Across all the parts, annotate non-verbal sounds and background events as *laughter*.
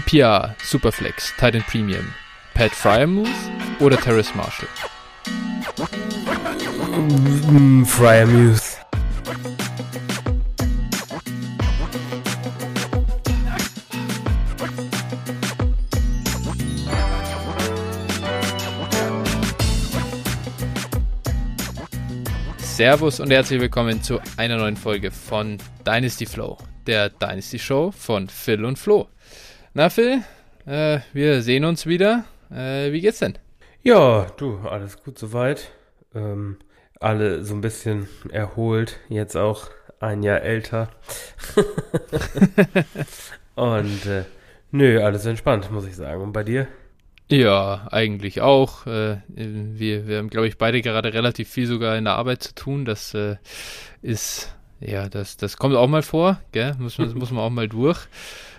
PPR, Superflex, Titan Premium, Pat Fryermuth oder Terrace Marshall? Mm, Fryermuth. Servus und herzlich willkommen zu einer neuen Folge von Dynasty Flow, der Dynasty Show von Phil und Flo. Na Phil, äh, wir sehen uns wieder. Äh, wie geht's denn? Ja, du, alles gut soweit. Ähm, alle so ein bisschen erholt, jetzt auch ein Jahr älter. *laughs* und äh, nö, alles entspannt, muss ich sagen. Und bei dir? Ja, eigentlich auch. Äh, wir, wir haben, glaube ich, beide gerade relativ viel sogar in der Arbeit zu tun. Das äh, ist, ja, das, das kommt auch mal vor, gell? Muss man, *laughs* muss man auch mal durch.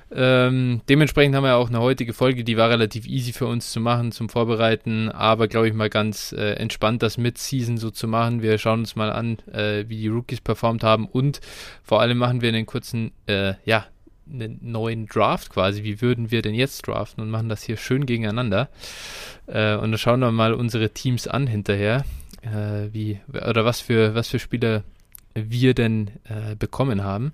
Ähm, dementsprechend haben wir auch eine heutige Folge, die war relativ easy für uns zu machen, zum Vorbereiten, aber glaube ich mal ganz äh, entspannt, das Mid-Season so zu machen. Wir schauen uns mal an, äh, wie die Rookies performt haben und vor allem machen wir einen kurzen, äh, ja, einen neuen Draft quasi. Wie würden wir denn jetzt draften und machen das hier schön gegeneinander? Äh, und dann schauen wir mal unsere Teams an hinterher, äh, wie oder was für was für Spieler wir denn äh, bekommen haben.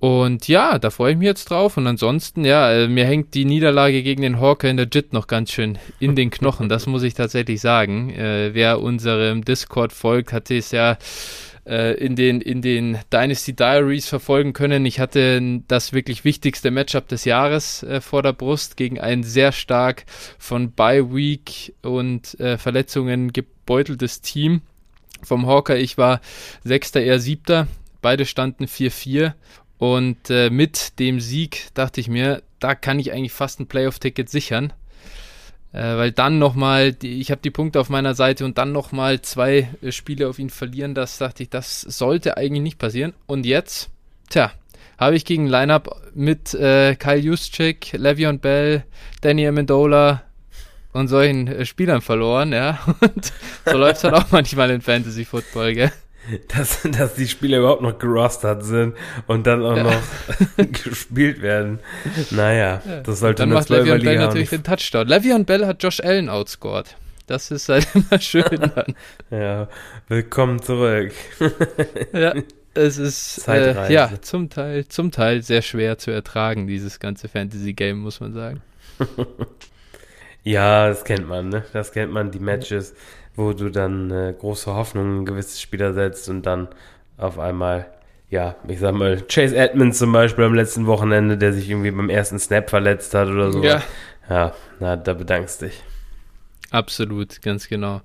Und ja, da freue ich mich jetzt drauf. Und ansonsten, ja, äh, mir hängt die Niederlage gegen den Hawker in der JIT noch ganz schön in den Knochen. Das muss ich tatsächlich sagen. Äh, wer unserem Discord folgt, hatte es ja äh, in den, in den Dynasty Diaries verfolgen können. Ich hatte das wirklich wichtigste Matchup des Jahres äh, vor der Brust gegen ein sehr stark von Bye Week und äh, Verletzungen gebeuteltes Team vom Hawker. Ich war Sechster, eher Siebter. Beide standen 4-4 und äh, mit dem Sieg dachte ich mir, da kann ich eigentlich fast ein Playoff-Ticket sichern. Äh, weil dann nochmal, ich habe die Punkte auf meiner Seite und dann nochmal zwei äh, Spiele auf ihn verlieren, das dachte ich, das sollte eigentlich nicht passieren. Und jetzt, tja, habe ich gegen Lineup mit äh, Kyle Juszczyk, Le'Veon Bell, Danny Amendola und solchen äh, Spielern verloren, ja. *laughs* Und so läuft es halt auch manchmal in Fantasy Football, gell? *laughs* dass, dass die Spieler überhaupt noch gerostert sind und dann auch ja. noch *laughs* gespielt werden. Naja, ja. das sollte dann macht Le'Veon Bell natürlich den Touchdown. Le'Veon Bell hat Josh Allen outscored. Das ist halt *laughs* immer schön dann. ja, willkommen zurück. ja, es ist äh, ja zum Teil, zum Teil sehr schwer zu ertragen, dieses ganze Fantasy-Game, muss man sagen. ja, das kennt man, ne? Das kennt man, die Matches wo du dann äh, große Hoffnungen in gewisse Spieler setzt und dann auf einmal, ja, ich sag mal, Chase Edmonds zum Beispiel am letzten Wochenende, der sich irgendwie beim ersten Snap verletzt hat oder so. Ja. Ja, na, da bedankst dich. Absolut, ganz genau.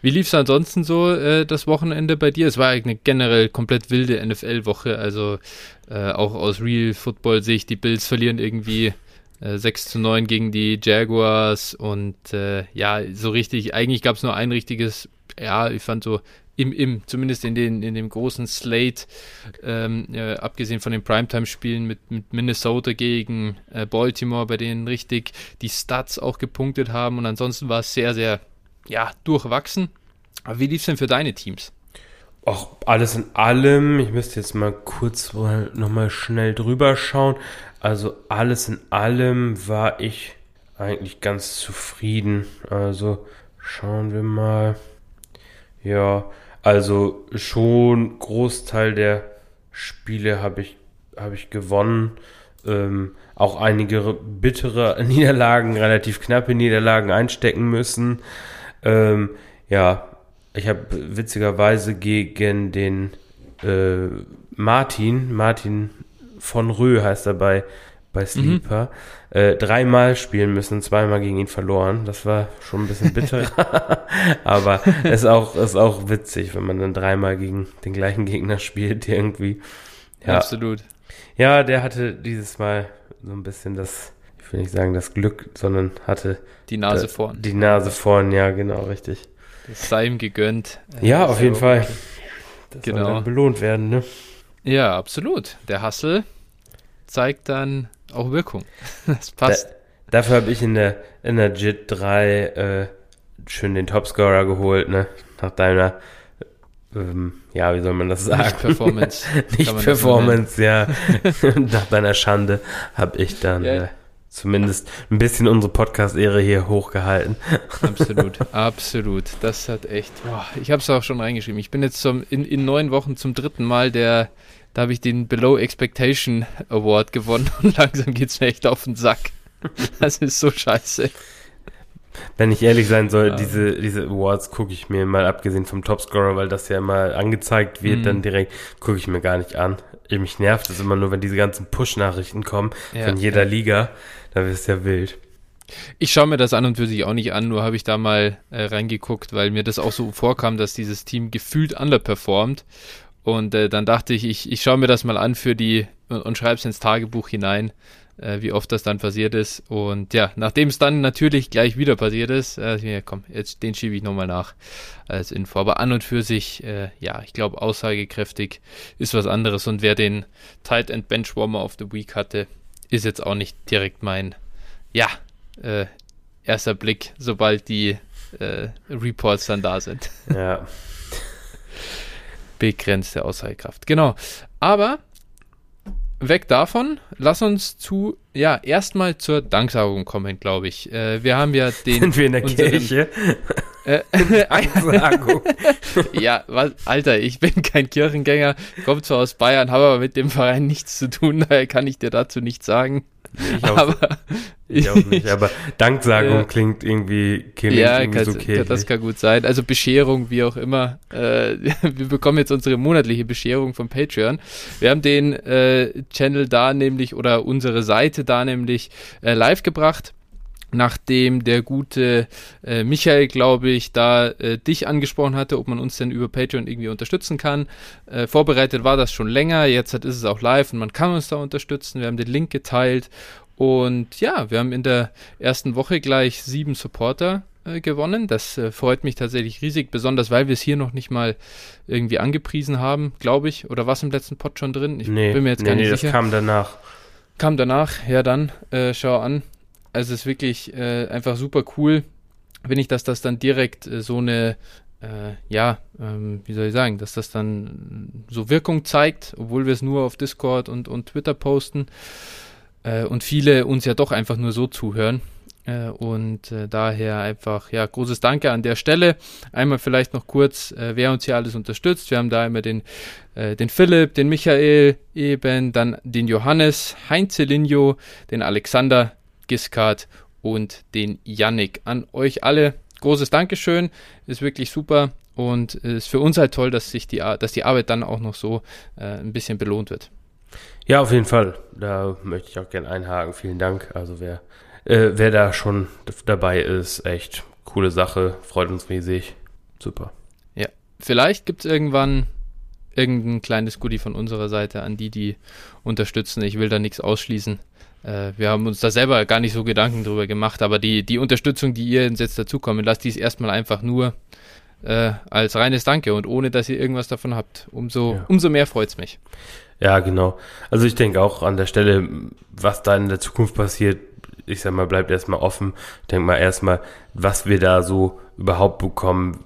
Wie lief es ansonsten so äh, das Wochenende bei dir? Es war eine generell komplett wilde NFL-Woche, also äh, auch aus Real Football sehe ich, die Bills verlieren irgendwie 6 äh, zu 9 gegen die Jaguars und äh, ja, so richtig, eigentlich gab es nur ein richtiges, ja, ich fand so im, im, zumindest in, den, in dem großen Slate, ähm, äh, abgesehen von den Primetime-Spielen mit, mit Minnesota gegen äh, Baltimore, bei denen richtig die Stats auch gepunktet haben und ansonsten war es sehr, sehr, ja, durchwachsen. Aber wie lief es denn für deine Teams? Auch alles in allem, ich müsste jetzt mal kurz nochmal schnell drüber schauen. Also alles in allem war ich eigentlich ganz zufrieden. Also schauen wir mal. Ja, also schon Großteil der Spiele habe ich, habe ich gewonnen. Ähm, auch einige bittere *laughs* Niederlagen, relativ knappe Niederlagen einstecken müssen. Ähm, ja, ich habe witzigerweise gegen den äh, Martin, Martin von Rö heißt er bei, bei mhm. Sleeper, mhm. äh, dreimal spielen müssen, zweimal gegen ihn verloren. Das war schon ein bisschen bitter. *laughs* Aber es ist auch, ist auch witzig, wenn man dann dreimal gegen den gleichen Gegner spielt, irgendwie. Ja. Absolut. Ja, der hatte dieses Mal so ein bisschen das, ich will nicht sagen das Glück, sondern hatte die Nase vorn. Die Nase vorn, ja, genau, richtig. Das sei ihm gegönnt. Ja, auf jeden Fall. Das genau. soll dann belohnt werden, ne? Ja, absolut. Der Hassel zeigt dann auch Wirkung. *laughs* Das passt. Da, dafür habe ich in der, in der JIT 3 äh, schön den Topscorer geholt, ne? Nach deiner, ähm, ja, wie soll man das sagen? *laughs* Nicht Performance. Nicht Performance, ja. *laughs* Nach deiner Schande habe ich dann. Ja. Äh, zumindest ein bisschen unsere Podcast-Ehre hier hochgehalten. Absolut, *laughs* absolut. Das hat echt, boah, ich habe es auch schon reingeschrieben. Ich bin jetzt zum, in, in neun Wochen zum dritten Mal der, da habe ich den Below Expectation Award gewonnen *laughs* und langsam geht es mir echt auf den Sack. Das ist so scheiße. Wenn ich ehrlich sein soll, ja. diese, diese Awards gucke ich mir mal, abgesehen vom Topscorer, weil das ja immer angezeigt wird, mhm. dann direkt gucke ich mir gar nicht an. Mich nervt es immer nur, wenn diese ganzen Push-Nachrichten kommen ja, von jeder ja. Liga. Da ist ja wild. Ich schaue mir das an und für sich auch nicht an, nur habe ich da mal äh, reingeguckt, weil mir das auch so vorkam, dass dieses Team gefühlt underperformt. Und äh, dann dachte ich, ich, ich schaue mir das mal an für die und, und schreibe es ins Tagebuch hinein, äh, wie oft das dann passiert ist. Und ja, nachdem es dann natürlich gleich wieder passiert ist, äh, ja, komm, jetzt den schiebe ich nochmal nach als Info. Aber an und für sich, äh, ja, ich glaube, aussagekräftig ist was anderes. Und wer den Tight End Benchwarmer of the Week hatte, ist jetzt auch nicht direkt mein, ja, äh, erster Blick, sobald die äh, Reports dann da sind. *laughs* Ja. Begrenzte Aussagekraft. Genau. Aber weg davon, lass uns zu, ja, erstmal zur Danksagung kommen, glaube ich. Äh, wir haben ja *laughs* den. Sind wir in der unseren, Kirche? Äh, *laughs* ja, was, Alter, ich bin kein Kirchengänger, komme zwar aus Bayern, habe aber mit dem Verein nichts zu tun, *laughs* daher kann ich dir dazu nichts sagen. Ich auch, aber, ich auch nicht, aber *laughs* Danksagung äh, klingt irgendwie, klingt ja, irgendwie kann, so kirchlich. das kann gut sein. Also Bescherung, wie auch immer. Äh, wir bekommen jetzt unsere monatliche Bescherung von Patreon. Wir haben den äh, Channel da nämlich oder unsere Seite da nämlich äh, live gebracht nachdem der gute äh, Michael, glaube ich, da äh, dich angesprochen hatte, ob man uns denn über Patreon irgendwie unterstützen kann. Äh, vorbereitet war das schon länger, jetzt hat, ist es auch live und man kann uns da unterstützen. Wir haben den Link geteilt und ja, wir haben in der ersten Woche gleich sieben Supporter äh, gewonnen. Das äh, freut mich tatsächlich riesig, besonders weil wir es hier noch nicht mal irgendwie angepriesen haben, glaube ich. Oder was im letzten Pod schon drin? Ich nee, bin mir jetzt nee, gar nicht nee, sicher. das kam danach. Kam danach, ja dann, äh, schau an. Also es ist wirklich äh, einfach super cool, finde ich, dass das dann direkt äh, so eine, äh, ja, ähm, wie soll ich sagen, dass das dann so Wirkung zeigt, obwohl wir es nur auf Discord und, und Twitter posten äh, und viele uns ja doch einfach nur so zuhören. Äh, und äh, daher einfach, ja, großes Danke an der Stelle. Einmal vielleicht noch kurz, wer uns hier alles unterstützt. Wir haben da immer den, den Philipp, den Michael eben, dann den Johannes, Heinz Linjo, den Alexander, Giscard und den Yannick. An euch alle großes Dankeschön, ist wirklich super und ist für uns halt toll, dass sich die, dass die Arbeit dann auch noch so äh, ein bisschen belohnt wird. Ja, auf jeden Fall. Da möchte ich auch gerne einhaken. Vielen Dank. Also wer, äh, wer da schon dabei ist, echt coole Sache, freut uns riesig. Super. Ja, vielleicht gibt es irgendwann irgendein kleines Goodie von unserer Seite an die, die unterstützen. Ich will da nichts ausschließen. Äh, wir haben uns da selber gar nicht so Gedanken drüber gemacht, aber die, die Unterstützung, die ihr jetzt dazukommen lasst, die ist erstmal einfach nur äh, als reines Danke und ohne, dass ihr irgendwas davon habt. Umso, ja. umso mehr freut es mich. Ja, genau. Also ich denke auch an der Stelle, was da in der Zukunft passiert, ich sag mal, bleibt erstmal offen. Ich denke mal erstmal, was wir da so überhaupt bekommen,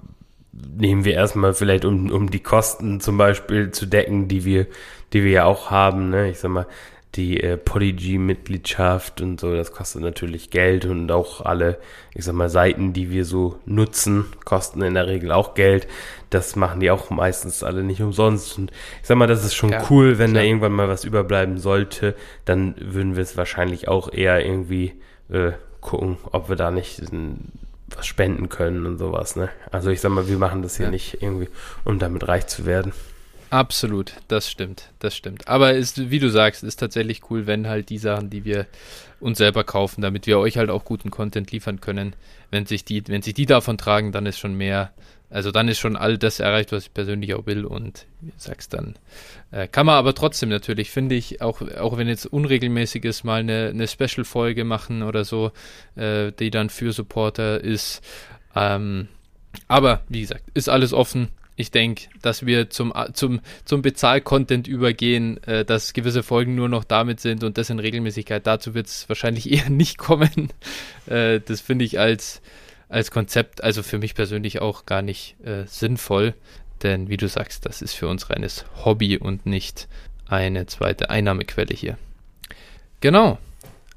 nehmen wir erstmal vielleicht, um, um die Kosten zum Beispiel zu decken, die wir, die wir ja auch haben. Ne? Ich sag mal, die äh, Podigy-Mitgliedschaft und so, das kostet natürlich Geld und auch alle, ich sag mal, Seiten, die wir so nutzen, kosten in der Regel auch Geld. Das machen die auch meistens alle nicht umsonst. Und ich sag mal, das ist schon ja, cool, wenn klar. da irgendwann mal was überbleiben sollte, dann würden wir es wahrscheinlich auch eher irgendwie äh, gucken, ob wir da nicht was spenden können und sowas. Ne? Also ich sag mal, wir machen das hier ja. nicht irgendwie, um damit reich zu werden. Absolut, das stimmt, das stimmt. Aber ist, wie du sagst, ist tatsächlich cool, wenn halt die Sachen, die wir uns selber kaufen, damit wir euch halt auch guten Content liefern können, wenn sich die, wenn sich die davon tragen, dann ist schon mehr, also dann ist schon all das erreicht, was ich persönlich auch will und wie sagst, dann äh, kann man aber trotzdem natürlich, finde ich, auch, auch wenn jetzt unregelmäßig ist, mal eine, eine Special-Folge machen oder so, äh, die dann für Supporter ist. Ähm, aber wie gesagt, ist alles offen ich denke, dass wir zum, zum, zum Bezahl-Content übergehen, äh, dass gewisse Folgen nur noch damit sind und das in Regelmäßigkeit. Dazu wird es wahrscheinlich *laughs* eher nicht kommen. Äh, das finde ich als, als Konzept, also für mich persönlich auch gar nicht äh, sinnvoll. Denn wie du sagst, das ist für uns reines Hobby und nicht eine zweite Einnahmequelle hier. Genau.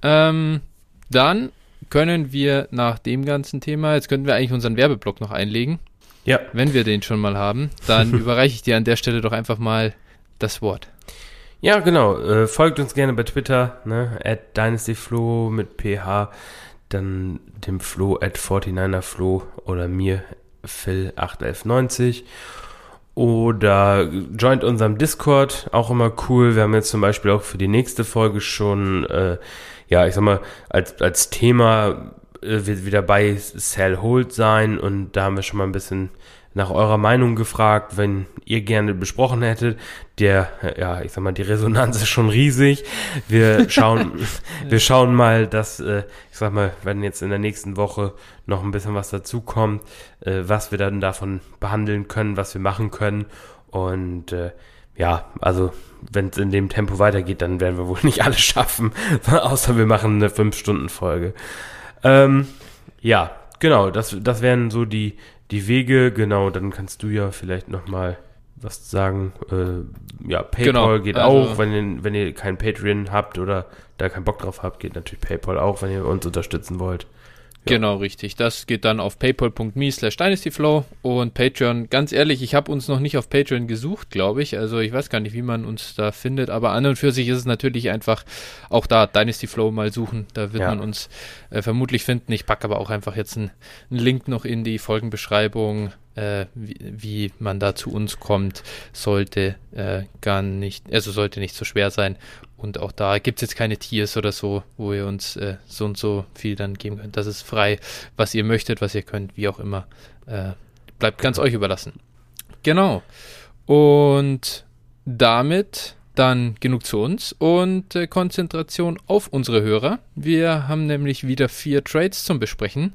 Ähm, dann können wir nach dem ganzen Thema, jetzt könnten wir eigentlich unseren Werbeblock noch einlegen. Ja. Wenn wir den schon mal haben, dann *laughs* überreiche ich dir an der Stelle doch einfach mal das Wort. Ja, genau. Äh, folgt uns gerne bei Twitter, ne? At DynastyFlo mit PH, dann dem Flo at 49erFlo oder mir Phil81190 oder joint unserem Discord, auch immer cool. Wir haben jetzt zum Beispiel auch für die nächste Folge schon, äh, ja, ich sag mal, als, als Thema wird wieder bei Sell Hold sein und da haben wir schon mal ein bisschen nach eurer Meinung gefragt, wenn ihr gerne besprochen hättet. Der, ja, ich sag mal, die Resonanz ist schon riesig. Wir *laughs* schauen, wir schauen mal, dass, äh, ich sag mal, wenn jetzt in der nächsten Woche noch ein bisschen was dazukommt, äh, was wir dann davon behandeln können, was wir machen können. Und äh, ja, also wenn es in dem Tempo weitergeht, dann werden wir wohl nicht *laughs* alles schaffen, *laughs* außer wir machen eine 5-Stunden-Folge. Ähm, ja, genau, das, das wären so die, die Wege, genau, dann kannst du ja vielleicht nochmal was sagen. Äh, ja, PayPal genau, geht also auch, wenn ihr, wenn ihr kein Patreon habt oder da keinen Bock drauf habt, geht natürlich PayPal auch, wenn ihr uns unterstützen wollt. Ja. Genau, richtig. Das geht dann auf paypal.me slash dynastyflow und Patreon. Ganz ehrlich, ich habe uns noch nicht auf Patreon gesucht, glaube ich. Also ich weiß gar nicht, wie man uns da findet, aber an und für sich ist es natürlich einfach auch da Dynastyflow mal suchen. Da wird ja. man uns äh, vermutlich finden. Ich packe aber auch einfach jetzt einen, einen Link noch in die Folgenbeschreibung äh, wie, wie, man da zu uns kommt, sollte äh, gar nicht, also sollte nicht so schwer sein. Und auch da gibt es jetzt keine Tiers oder so, wo ihr uns äh, so und so viel dann geben könnt. Das ist frei, was ihr möchtet, was ihr könnt, wie auch immer. Äh, bleibt ganz euch überlassen. Genau. Und damit dann genug zu uns und äh, Konzentration auf unsere Hörer. Wir haben nämlich wieder vier Trades zum Besprechen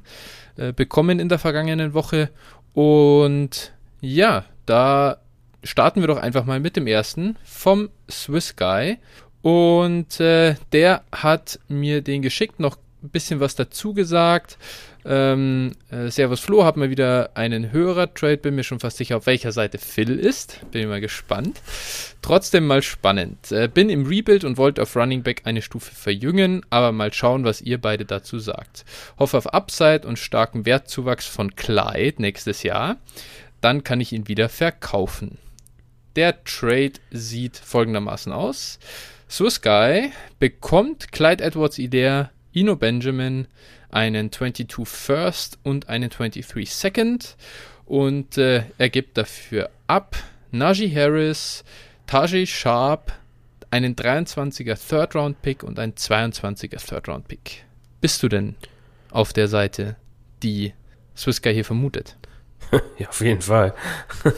äh, bekommen in der vergangenen Woche und ja, da starten wir doch einfach mal mit dem ersten vom Swiss Guy. Und äh, der hat mir den geschickt, noch ein bisschen was dazu gesagt. Ähm, äh, Servus Flo, hat mal wieder einen Hörer-Trade, bin mir schon fast sicher, auf welcher Seite Phil ist. Bin mal gespannt. Trotzdem mal spannend. Äh, bin im Rebuild und wollte auf Running Back eine Stufe verjüngen, aber mal schauen, was ihr beide dazu sagt. Hoffe auf Upside und starken Wertzuwachs von Clyde nächstes Jahr. Dann kann ich ihn wieder verkaufen. Der Trade sieht folgendermaßen aus. Swiss Guy bekommt Clyde Edwards Idee, Ino Benjamin, einen 22 First und einen 23 Second und äh, er gibt dafür ab Najee Harris, Tajay Sharp, einen 23er Third Round Pick und einen 22er Third Round Pick. Bist du denn auf der Seite, die Swiss Guy hier vermutet? *laughs* Ja, auf jeden Fall. *laughs*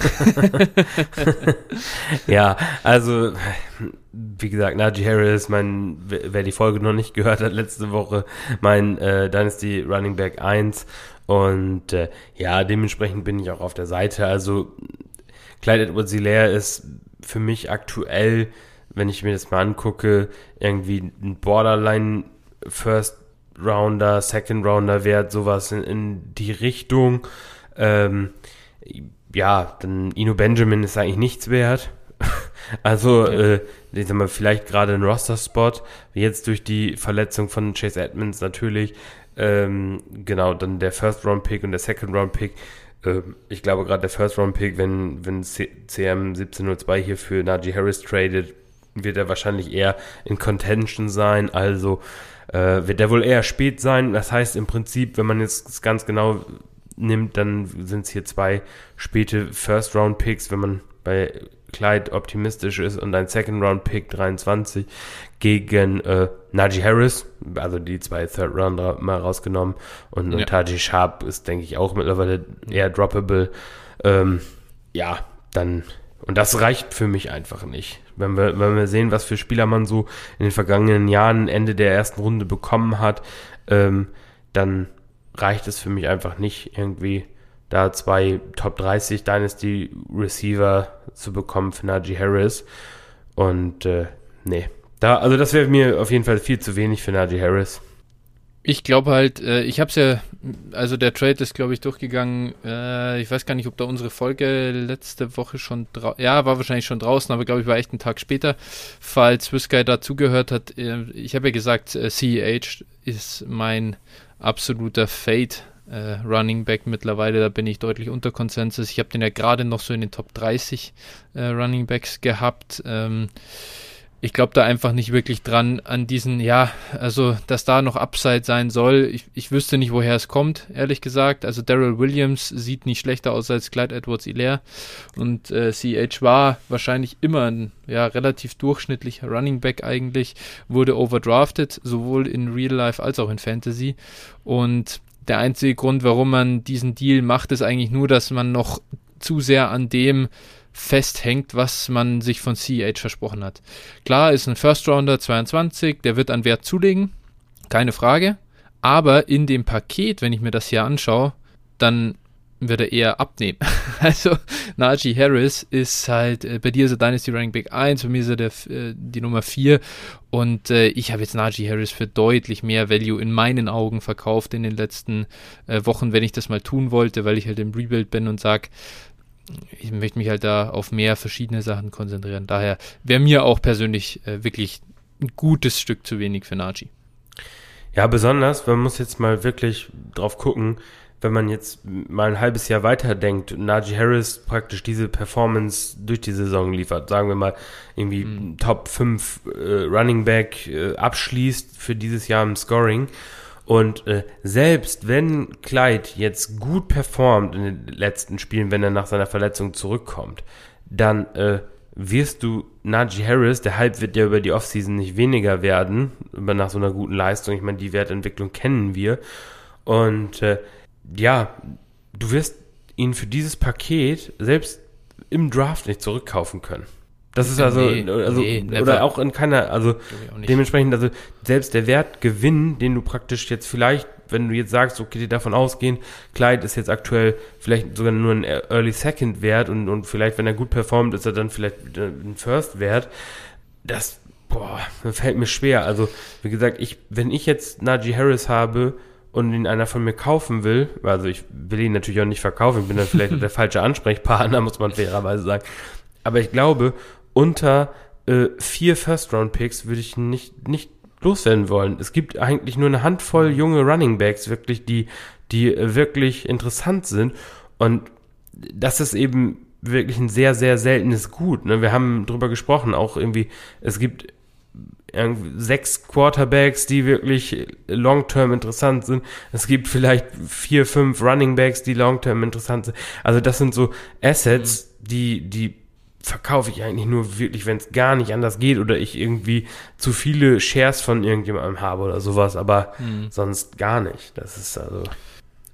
ja, also, wie gesagt, Najee Harris, mein, wer die Folge noch nicht gehört hat, letzte Woche, mein äh, Dynasty Running Back 1. Und äh, ja, dementsprechend bin ich auch auf der Seite. Also, Clyde Edwards Hilaire ist für mich aktuell, wenn ich mir das mal angucke, irgendwie ein Borderline First Rounder, Second Rounder Wert, sowas in, in die Richtung. Ähm, ja, dann Ino Benjamin ist eigentlich nichts wert. *laughs* also, okay. äh, ich sag mal, vielleicht gerade ein Roster-Spot. Jetzt durch die Verletzung von Chase Edmonds natürlich. Ähm, genau, dann der First-Round-Pick und der Second-Round-Pick. Ähm, ich glaube gerade der First-Round-Pick, wenn, wenn CM 1702 hier für Najee Harris tradet, wird er wahrscheinlich eher in Contention sein. Also äh, wird er wohl eher spät sein. Das heißt im Prinzip, wenn man jetzt ganz genau nimmt, dann sind es hier zwei späte First-Round-Picks, wenn man bei Clyde optimistisch ist und ein Second-Round-Pick 23 gegen äh, Najee Harris, also die zwei Third-Rounder mal rausgenommen und, ja. Taji Sharp ist, denke ich, auch mittlerweile eher droppable. Ähm, ja, dann und das reicht für mich einfach nicht. Wenn wir, wenn wir sehen, was für Spieler man so in den vergangenen Jahren Ende der ersten Runde bekommen hat, ähm, dann reicht es für mich einfach nicht, irgendwie da zwei Top 30 Dynasty Receiver zu bekommen für Najee Harris. Und äh, nee, da, also das wäre mir auf jeden Fall viel zu wenig für Najee Harris. Ich glaube halt, äh, ich habe es ja, also der Trade ist, glaube ich, durchgegangen. Äh, ich weiß gar nicht, ob da unsere Folge letzte Woche schon draußen, ja, war wahrscheinlich schon draußen, aber glaube ich, war echt ein Tag später. Falls Swissguy dazugehört hat, äh, ich habe ja gesagt, äh, CEH ist mein absoluter Fade äh, Running Back mittlerweile. Da bin ich deutlich unter Konsensus. Ich habe den ja gerade noch so in den Top 30 äh, Running Backs gehabt. Ähm, ich glaube da einfach nicht wirklich dran an diesen, ja, also dass da noch Upside sein soll. Ich, ich wüsste nicht, woher es kommt, ehrlich gesagt. Also Daryl Williams sieht nicht schlechter aus als Clyde Edwards Hilaire und äh, CH war wahrscheinlich immer ein ja, relativ durchschnittlicher Running Back eigentlich, wurde overdrafted, sowohl in Real Life als auch in Fantasy und der einzige Grund, warum man diesen Deal macht, ist eigentlich nur, dass man noch zu sehr an dem festhängt, was man sich von CH versprochen hat. Klar, ist ein First Rounder 22, der wird an Wert zulegen, keine Frage. Aber in dem Paket, wenn ich mir das hier anschaue, dann wird er eher abnehmen. *laughs* Also Najee Harris ist halt, äh, bei dir ist er Dynasty Ranking Big 1, bei mir ist er der, äh, die Nummer 4 und äh, ich habe jetzt Najee Harris für deutlich mehr Value in meinen Augen verkauft in den letzten äh, Wochen, wenn ich das mal tun wollte, weil ich halt im Rebuild bin und sage, ich möchte mich halt da auf mehr verschiedene Sachen konzentrieren. Daher wäre mir auch persönlich äh, wirklich ein gutes Stück zu wenig für Najee. Ja, besonders, man muss jetzt mal wirklich drauf gucken, wenn man jetzt mal ein halbes Jahr weiterdenkt, Najee Harris praktisch diese Performance durch die Saison liefert, sagen wir mal irgendwie mhm. Top 5 äh, Running Back äh, abschließt für dieses Jahr im Scoring und äh, selbst wenn Clyde jetzt gut performt in den letzten Spielen, wenn er nach seiner Verletzung zurückkommt, dann äh, wirst du Najee Harris, der Hype wird ja über die Offseason nicht weniger werden, über nach so einer guten Leistung. Ich meine, die Wertentwicklung kennen wir. Und äh, ja, du wirst ihn für dieses Paket selbst im Draft nicht zurückkaufen können. Das ist also, nee, also nee, oder auch in keiner, also dementsprechend, also selbst der Wertgewinn, den du praktisch jetzt vielleicht, wenn du jetzt sagst, okay, die davon ausgehen, Clyde ist jetzt aktuell vielleicht sogar nur ein Early Second Wert und, und vielleicht, wenn er gut performt, ist er dann vielleicht ein First Wert. Das, boah, fällt mir schwer. Also, wie gesagt, ich, wenn ich jetzt Najee Harris habe, und ihn einer von mir kaufen will, also ich will ihn natürlich auch nicht verkaufen, ich bin dann vielleicht *laughs* der falsche Ansprechpartner, muss man fairerweise sagen. Aber ich glaube, unter äh, vier First-Round-Picks würde ich nicht, nicht loswerden wollen. Es gibt eigentlich nur eine Handvoll junge Running Backs, wirklich, die, die äh, wirklich interessant sind. Und das ist eben wirklich ein sehr, sehr seltenes Gut. Ne? Wir haben drüber gesprochen, auch irgendwie, es gibt sechs Quarterbacks, die wirklich long-term interessant sind. Es gibt vielleicht vier, fünf Running Backs, die long-term interessant sind. Also das sind so Assets, die, die verkaufe ich eigentlich nur wirklich, wenn es gar nicht anders geht oder ich irgendwie zu viele Shares von irgendjemandem habe oder sowas, aber mhm. sonst gar nicht. Das ist also.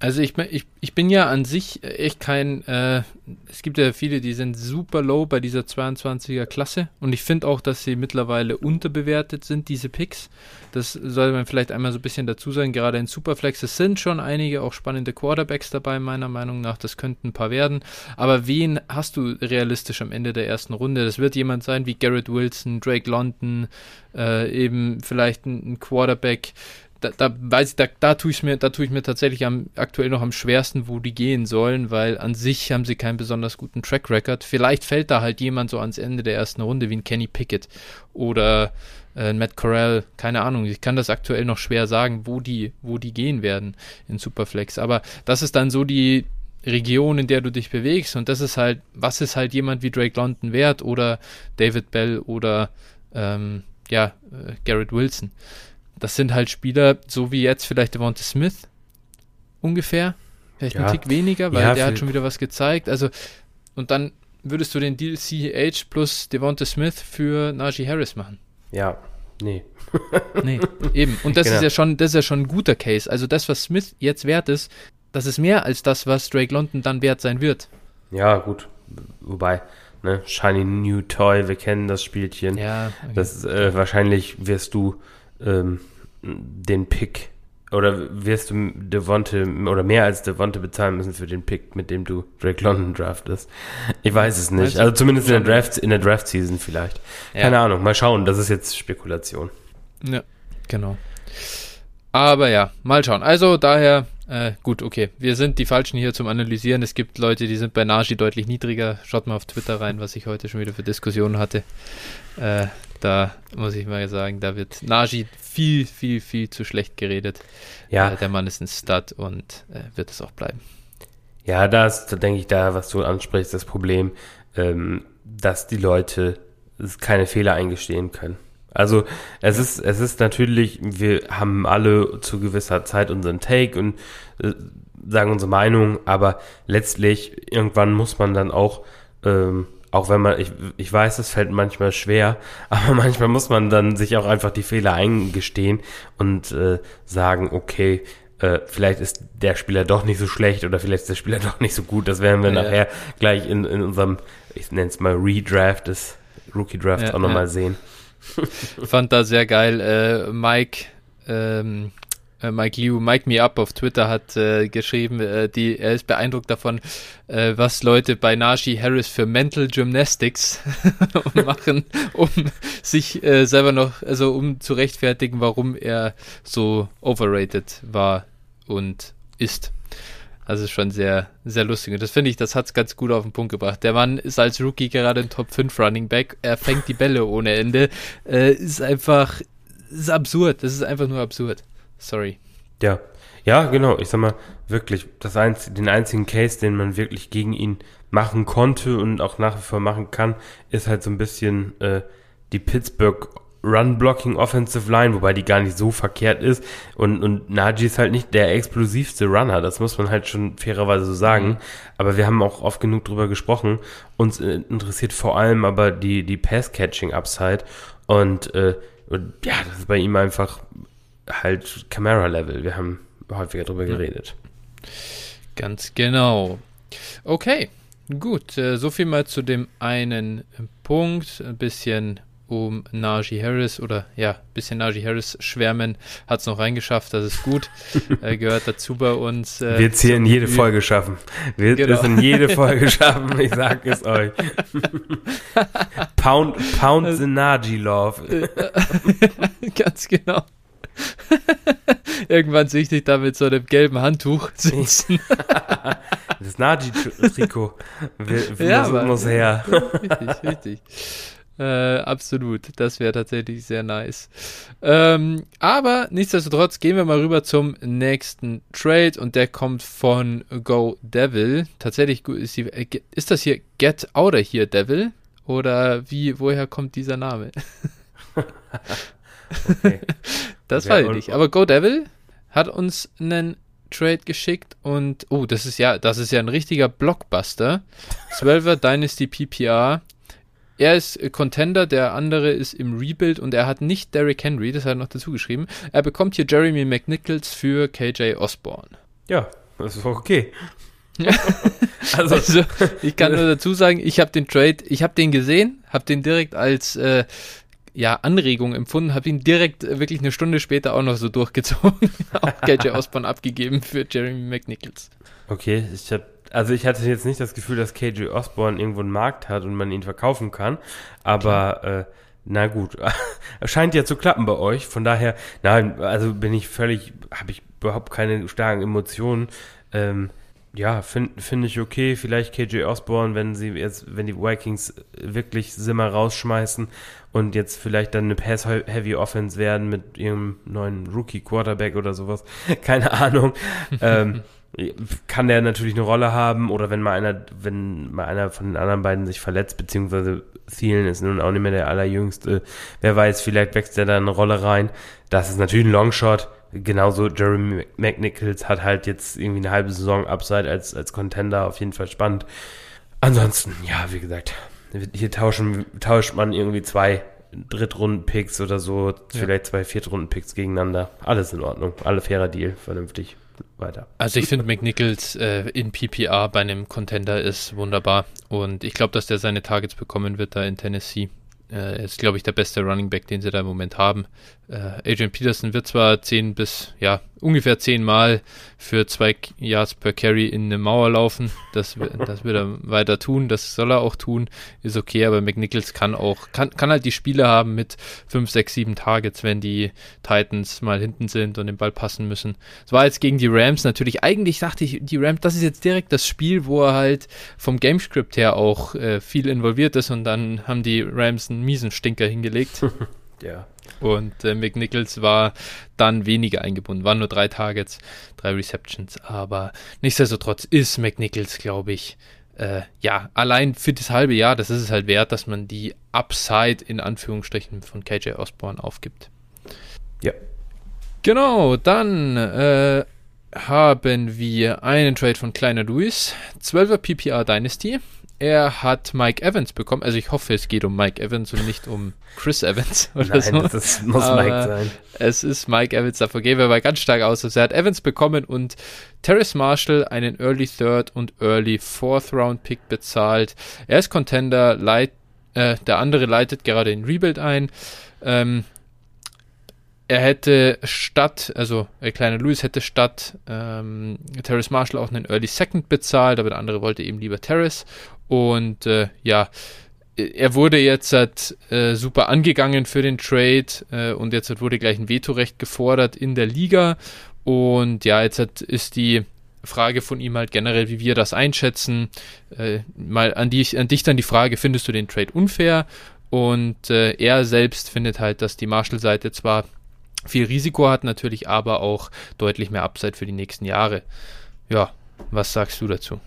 Also ich, ich, ich bin ja an sich echt kein, äh, es gibt ja viele, die sind super low bei dieser 22er Klasse und ich finde auch, dass sie mittlerweile unterbewertet sind, diese Picks. Das soll man vielleicht einmal so ein bisschen dazu sagen, gerade in Superflex, es sind schon einige auch spannende Quarterbacks dabei, meiner Meinung nach, das könnten ein paar werden, aber wen hast du realistisch am Ende der ersten Runde? Das wird jemand sein wie Garrett Wilson, Drake London, äh, eben vielleicht ein, ein Quarterback, da, da weiß ich, da, da tue ich mir, da tue ich mir tatsächlich am, aktuell noch am schwersten, wo die gehen sollen, weil an sich haben sie keinen besonders guten Track Record. Vielleicht fällt da halt jemand so ans Ende der ersten Runde wie ein Kenny Pickett oder äh, Matt Corral, keine Ahnung. Ich kann das aktuell noch schwer sagen, wo die, wo die gehen werden in Superflex. Aber das ist dann so die Region, in der du dich bewegst und das ist halt, was ist halt jemand wie Drake London wert oder David Bell oder ähm, ja, äh, Garrett Wilson das sind halt Spieler, so wie jetzt vielleicht Devonta Smith ungefähr. Vielleicht ja. ein Tick weniger, weil ja, der hat schon wieder was gezeigt. Also, und dann würdest du den Deal CH plus Devonta Smith für Najee Harris machen. Ja, nee. nee, eben. Und das genau. ist ja schon, das ist ja schon ein guter Case. Also das, was Smith jetzt wert ist, das ist mehr als das, was Drake London dann wert sein wird. Ja, gut. Wobei, ne, Shiny New Toy, wir kennen das Spielchen. Ja. Okay. Das äh, wahrscheinlich wirst du ähm, den Pick oder wirst du Devonte oder mehr als Devonte bezahlen müssen für den Pick, mit dem du Drake London draftest? Ich weiß es nicht. Also zumindest in der Draft, in der Draft Season vielleicht. Ja. Keine Ahnung. Mal schauen. Das ist jetzt Spekulation. Ja, genau. Aber ja, mal schauen. Also daher, äh, gut, okay. Wir sind die Falschen hier zum Analysieren. Es gibt Leute, die sind bei Naji deutlich niedriger. Schaut mal auf Twitter rein, was ich heute schon wieder für Diskussionen hatte. Äh, Da muss ich mal sagen, da wird Najee viel, viel, viel zu schlecht geredet. Ja. Äh, der Mann ist ein Stud und äh, wird es auch bleiben. Ja, da ist, denke ich, da, was du ansprichst, das Problem, ähm, dass die Leute keine Fehler eingestehen können. Also es ist, es ist natürlich, wir haben alle zu gewisser Zeit unseren Take und äh, sagen unsere Meinung, aber letztlich irgendwann muss man dann auch, ähm, auch wenn man, ich, ich weiß, es fällt manchmal schwer, *laughs* aber manchmal muss man dann sich auch einfach die Fehler eingestehen und äh, sagen, okay, äh, vielleicht ist der Spieler doch nicht so schlecht oder vielleicht ist der Spieler *laughs* doch nicht so gut. Das werden wir ja, nachher gleich in, in unserem, ich nenne es mal Redraft des Rookie Drafts ja, auch nochmal ja. sehen. *laughs* Fand da sehr geil. Äh, Mike, ähm, äh, Mike Liu, Mike Me Up auf Twitter hat äh, geschrieben, äh, die, er ist beeindruckt davon, äh, was Leute bei Najee Harris für Mental Gymnastics *laughs* machen, um sich äh, selber noch, also um zu rechtfertigen, warum er so overrated war und ist. Also schon sehr, sehr lustig. Und das finde ich, das hat es ganz gut auf den Punkt gebracht. Der Mann ist als Rookie gerade ein Top 5 Running Back. Er fängt die Bälle ohne Ende. Äh, ist einfach, ist absurd. Das ist einfach nur absurd. Sorry. Ja, ja, genau. Ich sag mal, wirklich, das einz den einzigen Case, den man wirklich gegen ihn machen konnte und auch nach wie vor machen kann, ist halt so ein bisschen äh, die Pittsburgh Run-Blocking Offensive Line, wobei die gar nicht so verkehrt ist. Und, und Najee ist halt nicht der explosivste Runner, das muss man halt schon fairerweise so sagen. Mhm. Aber wir haben auch oft genug drüber gesprochen. Uns äh, interessiert vor allem aber die, die Pass-Catching-Upside. Und, äh, und ja, das ist bei ihm einfach halt Camera-Level. Wir haben häufiger drüber ja. geredet. Ganz genau. Okay, gut. Äh, so viel mal zu dem einen Punkt. Ein bisschen um Najee Harris oder ja, ein bisschen Najee Harris schwärmen. Hat es noch reingeschafft, das ist gut. *laughs* äh, gehört dazu bei uns. Äh, Wird es hier in jede Folge schaffen. Wird genau. es in jede Folge *laughs* schaffen, ich sag es euch. *laughs* Pound, Pound the Najee Love. Ganz genau. *laughs* Irgendwann sehe ich dich da mit so einem gelben Handtuch *laughs* sitzen. *laughs* das Najee-Trikot ja, muss, muss her. Richtig, richtig. Äh, absolut, das wäre tatsächlich sehr nice. Ähm, aber nichtsdestotrotz gehen wir mal rüber zum nächsten Trade und der kommt von Go Devil. Tatsächlich ist, die, äh, ist das hier Get Outer hier Devil oder wie woher kommt dieser Name? okay. Das weiß ich nicht. Aber Go Devil hat uns einen Trade geschickt und oh, das ist ja, das ist ja ein richtiger Blockbuster. 12er *laughs* Dynasty PPR er ist Contender, der andere ist im Rebuild und er hat nicht Derrick Henry, das hat er noch dazu geschrieben. Er bekommt hier Jeremy McNichols für KJ Osborne. Ja, das ist okay. *laughs* also, also, ich kann nur dazu sagen, ich habe den Trade, ich habe den gesehen, habe den direkt als äh, ja, Anregung empfunden, habe ihn direkt äh, wirklich eine Stunde später auch noch so durchgezogen, *laughs* auch KJ Osborne abgegeben für Jeremy McNichols. Okay, ich habe also ich hatte jetzt nicht das Gefühl, dass KJ Osborne irgendwo einen Markt hat und man ihn verkaufen kann, aber äh, na gut, *laughs* scheint ja zu klappen bei euch. Von daher, nein, also bin ich völlig, habe ich überhaupt keine starken Emotionen. Ähm, ja, finde find ich okay. Vielleicht KJ Osborne, wenn sie jetzt, wenn die Vikings wirklich Simmer rausschmeißen und jetzt vielleicht dann eine Pass-Heavy Offense werden mit ihrem neuen Rookie Quarterback oder sowas. *laughs* Keine Ahnung. ähm, kann der natürlich eine Rolle haben oder wenn mal einer, wenn mal einer von den anderen beiden sich verletzt, beziehungsweise Thielen ist nun auch nicht mehr der allerjüngste, wer weiß, vielleicht wächst der da eine Rolle rein. Das ist natürlich ein Longshot. Genauso Jeremy McNichols hat halt jetzt irgendwie eine halbe Saison Upside als, als Contender, auf jeden Fall spannend. Ansonsten, ja, wie gesagt, hier tauschen, tauscht man irgendwie zwei Drittrunden-Picks oder so, vielleicht zwei Viertrunden-Picks gegeneinander. Alles in Ordnung, alle fairer Deal, vernünftig weiter. Also ich finde McNichols äh, in PPR bei einem Contender ist wunderbar und ich glaube, dass der seine Targets bekommen wird da in Tennessee. Äh, er ist, glaube ich, der beste Running Back, den sie da im Moment haben. Äh, Adrian Peterson wird zwar 10 bis, ja, ungefähr 10 Mal für 2 Yards per Carry in eine Mauer laufen. Das, *laughs* das wird er weiter tun. Das soll er auch tun. Ist okay, aber McNichols kann auch, kann, kann halt die Spiele haben mit 5, 6, 7 Targets, wenn die Titans mal hinten sind und den Ball passen müssen. Es war jetzt gegen die Rams natürlich. Eigentlich dachte ich, die Rams, das ist jetzt direkt das Spiel, wo er halt vom Gamescript her auch äh, viel involviert ist und dann haben die Rams einen miesen Stinker hingelegt. *laughs* ja. Und äh, McNichols war dann weniger eingebunden, waren nur drei Targets, drei Receptions, aber nichtsdestotrotz ist McNichols, glaube ich, äh, ja, allein für das halbe Jahr, das ist es halt wert, dass man die Upside in Anführungsstrichen von KJ Osborne aufgibt. Ja. Genau, dann äh, haben wir einen Trade von Kleiner Louis, 12er PPR Dynasty. Er hat Mike Evans bekommen. Also ich hoffe, es geht um Mike Evans und nicht um Chris Evans *laughs* oder Nein, so. das muss Aber Mike sein. Es ist Mike Evans, davor gehen wir aber ganz stark aus. Also er hat Evans bekommen und Terrace Marshall einen Early Third und Early Fourth Round Pick bezahlt. Er ist Contender, leit, äh, der andere leitet gerade den Rebuild ein. Ähm, er hätte statt, also der kleine Louis hätte statt ähm, Terrace Marshall auch einen Early Second bezahlt, aber der andere wollte eben lieber Terrace. Und äh, ja, er wurde jetzt halt, äh, super angegangen für den Trade äh, und jetzt halt wurde gleich ein Vetorecht gefordert in der Liga. Und ja, jetzt hat, ist die Frage von ihm halt generell, wie wir das einschätzen. Äh, mal an, die, an dich dann die Frage, findest du den Trade unfair? Und äh, er selbst findet halt, dass die Marshall-Seite zwar viel Risiko hat, natürlich aber auch deutlich mehr Upside für die nächsten Jahre. Ja, was sagst du dazu?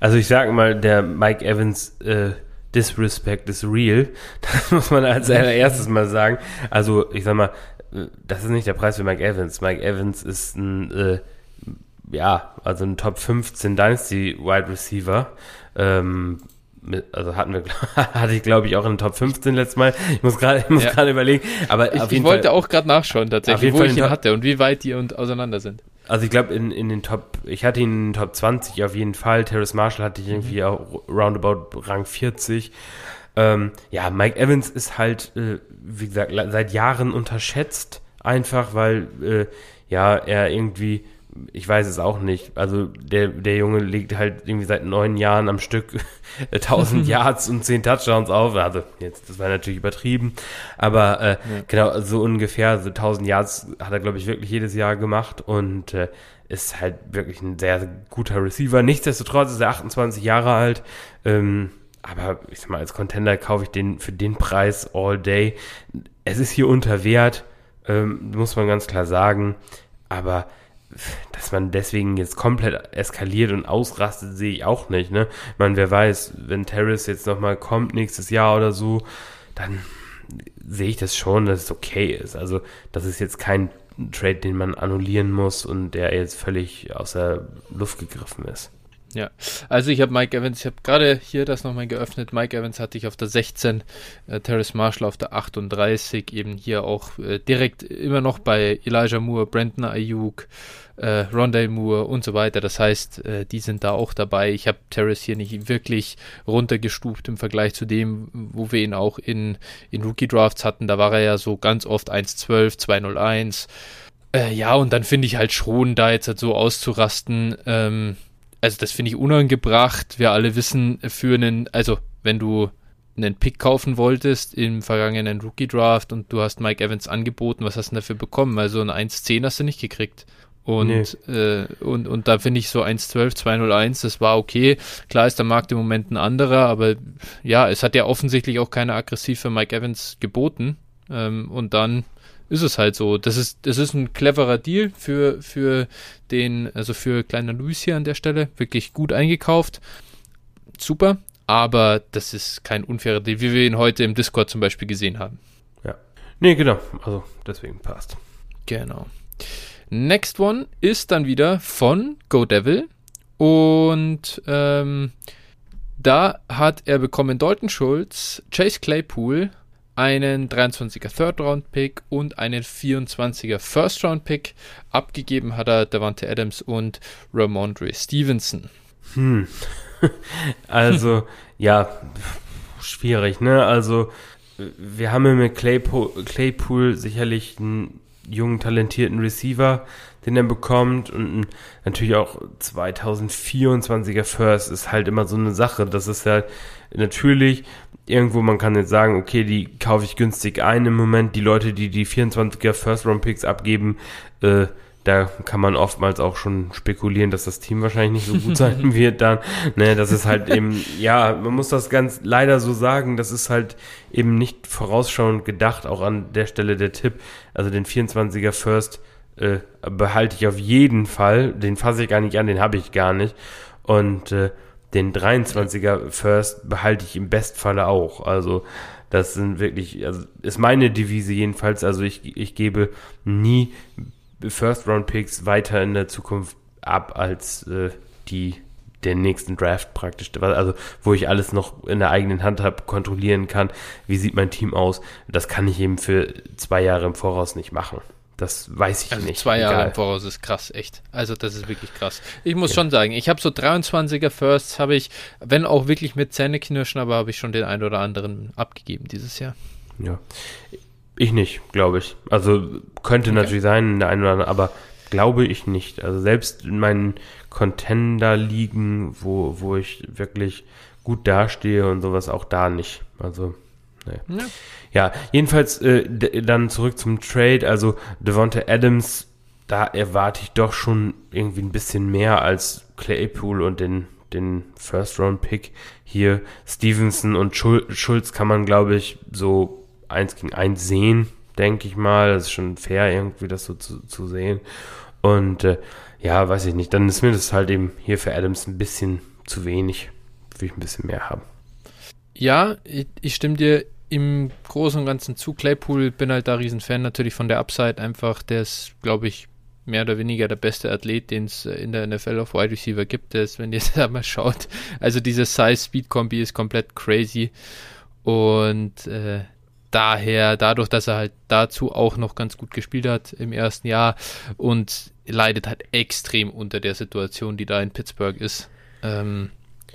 Also ich sag mal, der Mike Evans äh, Disrespect is real. *laughs* Das muss man als allererstes mal sagen. Also ich sag mal, äh, das ist nicht der Preis für Mike Evans. Mike Evans ist ein, äh, ja, also ein Top 15 Dynasty Wide Receiver. Ähm, also hatten wir, *laughs* hatte ich glaube ich auch in den Top 15 letztes Mal. Ich muss gerade, muss Ja. gerade überlegen. Aber Ich, ich wollte Fall, auch gerade nachschauen tatsächlich, wo Fall ich ihn hatte und wie weit die und auseinander sind. Also ich glaube in, in den Top, ich hatte ihn in den Top 20 auf jeden Fall. Terrace Marshall hatte ich irgendwie auch roundabout Rang 40. Ähm, ja, Mike Evans ist halt, äh, wie gesagt, seit Jahren unterschätzt. Einfach, weil, äh, ja, er irgendwie, ich weiß es auch nicht. Also der, der Junge legt halt irgendwie seit neun Jahren am Stück *laughs* 1000 *laughs* Yards und 10 Touchdowns auf. Also jetzt, das war natürlich übertrieben. Aber äh, genau, so ungefähr, so 1000 Yards hat er, glaube ich, wirklich jedes Jahr gemacht und äh, ist halt wirklich ein sehr, sehr guter Receiver. Nichtsdestotrotz ist er 28 Jahre alt. Ähm, aber ich sag mal, als Contender kaufe ich den für den Preis all day. Es ist hier unter Wert, ähm, muss man ganz klar sagen. Aber dass man deswegen jetzt komplett eskaliert und ausrastet, sehe ich auch nicht. Ne? Ich meine, wer weiß, wenn Terrace jetzt nochmal kommt nächstes Jahr oder so, dann sehe ich das schon, dass es okay ist. Also, das ist jetzt kein Trade, den man annullieren muss und der jetzt völlig aus der Luft gegriffen ist. Ja, also ich habe Mike Evans, ich habe gerade hier das nochmal geöffnet. Mike Evans hatte ich auf der 16, äh, Terrace Marshall auf der 38, eben hier auch äh, direkt immer noch bei Elijah Moore, Brandon Ayuk, äh, Rondale Moore und so weiter. Das heißt, äh, die sind da auch dabei. Ich habe Terrace hier nicht wirklich runtergestuft im Vergleich zu dem, wo wir ihn auch in, in Rookie Drafts hatten. Da war er ja so ganz oft 1,12, 2,01. Äh, ja, und dann finde ich halt schon, da jetzt halt so auszurasten, ähm, also das finde ich unangebracht. Wir alle wissen für einen, also wenn du einen Pick kaufen wolltest im vergangenen Rookie Draft und du hast Mike Evans angeboten, was hast du dafür bekommen? Also ein 1,10 hast du nicht gekriegt. Und, äh, und, und da finde ich so 1,12, 2,01, das war okay. Klar ist der Markt im Moment ein anderer, aber ja, es hat ja offensichtlich auch keiner aggressiv für Mike Evans geboten. Ähm, und dann ist es halt so. Das ist, das ist ein cleverer Deal für, für den, also für kleiner Luis hier an der Stelle. Wirklich gut eingekauft. Super. Aber das ist kein unfairer Deal, wie wir ihn heute im Discord zum Beispiel gesehen haben. Ja. Nee, genau. Also deswegen passt. Genau. Next one ist dann wieder von Go Devil. Und ähm, da hat er bekommen Dalton Schulz, Chase Claypool, einen 23er Third-Round-Pick und einen 24er First-Round-Pick. Abgegeben hat er Davante Adams und Ramondre Stevenson. Hm. *laughs* Also, ja, schwierig, ne? Also, wir haben mit Claypool, Claypool sicherlich einen jungen, talentierten Receiver, den er bekommt und natürlich auch 2024er First ist halt immer so eine Sache. Das ist halt natürlich irgendwo, man kann jetzt sagen, okay, die kaufe ich günstig ein im Moment. Die Leute, die die 24er First Round Picks abgeben, äh, da kann man oftmals auch schon spekulieren, dass das Team wahrscheinlich nicht so gut sein *laughs* wird dann. Ne, das ist halt eben, ja, man muss das ganz leider so sagen, das ist halt eben nicht vorausschauend gedacht, auch an der Stelle der Tipp. Also den 24er First äh, behalte ich auf jeden Fall. Den fasse ich gar nicht an, den habe ich gar nicht. Und äh, den 23er First behalte ich im Bestfalle auch. Also das sind wirklich, also ist meine Devise jedenfalls. Also ich, ich gebe nie First-Round-Picks weiter in der Zukunft ab als äh, die der nächsten Draft praktisch, also wo ich alles noch in der eigenen Hand habe, kontrollieren kann, wie sieht mein Team aus. Das kann ich eben für zwei Jahre im Voraus nicht machen. Das weiß ich also nicht. Zwei Jahre Egal. im Voraus ist krass, echt. Also das ist wirklich krass. Ich muss ja. schon sagen, ich habe so 23er Firsts, habe ich, wenn auch wirklich mit Zähneknirschen, aber habe ich schon den einen oder anderen abgegeben dieses Jahr. Ja. Ich nicht, glaube ich. Also könnte okay. natürlich sein, der eine oder andere, aber glaube ich nicht. Also selbst in meinen Contender-Ligen, wo, wo ich wirklich gut dastehe und sowas, auch da nicht. Also, nee. ja. ja, jedenfalls äh, dann zurück zum Trade. Also Devonta Adams, da erwarte ich doch schon irgendwie ein bisschen mehr als Claypool und den den First-Round-Pick hier. Stevenson und Schulz kann man, glaube ich, so eins gegen eins sehen, denke ich mal. Das ist schon fair, irgendwie das so zu, zu sehen. Und äh, ja, weiß ich nicht. Dann ist mir das halt eben hier für Adams ein bisschen zu wenig. Will ich ein bisschen mehr haben. Ja, ich, ich stimme dir im Großen und Ganzen zu. Claypool bin halt da Riesenfan natürlich von der Upside einfach. Der ist, glaube ich, mehr oder weniger der beste Athlet, den es in der NFL auf Wide Receiver gibt. Der ist, wenn ihr *laughs* da mal schaut, also diese Size-Speed-Kombi ist komplett crazy. Und äh, daher, dadurch, dass er halt dazu auch noch ganz gut gespielt hat im ersten Jahr und leidet halt extrem unter der Situation, die da in Pittsburgh ist. Ähm,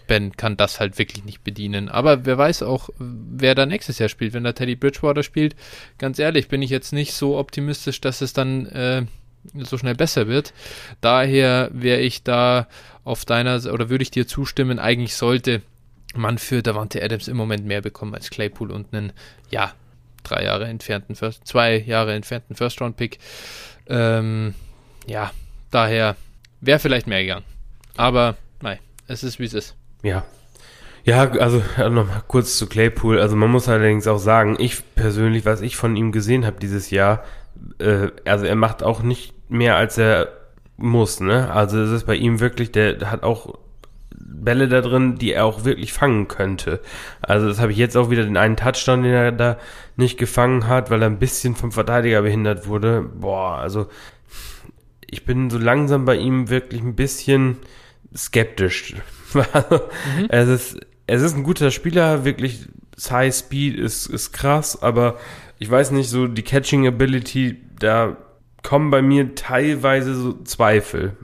ben kann das halt wirklich nicht bedienen. Aber wer weiß auch, wer da nächstes Jahr spielt. Wenn da Teddy Bridgewater spielt, ganz ehrlich, bin ich jetzt nicht so optimistisch, dass es dann äh, so schnell besser wird. Daher wäre ich da auf deiner, oder würde ich dir zustimmen, eigentlich sollte man für Davante Adams im Moment mehr bekommen als Claypool und einen, ja, drei Jahre entfernten First, zwei Jahre entfernten First-Round-Pick. Ähm, ja, daher wäre vielleicht mehr gegangen. Aber nein, es ist wie es ist. Ja. Ja, also nochmal kurz zu Claypool. Also man muss allerdings auch sagen, ich persönlich, was ich von ihm gesehen habe dieses Jahr, äh, also er macht auch nicht mehr als er muss, ne? Also es ist bei ihm wirklich, der hat auch Bälle da drin, die er auch wirklich fangen könnte. Also das habe ich jetzt auch wieder den einen Touchdown, den er da nicht gefangen hat, weil er ein bisschen vom Verteidiger behindert wurde. Boah, also ich bin so langsam bei ihm wirklich ein bisschen skeptisch. Mhm. *laughs* es, ist, es ist ein guter Spieler, wirklich High Speed ist, ist krass, aber ich weiß nicht, so die Catching Ability, da kommen bei mir teilweise so Zweifel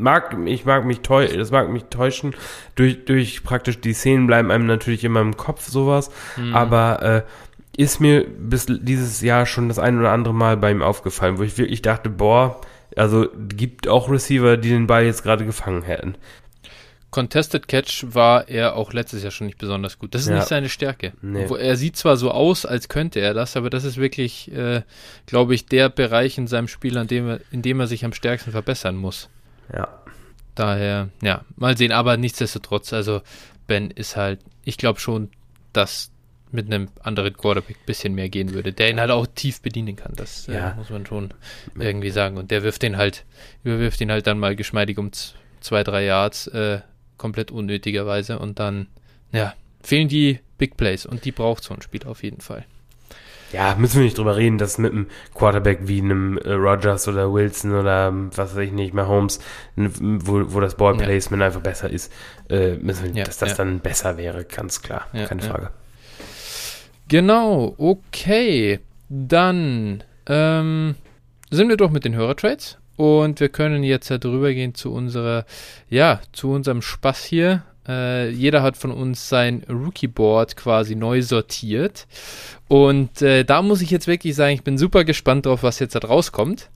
mag, ich mag mich täuschen, das mag mich täuschen. Durch, durch praktisch die Szenen bleiben einem natürlich immer im Kopf sowas. Mhm. Aber äh, ist mir bis dieses Jahr schon das ein oder andere Mal bei ihm aufgefallen, wo ich wirklich dachte, boah, also gibt auch Receiver, die den Ball jetzt gerade gefangen hätten. Contested Catch war er auch letztes Jahr schon nicht besonders gut. Das ist ja. nicht seine Stärke. Nee. Er sieht zwar so aus, als könnte er das, aber das ist wirklich, äh, glaube ich, der Bereich in seinem Spiel, an dem er, in dem er sich am stärksten verbessern muss. Ja. Daher, ja, mal sehen, aber nichtsdestotrotz, also Ben ist halt, ich glaube schon, dass mit einem anderen Quarterback ein bisschen mehr gehen würde, der ihn halt auch tief bedienen kann. Das äh, ja. äh, muss man schon irgendwie sagen. Und der wirft den halt, überwirft ihn halt dann mal geschmeidig um zwei, drei Yards, äh, komplett unnötigerweise. Und dann, ja, fehlen die Big Plays und die braucht so ein Spiel auf jeden Fall ja, müssen wir nicht drüber reden, dass mit einem Quarterback wie einem äh, Rogers oder Wilson oder ähm, was weiß ich nicht, mehr Holmes, wo, wo das Ballplacement ja. einfach besser ist, äh, müssen wir, ja, dass das ja. dann besser wäre, ganz klar, keine Frage. Genau, okay. Dann ähm, sind wir doch mit den Hörertrades und wir können jetzt ja drüber gehen zu unserer, ja, zu unserem Spaß hier. Äh, jeder hat von uns sein Rookie-Board quasi neu sortiert. Und äh, da muss ich jetzt wirklich sagen, ich bin super gespannt drauf, was jetzt da rauskommt.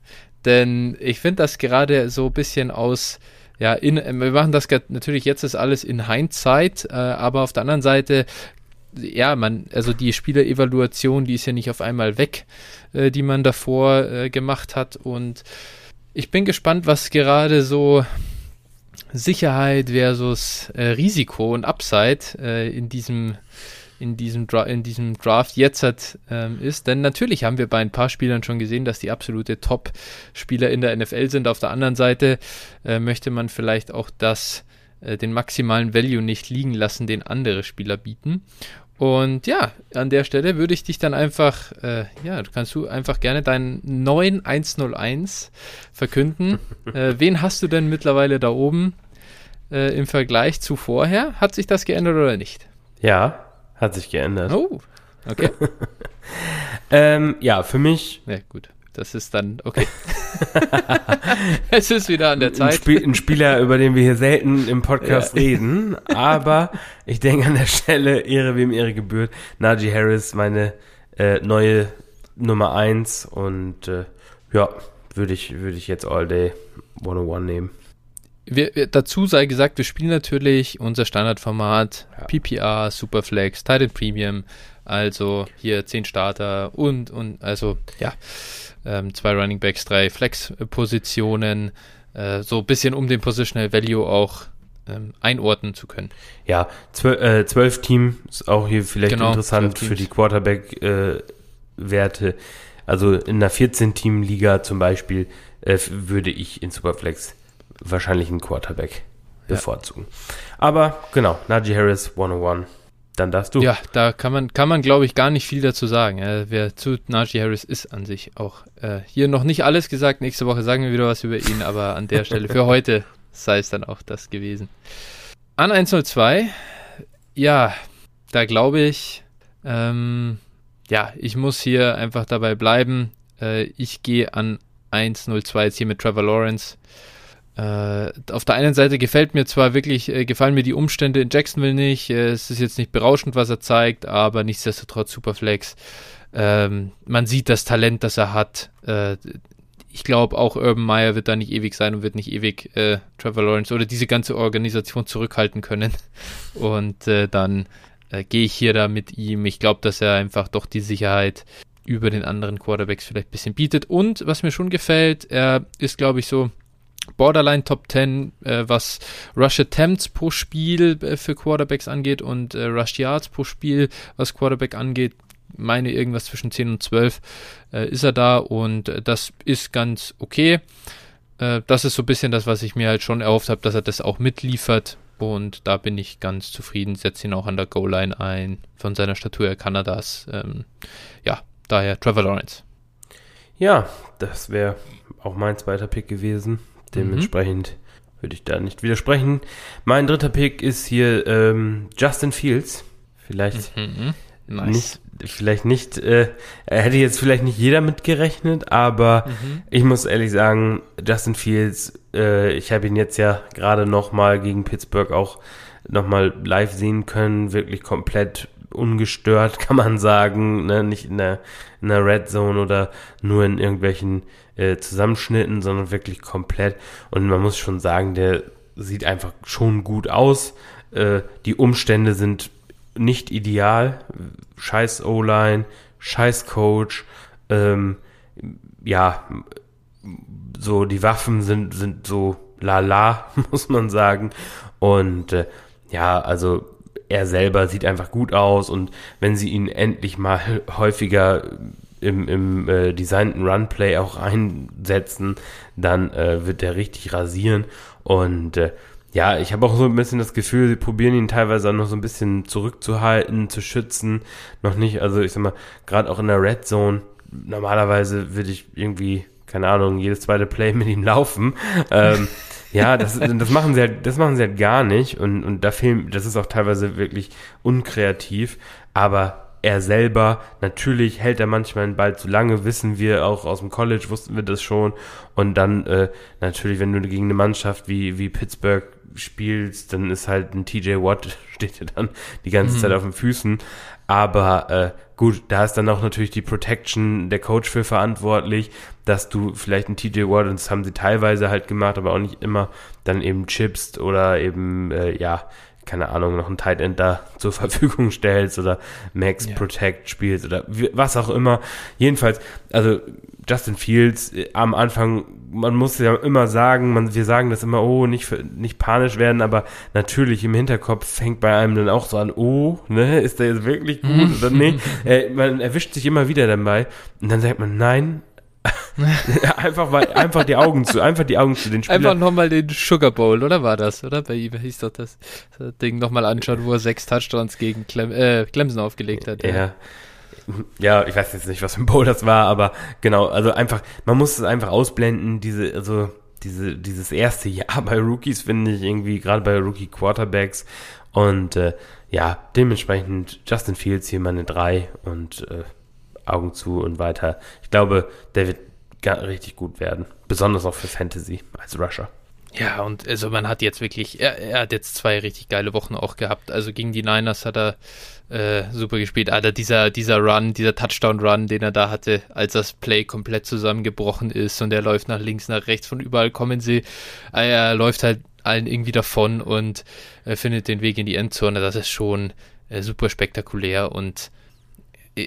Denn ich finde das gerade so ein bisschen aus, ja, in, wir machen das natürlich jetzt ist alles in Hindsight, äh, aber auf der anderen Seite ja, man, also die Spielerevaluation, die ist ja nicht auf einmal weg, äh, die man davor äh, gemacht hat. Und ich bin gespannt, was gerade so Sicherheit versus äh, Risiko und Upside äh, in diesem in diesem, Dra in diesem Draft jetzt hat, ähm, ist. Denn natürlich haben wir bei ein paar Spielern schon gesehen, dass die absolute Top-Spieler in der NFL sind. Auf der anderen Seite äh, möchte man vielleicht auch das, äh, den maximalen Value nicht liegen lassen, den andere Spieler bieten. Und ja, an der Stelle würde ich dich dann einfach, äh, ja, du kannst du einfach gerne deinen neuen 101 verkünden. *laughs* äh, wen hast du denn mittlerweile da oben äh, im Vergleich zu vorher? Hat sich das geändert oder nicht? Ja, hat sich geändert. Oh, okay. *laughs* ähm, ja, für mich. Ja, gut. Das ist dann, okay. *laughs* es ist wieder an der Zeit. Ein, Spiel, ein, Spieler, über den wir hier selten im Podcast ja. reden, aber ich denke an der Stelle, Ehre wem Ehre gebührt, Najee Harris, meine äh, neue Nummer 1 und äh, ja, würde ich, würde ich jetzt All Day 101 nehmen. Wir, wir, dazu sei gesagt, wir spielen natürlich unser Standardformat ja. PPR, Superflex, Titan Premium, also hier 10 Starter und, und also ja, ähm, zwei Running Backs, drei Flex-Positionen, äh, so ein bisschen um den Positional Value auch ähm, einordnen zu können. Ja, zwölf, äh, zwölf Teams ist auch hier vielleicht genau, interessant für die Quarterback-Werte. Äh, also in einer 14-Team-Liga zum Beispiel äh, würde ich in Superflex wahrscheinlich einen Quarterback bevorzugen. Ja. Aber genau, Najee Harris 101 dann darfst du. Ja, da kann man, kann man glaube ich, gar nicht viel dazu sagen. Äh, wer zu Najee Harris ist an sich auch äh, hier noch nicht alles gesagt. Nächste Woche sagen wir wieder was über ihn, aber an der Stelle für heute sei es dann auch das gewesen. An 102, ja, da glaube ich, ähm, ja, ich muss hier einfach dabei bleiben. Äh, ich gehe an 102 jetzt hier mit Trevor Lawrence. Äh, auf der einen Seite gefällt mir zwar wirklich, äh, gefallen mir die Umstände in Jacksonville nicht. Äh, es ist jetzt nicht berauschend, was er zeigt, aber nichtsdestotrotz Superflex. Ähm, man sieht das Talent, das er hat. Ich glaube, auch Urban Meyer wird da nicht ewig sein und wird nicht ewig Trevor Lawrence oder diese ganze Organisation zurückhalten können. *laughs* Und dann gehe ich hier da mit ihm. Ich glaube, dass er einfach doch die Sicherheit über den anderen Quarterbacks vielleicht ein bisschen bietet. Und was mir schon gefällt, er ist, glaube ich, so Borderline Top 10, äh, was Rush Attempts pro Spiel äh, für Quarterbacks angeht und äh, Rush Yards pro Spiel, was Quarterback angeht. Meine irgendwas zwischen 10 und 12 äh, ist er da und äh, das ist ganz okay. Äh, das ist so ein bisschen das, was ich mir halt schon erhofft habe, dass er das auch mitliefert. Und da bin ich ganz zufrieden. Setze ihn auch an der Goal-Line ein. Von seiner Statur her kann er das. Ähm, ja, daher Trevor Lawrence. Ja, das wäre auch mein zweiter Pick gewesen. Dementsprechend mhm. würde ich da nicht widersprechen. Mein dritter Pick ist hier ähm, Justin Fields. Vielleicht mhm. nice. nicht, vielleicht nicht, äh, hätte jetzt vielleicht nicht jeder mitgerechnet, aber mhm. ich muss ehrlich sagen, Justin Fields, äh, ich habe ihn jetzt ja gerade nochmal gegen Pittsburgh auch nochmal live sehen können, wirklich komplett ungestört, *laughs* kann man sagen, ne? nicht in der, in der Red Zone oder nur in irgendwelchen äh, Zusammenschnitten, sondern wirklich komplett. Und man muss schon sagen, der sieht einfach schon gut aus. Äh, die Umstände sind nicht ideal. Scheiß O-Line, scheiß Coach. Ähm, ja, so die Waffen sind, sind so lala, *laughs* muss man sagen. Und äh, ja, also er selber sieht einfach gut aus und wenn sie ihn endlich mal häufiger im, im äh, designten Runplay auch einsetzen, dann äh, wird er richtig rasieren. Und äh, ja, ich habe auch so ein bisschen das Gefühl, sie probieren ihn teilweise auch noch so ein bisschen zurückzuhalten, zu schützen. Noch nicht, also ich sag mal, gerade auch in der Red Zone, normalerweise würde ich irgendwie, keine Ahnung, jedes zweite Play *laughs* mit ihm laufen. Ähm, ja, das, das machen sie halt, das machen sie halt gar nicht und, und da fehlen, das ist auch teilweise wirklich unkreativ, aber er selber. Natürlich hält er manchmal den Ball zu lange, wissen wir auch aus dem College, wussten wir das schon. Und dann äh, natürlich, wenn du gegen eine Mannschaft wie, wie Pittsburgh spielst, dann ist halt ein TJ Watt, *laughs* steht dir dann die ganze mhm. Zeit auf den Füßen. Aber äh, gut, da ist dann auch natürlich die Protection der Coach für verantwortlich, dass du vielleicht ein TJ Watt, und das haben sie teilweise halt gemacht, aber auch nicht immer, dann eben chippst oder eben, äh, ja, keine Ahnung, noch ein Tight End da *laughs* zur Verfügung stellst oder Max ja. Protect spielst oder was auch immer. Jedenfalls, also Justin Fields äh, am Anfang, man muss ja immer sagen, man, wir sagen das immer, oh, nicht, nicht panisch werden, aber natürlich im Hinterkopf fängt bei einem dann auch so an, oh, ne, ist der jetzt wirklich gut oder *laughs* nee? äh, man erwischt sich immer wieder dabei und dann sagt man, nein, *laughs* einfach mal, einfach die Augen zu, einfach die Augen zu den Spielern. Einfach nochmal den Sugar Bowl, oder war das, oder? Bei ihm hieß doch das, das Ding nochmal anschauen, wo er sechs Touchdowns gegen Clem, äh, Clemson aufgelegt hat. Ja. ja. Ja. ich weiß jetzt nicht, was im Bowl das war, aber genau, also einfach, man muss es einfach ausblenden, diese, also, diese, dieses erste Jahr *laughs* bei Rookies finde ich irgendwie, gerade bei Rookie Quarterbacks und, äh, ja, dementsprechend Justin Fields hier meine drei und, äh, Augen zu und weiter. Ich glaube, der wird richtig gut werden. Besonders auch für Fantasy als Rusher. Ja, und also man hat jetzt wirklich, er, er, hat jetzt zwei richtig geile Wochen auch gehabt. Also gegen die Niners hat er äh, super gespielt. Alter, dieser, dieser Run, dieser Touchdown-Run, den er da hatte, als das Play komplett zusammengebrochen ist und er läuft nach links, nach rechts, von überall kommen sie. Er läuft halt allen irgendwie davon und äh, findet den Weg in die Endzone. Das ist schon äh, super spektakulär und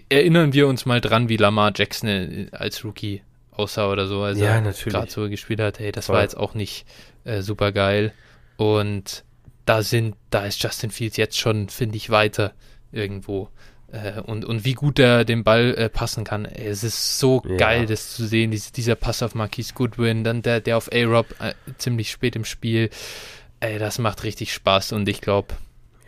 erinnern wir uns mal dran, wie Lamar Jackson äh, als Rookie aussah oder so, als ja, er gerade so gespielt hat. Hey, das Voll. war jetzt auch nicht äh, super geil. Und da sind, da ist Justin Fields jetzt schon, finde ich, weiter irgendwo. Äh, und, und wie gut er den Ball äh, passen kann. Es ist so ja. geil, das zu sehen, diese, dieser Pass auf Marquise Goodwin, dann der, der auf A-Rob äh, ziemlich spät im Spiel. Ey, das macht richtig Spaß und ich glaube,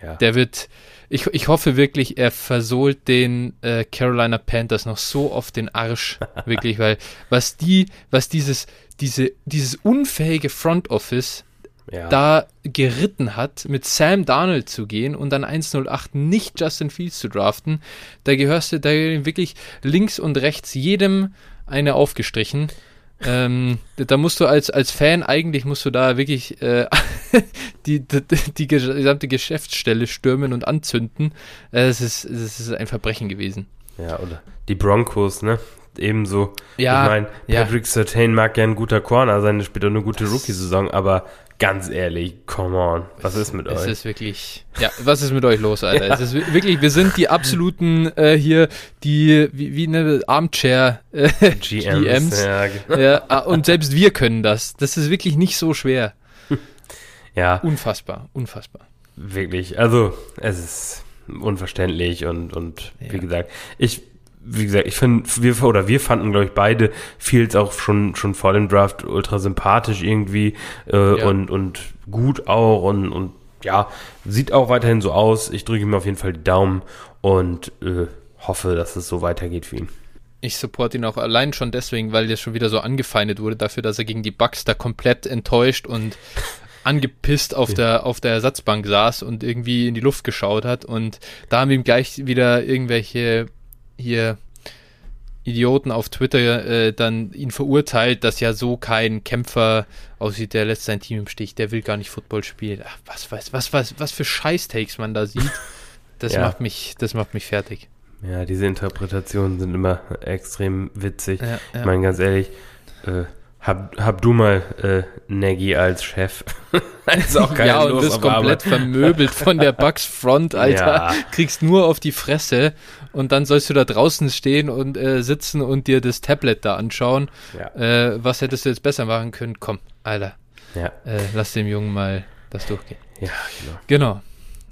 ja. der wird, ich, ich hoffe wirklich, er versohlt den äh, Carolina Panthers noch so auf den Arsch. *laughs* wirklich, weil was die, was dieses, diese, dieses unfähige Front Office ja. da geritten hat, mit Sam Darnold zu gehen und dann 108 nicht Justin Fields zu draften, da gehörst du da wirklich links und rechts jedem eine aufgestrichen. Ähm, da musst du als, als Fan eigentlich musst du da wirklich äh, *laughs* die, die, die, gesamte Geschäftsstelle stürmen und anzünden. Äh, es, ist, es ist ein Verbrechen gewesen. Ja, oder die Broncos, ne? Ebenso. Ja, ich meine, Patrick ja. Sertain mag ja ein guter Corner sein, der spielt auch eine gute Rookie-Saison, aber ganz ehrlich, come on, was ist mit es euch? Es ist wirklich, ja, was ist mit euch los, Alter? *laughs* ja. Es ist wirklich, wir sind die absoluten äh, hier, die, wie, wie eine Armchair äh, *laughs* GMs. GMs. Ja, genau. ja, ah, und selbst wir können das. Das ist wirklich nicht so schwer. *laughs* ja. Unfassbar, unfassbar. Wirklich, also es ist unverständlich und, und ja. wie gesagt, ich wie gesagt, ich finde, wir oder wir fanden, glaube ich, beide Fields auch schon schon vor dem Draft ultra sympathisch irgendwie äh, ja. und und gut auch und und ja, sieht auch weiterhin so aus. Ich drücke ihm auf jeden Fall die Daumen und äh, hoffe, dass es so weitergeht für ihn. Ich support ihn auch allein schon deswegen, weil er schon wieder so angefeindet wurde dafür, dass er gegen die Bucks da komplett enttäuscht und *laughs* angepisst auf ja. der auf der Ersatzbank saß und irgendwie in die Luft geschaut hat und da haben ihm gleich wieder irgendwelche hier Idioten auf Twitter äh, dann ihn verurteilt, dass ja so kein Kämpfer aussieht, der lässt sein Team im Stich, der will gar nicht Football spielen. Ach, was weiß, was, was, was für Scheiß-Takes man da sieht. Das *laughs* ja. macht mich, das macht mich fertig. Ja, diese Interpretationen sind immer extrem witzig. Ja, ja. Ich meine, ganz ehrlich, äh, hab, hab du mal äh, Nagy als Chef. *laughs* ist auch ja, und bist komplett vermöbelt von der *laughs* Bugs Front, Alter. Kriegst nur auf die Fresse und dann sollst du da draußen stehen und äh, sitzen und dir das Tablet da anschauen. Ja. Äh, was hättest du jetzt besser machen können? Komm, Alter. Ja. Äh, lass dem Jungen mal das durchgehen. Ja, genau. Genau.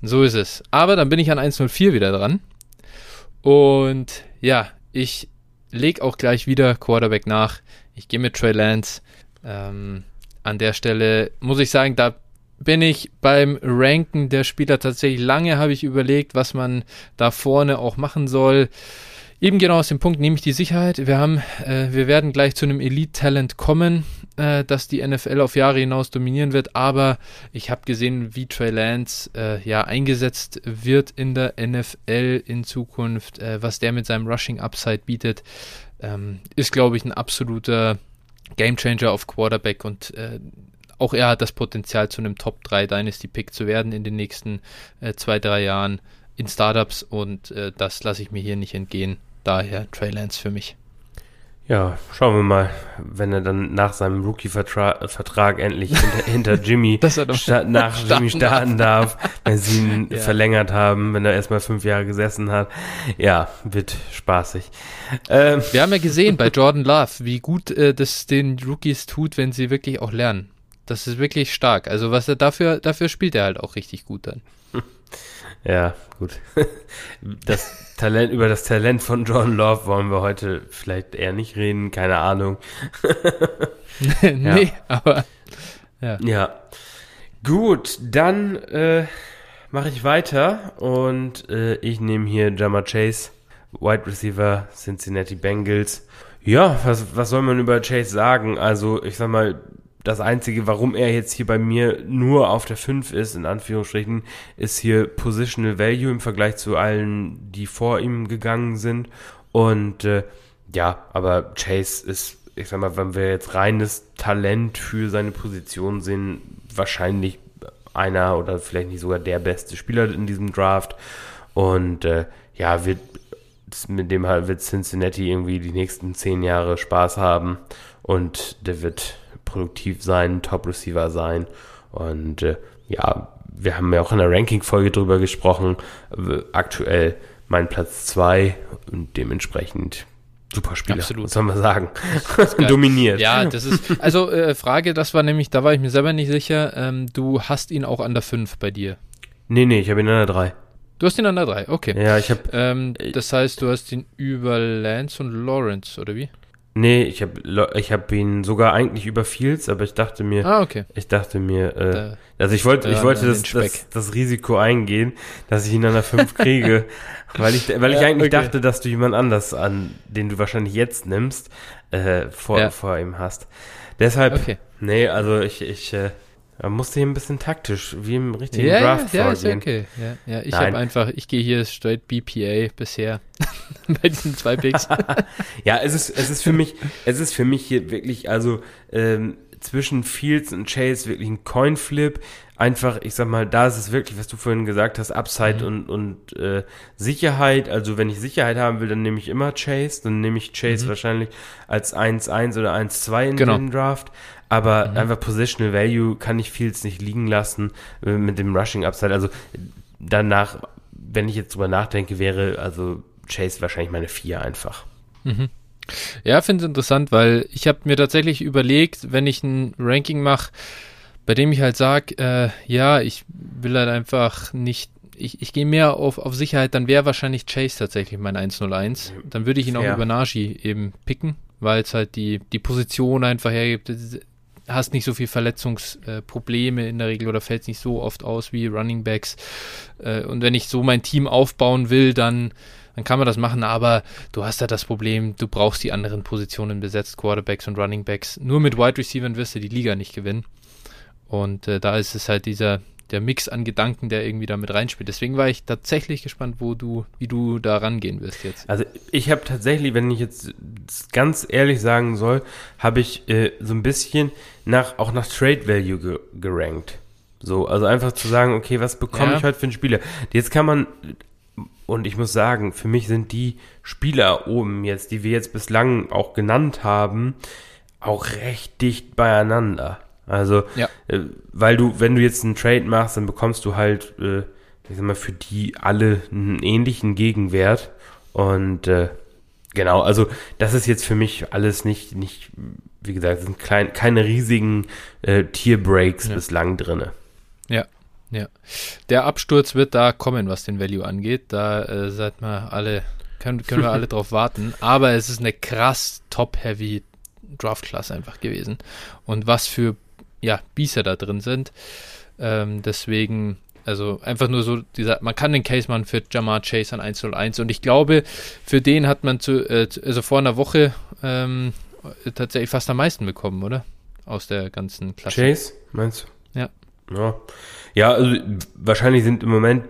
So ist es. Aber dann bin ich an 104 wieder dran. Und ja, ich leg auch gleich wieder Quarterback nach. Ich gehe mit Trey Lance. Ähm, an der Stelle muss ich sagen, da bin ich beim Ranken der Spieler tatsächlich lange habe ich überlegt, was man da vorne auch machen soll. Eben genau aus dem Punkt nehme ich die Sicherheit. Wir haben, äh, wir werden gleich zu einem Elite-Talent kommen. äh, dass die NFL auf Jahre hinaus dominieren wird, aber ich habe gesehen, wie Trey Lance äh, ja eingesetzt wird in der NFL in Zukunft, äh, was der mit seinem Rushing Upside bietet, ähm, ist glaube ich ein absoluter Gamechanger auf Quarterback und äh, auch er hat das Potenzial, zu einem Top 3 Dynasty Pick zu werden in den nächsten äh, zwei, drei Jahren in Startups und äh, das lasse ich mir hier nicht entgehen. Daher Trey Lance für mich. Ja, schauen wir mal, wenn er dann nach seinem Rookie-Vertrag endlich hinter, *laughs* hinter Jimmy sta nach starten Jimmy starten darf, wenn sie ihn *laughs* ja. verlängert haben, wenn er erstmal fünf Jahre gesessen hat. Ja, wird spaßig. Ähm. Wir haben ja gesehen bei Jordan Love, wie gut äh, das den Rookies tut, wenn sie wirklich auch lernen. Das ist wirklich stark. Also was er dafür, dafür spielt er halt auch richtig gut dann. *laughs* Ja, gut. *laughs* Das Talent, über das Talent von John Love wollen wir heute vielleicht eher nicht reden, keine Ahnung. *laughs* nee, ja. aber ja. Ja. Gut, dann äh, mache ich weiter und äh, ich nehme hier Jammer Chase, Wide Receiver Cincinnati Bengals. Ja, was, was soll man über Chase sagen? Also, ich sag mal, das Einzige, warum er jetzt hier bei mir nur auf der 5 ist, in Anführungsstrichen, ist hier Positional Value im Vergleich zu allen, die vor ihm gegangen sind. Und äh, ja, aber Chase ist, ich sag mal, wenn wir jetzt reines Talent für seine Position sehen, wahrscheinlich einer oder vielleicht nicht sogar der beste Spieler in diesem Draft. Und äh, ja, wird mit dem halt wird Cincinnati irgendwie die nächsten zehn Jahre Spaß haben und der wird produktiv sein, Top-Receiver sein. Und äh, ja, wir haben ja auch in der Ranking-Folge drüber gesprochen. Aktuell mein Platz 2 und dementsprechend super Spieler, Absolut. was soll man sagen. *laughs* Dominiert. Ja, das ist, also äh, Frage, das war nämlich, da war ich mir selber nicht sicher, ähm, du hast ihn auch an der 5 bei dir. Nee, nee, ich habe ihn an der 3. Du hast ihn an der 3, okay. Ja, ich habe. Ähm, das heißt, du hast ihn über Lance und Lawrence, oder wie? Nee, ich habe ich hab ihn sogar eigentlich über Fields, aber ich dachte mir, ah, okay. ich dachte mir, äh, da, also ich wollte, ich wollte das, das, das, Risiko eingehen, dass ich ihn an der 5 *laughs* kriege, weil ich, weil ich eigentlich okay. dachte, dass du jemand anders an, den du wahrscheinlich jetzt nimmst, äh, vor, ja. vor ihm hast. Deshalb, okay. nee, also ich, ich, äh, man musste hier ein bisschen taktisch, wie im richtigen ja, Draft ja, vorgehen. Ist okay. Ja, ja ich habe einfach, ich gehe hier straight BPA bisher *laughs* bei diesen zwei Picks. *laughs* ja, es ist, es ist für mich, es ist für mich hier wirklich, also ähm, zwischen Fields und Chase wirklich ein Coinflip. Einfach, ich sag mal, da ist es wirklich, was du vorhin gesagt hast, Upside mhm. und, und äh, Sicherheit. Also wenn ich Sicherheit haben will, dann nehme ich immer Chase. Dann nehme ich Chase mhm. wahrscheinlich als 1-1 oder 1-2 in genau. dem Draft. Aber mhm. einfach Positional Value kann ich Fields nicht liegen lassen äh, mit dem Rushing Upside. Also danach, wenn ich jetzt drüber nachdenke, wäre also Chase wahrscheinlich meine 4 einfach. Mhm. Ja, finde es interessant, weil ich habe mir tatsächlich überlegt, wenn ich ein Ranking mache, bei dem ich halt sage, äh, ja, ich will halt einfach nicht, ich, ich gehe mehr auf, auf Sicherheit, dann wäre wahrscheinlich Chase tatsächlich mein 101. Dann würde ich ihn auch ja. über Naji eben picken, weil es halt die, die Position einfach hergibt hast nicht so viel Verletzungsprobleme in der Regel oder fällt nicht so oft aus wie Running Backs. Äh, und wenn ich so mein Team aufbauen will, dann, dann kann man das machen, aber du hast ja das Problem, du brauchst die anderen Positionen besetzt, Quarterbacks und Running Backs. Nur mit Wide Receivers wirst du die Liga nicht gewinnen. Und äh, da ist es halt dieser, der Mix an Gedanken, der irgendwie da mit reinspielt. Deswegen war ich tatsächlich gespannt, wo du, wie du da rangehen wirst jetzt. Also ich habe tatsächlich, wenn ich jetzt ganz ehrlich sagen soll, habe ich äh, so ein bisschen nach auch nach Trade Value ge gerankt. So, also einfach zu sagen, okay, was bekomme ja. ich heute für einen Spieler? Jetzt kann man und ich muss sagen, für mich sind die Spieler oben jetzt, die wir jetzt bislang auch genannt haben, auch recht dicht beieinander. Also, ja. äh, weil du, wenn du jetzt einen Trade machst, dann bekommst du halt, äh, ich sag mal, für die alle einen ähnlichen Gegenwert. Und äh, genau, also das ist jetzt für mich alles nicht, nicht wie gesagt, sind klein, keine riesigen äh, Tierbreaks ja. bislang drinne. Ja, ja. Der Absturz wird da kommen, was den Value angeht. Da äh, seid mal alle, können, können wir alle *laughs* drauf warten. Aber es ist eine krass top-heavy Draft-Class einfach gewesen. Und was für ja, Biester da drin sind. Ähm, deswegen, also einfach nur so, dieser, man kann den Case machen für Jamar Chase an 101 und ich glaube, für den hat man zu, äh, also vor einer Woche ähm, tatsächlich fast am meisten bekommen, oder? aus der ganzen Klasse. Chase, meinst du? Ja. Ja, ja also wahrscheinlich sind im Moment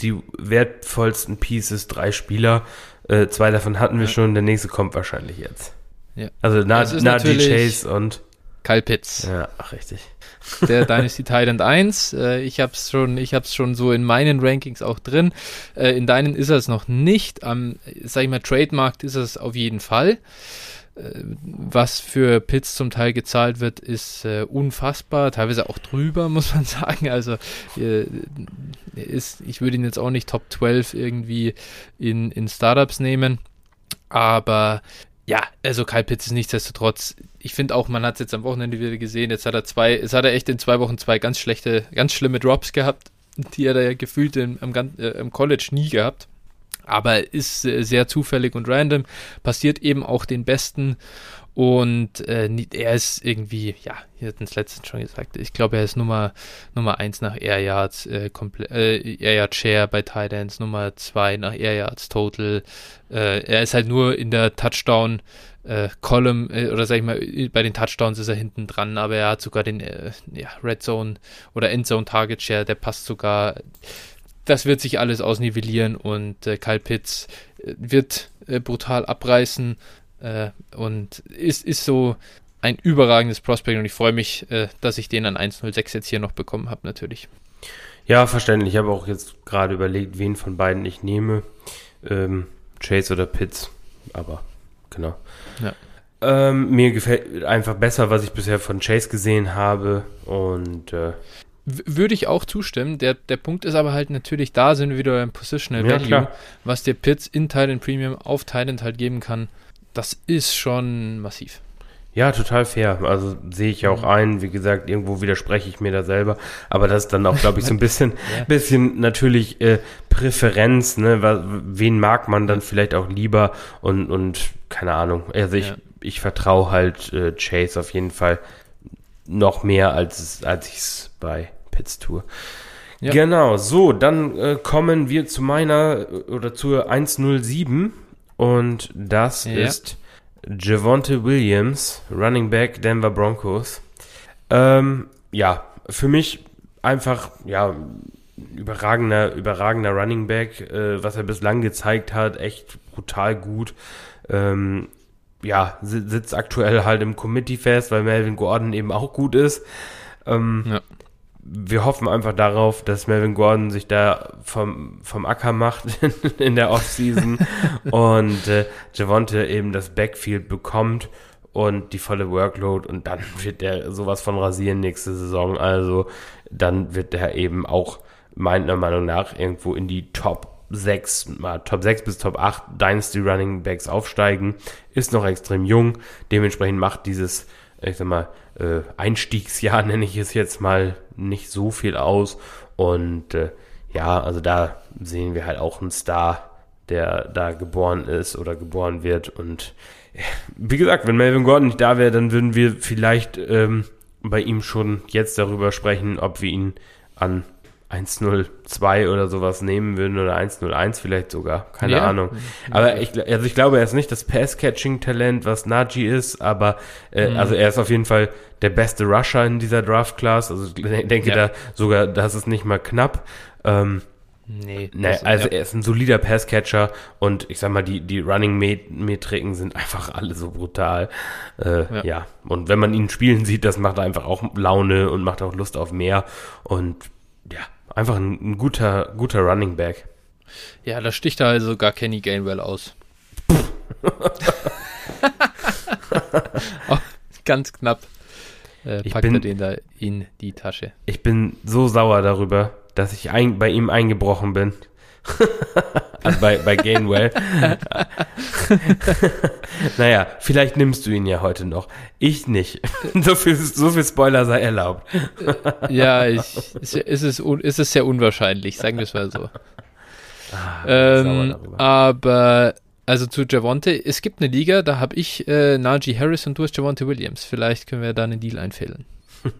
die wertvollsten Pieces drei Spieler. Äh, zwei davon hatten wir ja. schon, der nächste kommt wahrscheinlich jetzt. Ja. Also Najee Chase und Kyle Pitts. Ja, ach, richtig. *laughs* Der Dynasty Titan 1. Äh, ich habe es schon, ich hab's schon so in meinen Rankings auch drin. Äh, in deinen ist er es noch nicht. Am, sag ich mal, Trademark ist es auf jeden Fall. Äh, was für Pitts zum Teil gezahlt wird, ist äh, unfassbar, teilweise auch drüber, *laughs* muss man sagen. Also äh, ist, ich würde ihn jetzt auch nicht Top 12 irgendwie in, in Startups nehmen. Aber ja, also Kyle Pitts ist nichtsdestotrotz, ich finde auch, man hat es jetzt am Wochenende wieder gesehen, jetzt hat er zwei, jetzt hat er echt in zwei Wochen zwei ganz schlechte, ganz schlimme Drops gehabt, die er da ja gefühlt im, im, äh, im College nie gehabt. Aber ist sehr zufällig und random, passiert eben auch den Besten und äh, er ist irgendwie, ja, wir hatten es letztens schon gesagt, ich glaube, er ist Nummer, Nummer 1 nach Air Yards, äh, äh, Air Yard Share bei Titans, Nummer 2 nach Air Yards Total. Äh, er ist halt nur in der Touchdown äh, Column, äh, oder sag ich mal, bei den Touchdowns ist er hinten dran, aber er hat sogar den ja, Red Zone oder Endzone Target Share, der passt sogar das wird sich alles ausnivellieren und Kyle Pitts wird brutal abreißen äh, und ist, ist so ein überragendes Prospect und ich freue mich, äh, dass ich den an 1.06 jetzt hier noch bekommen habe, natürlich. Ja, verständlich. Ich habe auch jetzt gerade überlegt, wen von beiden ich nehme. Ähm, Chase oder Pitts, aber genau. Ja. Ähm, mir gefällt einfach besser, was ich bisher von Chase gesehen habe und äh, würde ich auch zustimmen. Der, der Punkt ist aber halt natürlich, da sind wir wieder beim Positional ja, Value, klar. was der Pitts in Titan Premium auf Titan halt geben kann. Das ist schon massiv. Ja, total fair. Also sehe ich auch mhm. ein. Wie gesagt, irgendwo widerspreche ich mir da selber. Aber das ist dann auch, glaube ich, so ein *laughs* bisschen, ja. bisschen natürlich äh, Präferenz. Ne? Wen mag man dann vielleicht auch lieber? Und, und keine Ahnung. Also ich, ja. ich vertraue halt äh, Chase auf jeden Fall noch mehr, als, als ich es bei Pits tue. Ja. Genau, so, dann äh, kommen wir zu meiner oder zur 107 und das ja. ist Javonte Williams, Running Back Denver Broncos. Ähm, ja, für mich einfach, ja, überragender, überragender Running Back, äh, was er bislang gezeigt hat, echt brutal gut. Ähm, ja, sitzt aktuell halt im Committee fest, weil Melvin Gordon eben auch gut ist. Ähm, ja. Wir hoffen einfach darauf, dass Melvin Gordon sich da vom, vom Acker macht *laughs* in der Offseason *laughs* und äh, Javonte eben das Backfield bekommt und die volle Workload und dann *laughs* wird der sowas von rasieren nächste Saison. Also dann wird der eben auch meiner Meinung nach irgendwo in die Top 6, mal Top 6 bis Top 8 Dynasty Running Backs aufsteigen, ist noch extrem jung, dementsprechend macht dieses, ich sag mal, äh, Einstiegsjahr, *laughs* nenne ich es jetzt mal, nicht so viel aus. Und äh, ja, also da sehen wir halt auch einen Star, der da geboren ist oder geboren wird. Und wie gesagt, wenn Melvin Gordon nicht da wäre, dann würden wir vielleicht ähm, bei ihm schon jetzt darüber sprechen, ob wir ihn an 102 oder sowas nehmen würden oder 101 vielleicht sogar, keine ja. Ahnung. Aber ich, also ich glaube, er ist nicht das Pass-Catching-Talent, was Najee ist, aber äh, mhm. also er ist auf jeden Fall der beste Rusher in dieser Draft-Class. Also ich denke ja. da sogar, das ist nicht mal knapp. Ähm, Nee. nee also ja. er ist ein solider Passcatcher und ich sag mal, die, die Running-Metriken sind einfach alle so brutal. Äh, ja. ja. Und wenn man ihn spielen sieht, das macht einfach auch Laune und macht auch Lust auf mehr. Und ja, Einfach ein, ein guter, guter Running Back. Ja, da sticht er also gar Kenny Gainwell aus. *laughs* *laughs* ganz knapp äh, packt bin, er den da in die Tasche. Ich bin so sauer darüber, dass ich ein, bei ihm eingebrochen bin. Also bei, bei Gainwell. *laughs* naja, vielleicht nimmst du ihn ja heute noch. Ich nicht. *laughs* so, viel, so viel Spoiler sei erlaubt. ja, ich, ist, es, ist es sehr unwahrscheinlich, sagen wir es mal so. Ah, ähm, aber also zu Javonte, es gibt eine Liga, da habe ich äh, Najee Harris und du hast Javonte Williams. Vielleicht können wir da einen Deal einfällen. *laughs*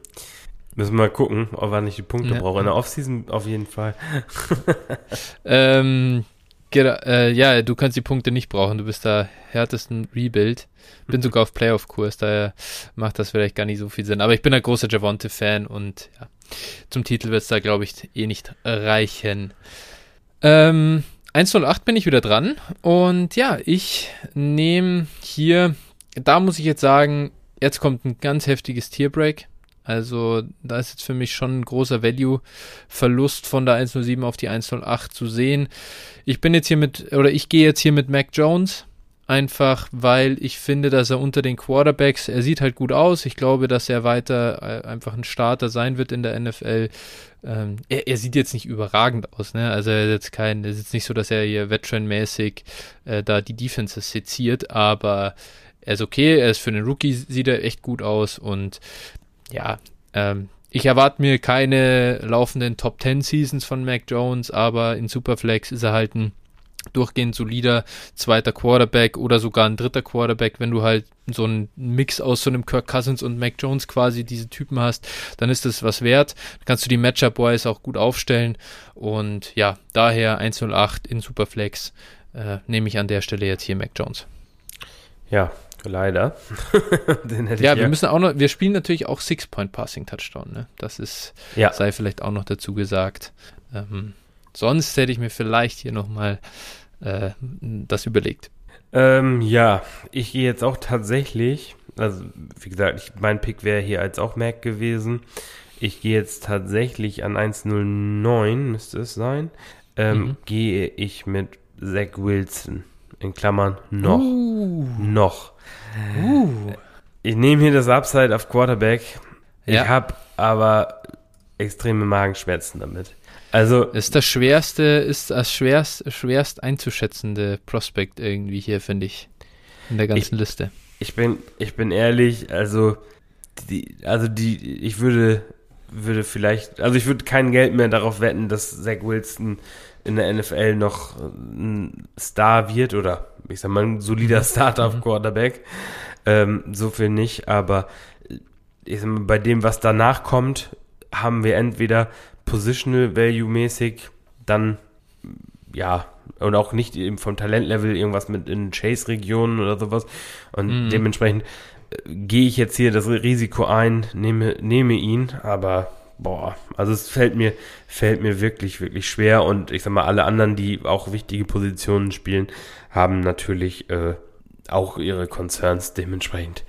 Müssen wir mal gucken, ob er nicht die Punkte ja. braucht. In der Offseason auf jeden Fall. *laughs* ähm, äh, ja, du kannst die Punkte nicht brauchen. Du bist da härtesten Rebuild. Bin mhm. sogar auf Playoff-Kurs, daher macht das vielleicht gar nicht so viel Sinn. Aber ich bin ein großer Javonte-Fan und ja, zum Titel wird es da, glaube ich, eh nicht reichen. Ähm, 108 bin ich wieder dran. Und ja, ich nehme hier, da muss ich jetzt sagen, jetzt kommt ein ganz heftiges Tierbreak. Also da ist jetzt für mich schon ein großer Value-Verlust von der 107 auf die 108 zu sehen. Ich bin jetzt hier mit, oder ich gehe jetzt hier mit Mac Jones, einfach weil ich finde, dass er unter den Quarterbacks, er sieht halt gut aus. Ich glaube, dass er weiter äh, einfach ein Starter sein wird in der NFL. Ähm, er, er, sieht jetzt nicht überragend aus, ne? Also er ist jetzt kein, es ist jetzt nicht so, dass er hier Veteran-mäßig äh, da die Defenses seziert, aber er ist okay, er ist für einen Rookie, sieht er echt gut aus und ja, ähm, ich erwarte mir keine laufenden Top 10 Seasons von Mac Jones, aber in Superflex ist er halt ein durchgehend solider zweiter Quarterback oder sogar ein dritter Quarterback, wenn du halt so einen Mix aus so einem Kirk Cousins und Mac Jones quasi diese Typen hast, dann ist das was wert. Dann kannst du die Matchup-Wise auch gut aufstellen und ja, daher 108 in Superflex äh, nehme ich an der Stelle jetzt hier Mac Jones. Ja, Leider. *laughs* ja, wir müssen auch noch, wir spielen natürlich auch Six-Point-Passing-Touchdown, ne? Das ist, ja. sei vielleicht auch noch dazu gesagt. Ähm, sonst hätte ich mir vielleicht hier nochmal äh, das überlegt. Ähm, ja, ich gehe jetzt auch tatsächlich, also wie gesagt, ich, mein Pick wäre hier als auch Mac gewesen. Ich gehe jetzt tatsächlich an 109, müsste es sein. Ähm, mhm. Gehe ich mit Zach Wilson. In Klammern noch. Uh. Noch. Uh. Ich nehme hier das Upside auf Quarterback. Ja. Ich habe aber extreme Magenschmerzen damit. Also ist das schwerste, ist das schwerst, schwerst einzuschätzende Prospekt irgendwie hier, finde ich, in der ganzen ich, Liste. Ich bin, ich bin ehrlich, also die, also die, ich würde, würde vielleicht, also ich würde kein Geld mehr darauf wetten, dass Zach Wilson in der NFL noch ein Star wird oder ich sag mal ein solider. *laughs* Startup-Quarterback. Ähm, so viel nicht, aber ich sag mal, bei dem, was danach kommt, haben wir entweder Positional Value mäßig, dann ja, und auch nicht eben vom Talentlevel irgendwas mit in Chase-Regionen oder sowas. Und mhm. dementsprechend äh, gehe ich jetzt hier das Risiko ein, nehme, nehme ihn, aber boah, also es fällt mir, fällt mir wirklich, wirklich schwer und ich sag mal, alle anderen, die auch wichtige Positionen spielen, haben natürlich äh, auch ihre Concerns dementsprechend.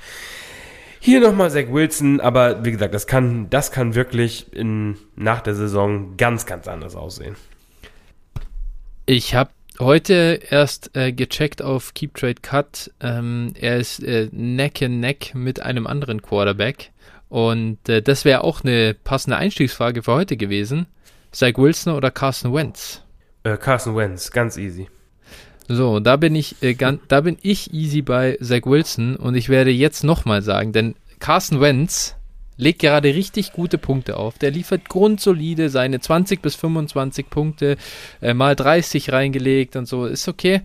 Hier nochmal Zach Wilson, aber wie gesagt, das kann, das kann wirklich in, nach der Saison ganz, ganz anders aussehen. Ich habe heute erst äh, gecheckt auf Keep Trade Cut. Ähm, er ist äh, Neck and Neck mit einem anderen Quarterback. Und äh, das wäre auch eine passende Einstiegsfrage für heute gewesen. Zach Wilson oder Carson Wentz? Äh, Carson Wentz, ganz easy. So, da bin ich, äh, ganz, da bin ich easy bei Zach Wilson und ich werde jetzt nochmal sagen, denn Carson Wentz legt gerade richtig gute Punkte auf. Der liefert grundsolide seine 20 bis 25 Punkte, äh, mal 30 reingelegt und so, ist okay.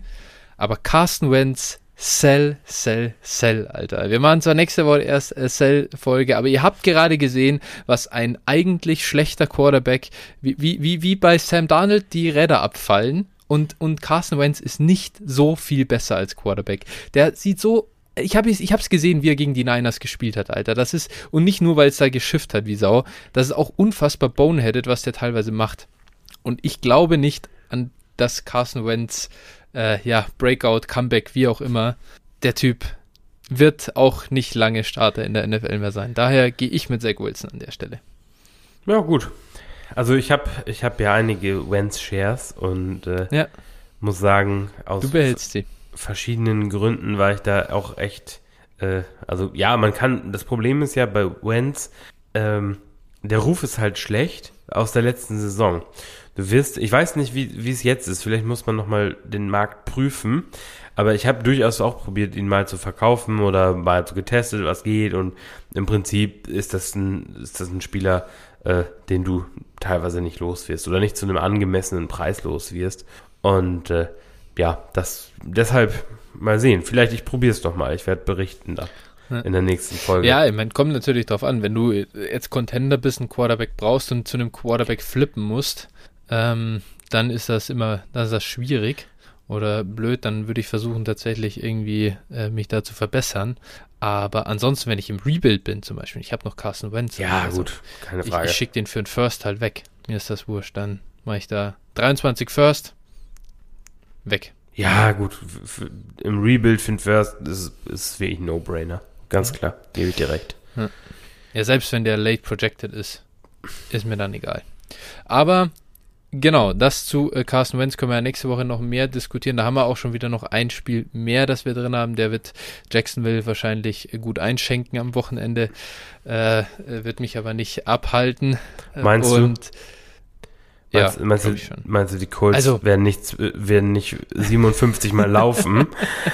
Aber Carson Wentz Sell, Sell, Sell, Alter. Wir machen zwar nächste Woche erst äh, Sell-Folge, aber ihr habt gerade gesehen, was ein eigentlich schlechter Quarterback, wie, wie, wie bei Sam Darnold die Räder abfallen und, und Carson Wentz ist nicht so viel besser als Quarterback. Der sieht so ich habe es ich hab's gesehen, wie er gegen die Niners gespielt hat, Alter. Das ist, und nicht nur, weil es da geschifft hat wie Sau, das ist auch unfassbar boneheaded, was der teilweise macht. Und ich glaube nicht an das Carson Wentz äh, ja, Breakout, Comeback, wie auch immer, der Typ wird auch nicht lange Starter in der NFL mehr sein. Daher gehe ich mit Zach Wilson an der Stelle. Ja, gut. Also ich habe ich hab ja einige Wentz-Shares und äh, ja. muss sagen, aus verschiedenen Gründen war ich da auch echt, äh, also ja, man kann, das Problem ist ja bei Wentz, ähm, der Ruf ist halt schlecht aus der letzten Saison. Du wirst, ich weiß nicht, wie, wie es jetzt ist, vielleicht muss man nochmal den Markt prüfen, aber ich habe durchaus auch probiert, ihn mal zu verkaufen oder mal zu getestet, was geht und im Prinzip ist das ein, ist das ein Spieler, äh, den du teilweise nicht los wirst oder nicht zu einem angemessenen Preis los wirst und äh, ja, das deshalb mal sehen. Vielleicht ich probiere es doch mal. Ich werde berichten da in der nächsten Folge. Ja, ich meine, kommt natürlich darauf an, wenn du jetzt Contender bist, einen Quarterback brauchst und zu einem Quarterback flippen musst, ähm, dann ist das immer, dann ist das schwierig. oder blöd, dann würde ich versuchen, tatsächlich irgendwie äh, mich da zu verbessern. Aber ansonsten, wenn ich im Rebuild bin, zum Beispiel, ich habe noch Carson Wentz. Ja, also, gut, keine Frage. Ich, ich schicke den für einen First halt weg. Mir ist das wurscht. Dann mache ich da 23 First, weg. Ja, gut. Im Rebuild für einen First ist, ist wirklich ein No-Brainer. Ganz klar, gebe ich dir recht. Ja. ja, selbst wenn der late projected ist, ist mir dann egal. Aber Genau, das zu äh, Carsten Wentz können wir ja nächste Woche noch mehr diskutieren. Da haben wir auch schon wieder noch ein Spiel mehr, das wir drin haben. Der wird Jacksonville wahrscheinlich gut einschenken am Wochenende, äh, wird mich aber nicht abhalten. Meinst Und, du? Meinst, ja, meinst, du, meinst du, die Colts also, werden, nicht, werden nicht 57 Mal laufen?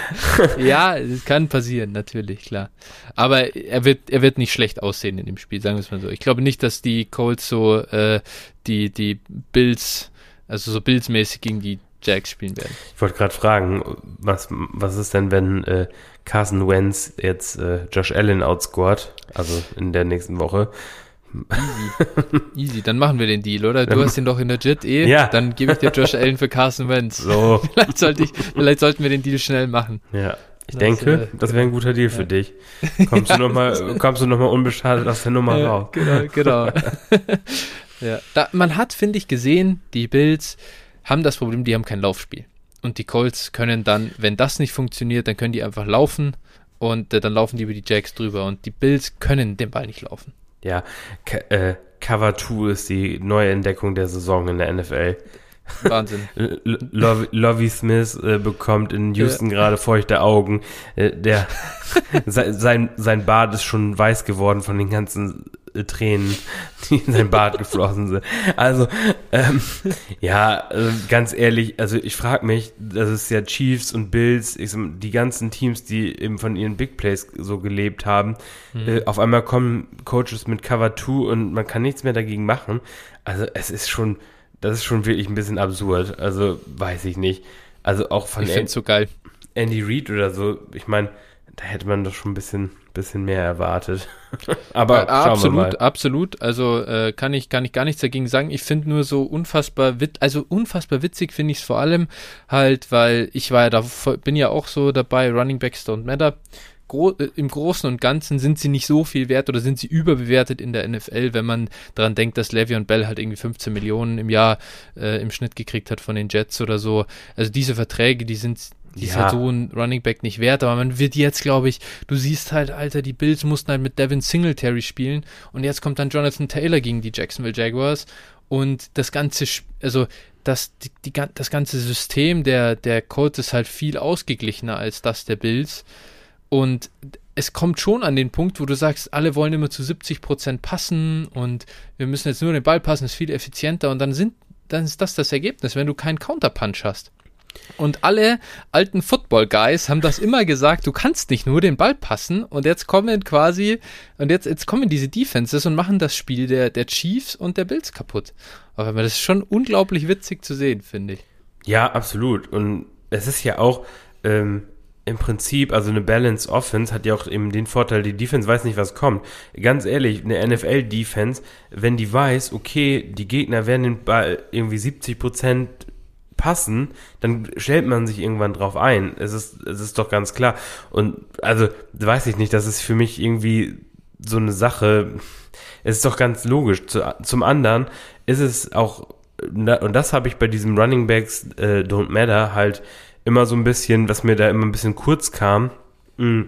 *laughs* ja, es kann passieren, natürlich, klar. Aber er wird, er wird nicht schlecht aussehen in dem Spiel, sagen wir es mal so. Ich glaube nicht, dass die Colts so äh, die, die Bills, also so Bills-mäßig gegen die Jacks spielen werden. Ich wollte gerade fragen, was, was ist denn, wenn äh, Carson Wentz jetzt äh, Josh Allen outscored, also in der nächsten Woche? Easy. Easy, dann machen wir den Deal, oder? Du hast ihn doch in der JIT eh. Ja. Dann gebe ich dir Josh *laughs* Allen für Carson Wentz. So. *laughs* vielleicht, sollte ich, vielleicht sollten wir den Deal schnell machen. Ja. Ich das, denke, äh, das wäre ein guter Deal ja. für dich. Kommst ja, du nochmal, kommst du unbeschadet aus der Nummer ja, raus. Genau, genau. *laughs* ja. Da, man hat, finde ich, gesehen, die Bills haben das Problem, die haben kein Laufspiel. Und die Colts können dann, wenn das nicht funktioniert, dann können die einfach laufen und äh, dann laufen die über die Jacks drüber. Und die Bills können den Ball nicht laufen. Ja, K äh, Cover 2 ist die neue Entdeckung der Saison in der NFL. Wahnsinn. *laughs* Lovey Smith äh, bekommt in Houston ja. gerade feuchte Augen. Äh, der, *laughs* sein, sein Bart ist schon weiß geworden von den ganzen Tränen, die in sein Bart geflossen sind. Also, ähm, ja, äh, ganz ehrlich, also ich frage mich, das ist ja Chiefs und Bills, ich, die ganzen Teams, die eben von ihren Big Plays so gelebt haben, mhm. äh, auf einmal kommen Coaches mit Cover 2 und man kann nichts mehr dagegen machen. Also es ist schon, das ist schon wirklich ein bisschen absurd. Also weiß ich nicht. Also auch von ich so geil. Andy Reid oder so, ich meine, da hätte man doch schon ein bisschen, bisschen mehr erwartet. *laughs* Aber ja, absolut, absolut. Also äh, kann ich kann ich gar nichts dagegen sagen. Ich finde nur so unfassbar wit also unfassbar witzig finde ich es vor allem halt, weil ich war ja da bin ja auch so dabei. Running Backs don't matter. Gro äh, Im Großen und Ganzen sind sie nicht so viel wert oder sind sie überbewertet in der NFL, wenn man daran denkt, dass Levy und Bell halt irgendwie 15 Millionen im Jahr äh, im Schnitt gekriegt hat von den Jets oder so. Also diese Verträge, die sind die ist halt so ein Running Back nicht wert, aber man wird jetzt, glaube ich, du siehst halt, Alter, die Bills mussten halt mit Devin Singletary spielen und jetzt kommt dann Jonathan Taylor gegen die Jacksonville Jaguars und das ganze, also das, die, die, das ganze System der, der Colts ist halt viel ausgeglichener als das der Bills und es kommt schon an den Punkt, wo du sagst, alle wollen immer zu 70 Prozent passen und wir müssen jetzt nur den Ball passen, ist viel effizienter und dann sind, dann ist das das Ergebnis, wenn du keinen Counterpunch hast. Und alle alten Football-Guys haben das immer gesagt, du kannst nicht nur den Ball passen und jetzt kommen quasi, und jetzt, jetzt kommen diese Defenses und machen das Spiel der, der Chiefs und der Bills kaputt. Aber das ist schon unglaublich witzig zu sehen, finde ich. Ja, absolut. Und es ist ja auch ähm, im Prinzip, also eine Balance Offense hat ja auch eben den Vorteil, die Defense weiß nicht, was kommt. Ganz ehrlich, eine NFL-Defense, wenn die weiß, okay, die Gegner werden den Ball irgendwie 70 Prozent passen, dann stellt man sich irgendwann drauf ein. Es ist, es ist doch ganz klar. Und also, weiß ich nicht, das ist für mich irgendwie so eine Sache. Es ist doch ganz logisch. Zu, zum anderen ist es auch, und das habe ich bei diesem Running Backs äh, Don't Matter halt immer so ein bisschen, was mir da immer ein bisschen kurz kam. Mm,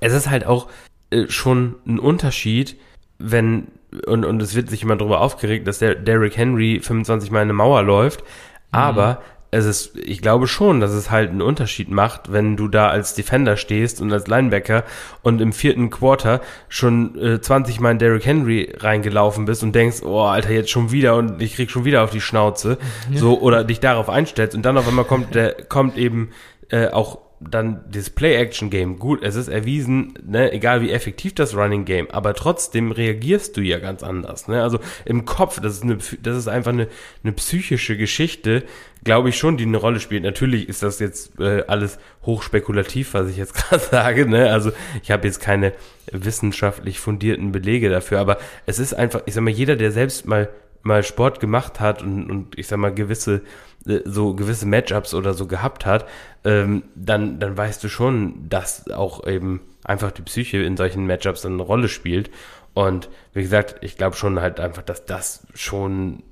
es ist halt auch äh, schon ein Unterschied, wenn, und, und es wird sich immer darüber aufgeregt, dass der Derrick Henry 25 Mal eine Mauer läuft, aber mhm. es ist, ich glaube schon, dass es halt einen Unterschied macht, wenn du da als Defender stehst und als Linebacker und im vierten Quarter schon äh, 20 Mal in Derrick Henry reingelaufen bist und denkst, oh, Alter, jetzt schon wieder und ich krieg schon wieder auf die Schnauze. Ja. So, oder dich darauf einstellst und dann auf einmal kommt der, kommt eben äh, auch dann das Play-Action-Game, gut, es ist erwiesen, ne, egal wie effektiv das Running-Game, aber trotzdem reagierst du ja ganz anders. Ne? Also im Kopf, das ist, eine, das ist einfach eine, eine psychische Geschichte, glaube ich schon, die eine Rolle spielt. Natürlich ist das jetzt äh, alles hochspekulativ, was ich jetzt *laughs* gerade sage. Ne? Also ich habe jetzt keine wissenschaftlich fundierten Belege dafür, aber es ist einfach, ich sag mal, jeder, der selbst mal mal Sport gemacht hat und, und ich sag mal gewisse so gewisse Matchups oder so gehabt hat, ähm, dann, dann weißt du schon, dass auch eben einfach die Psyche in solchen Matchups eine Rolle spielt. Und wie gesagt, ich glaube schon halt einfach, dass das schon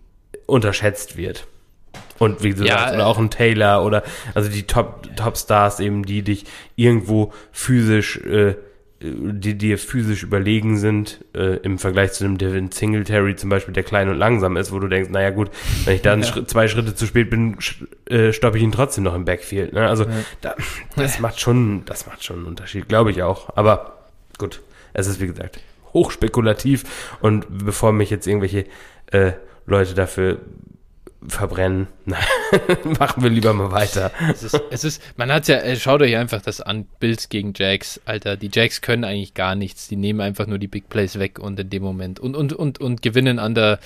unterschätzt wird. Und wie du ja, sagst, oder auch ein Taylor oder also die Top, Top Stars eben, die dich irgendwo physisch äh, die dir physisch überlegen sind, äh, im Vergleich zu einem Devin Singletary zum Beispiel, der klein und langsam ist, wo du denkst, naja gut, wenn ich da ja. Schritt, zwei Schritte zu spät bin, äh, stoppe ich ihn trotzdem noch im Backfield. Ne? Also ja. da, das macht schon, das macht schon einen Unterschied, glaube ich auch. Aber gut, es ist wie gesagt hochspekulativ und bevor mich jetzt irgendwelche äh, Leute dafür verbrennen. *laughs* Machen wir lieber mal weiter. Es ist, es ist man hat ja, äh, schaut euch einfach das an, Bills gegen Jacks, Alter, die Jacks können eigentlich gar nichts, die nehmen einfach nur die Big Plays weg und in dem Moment und, und, und, und gewinnen an der,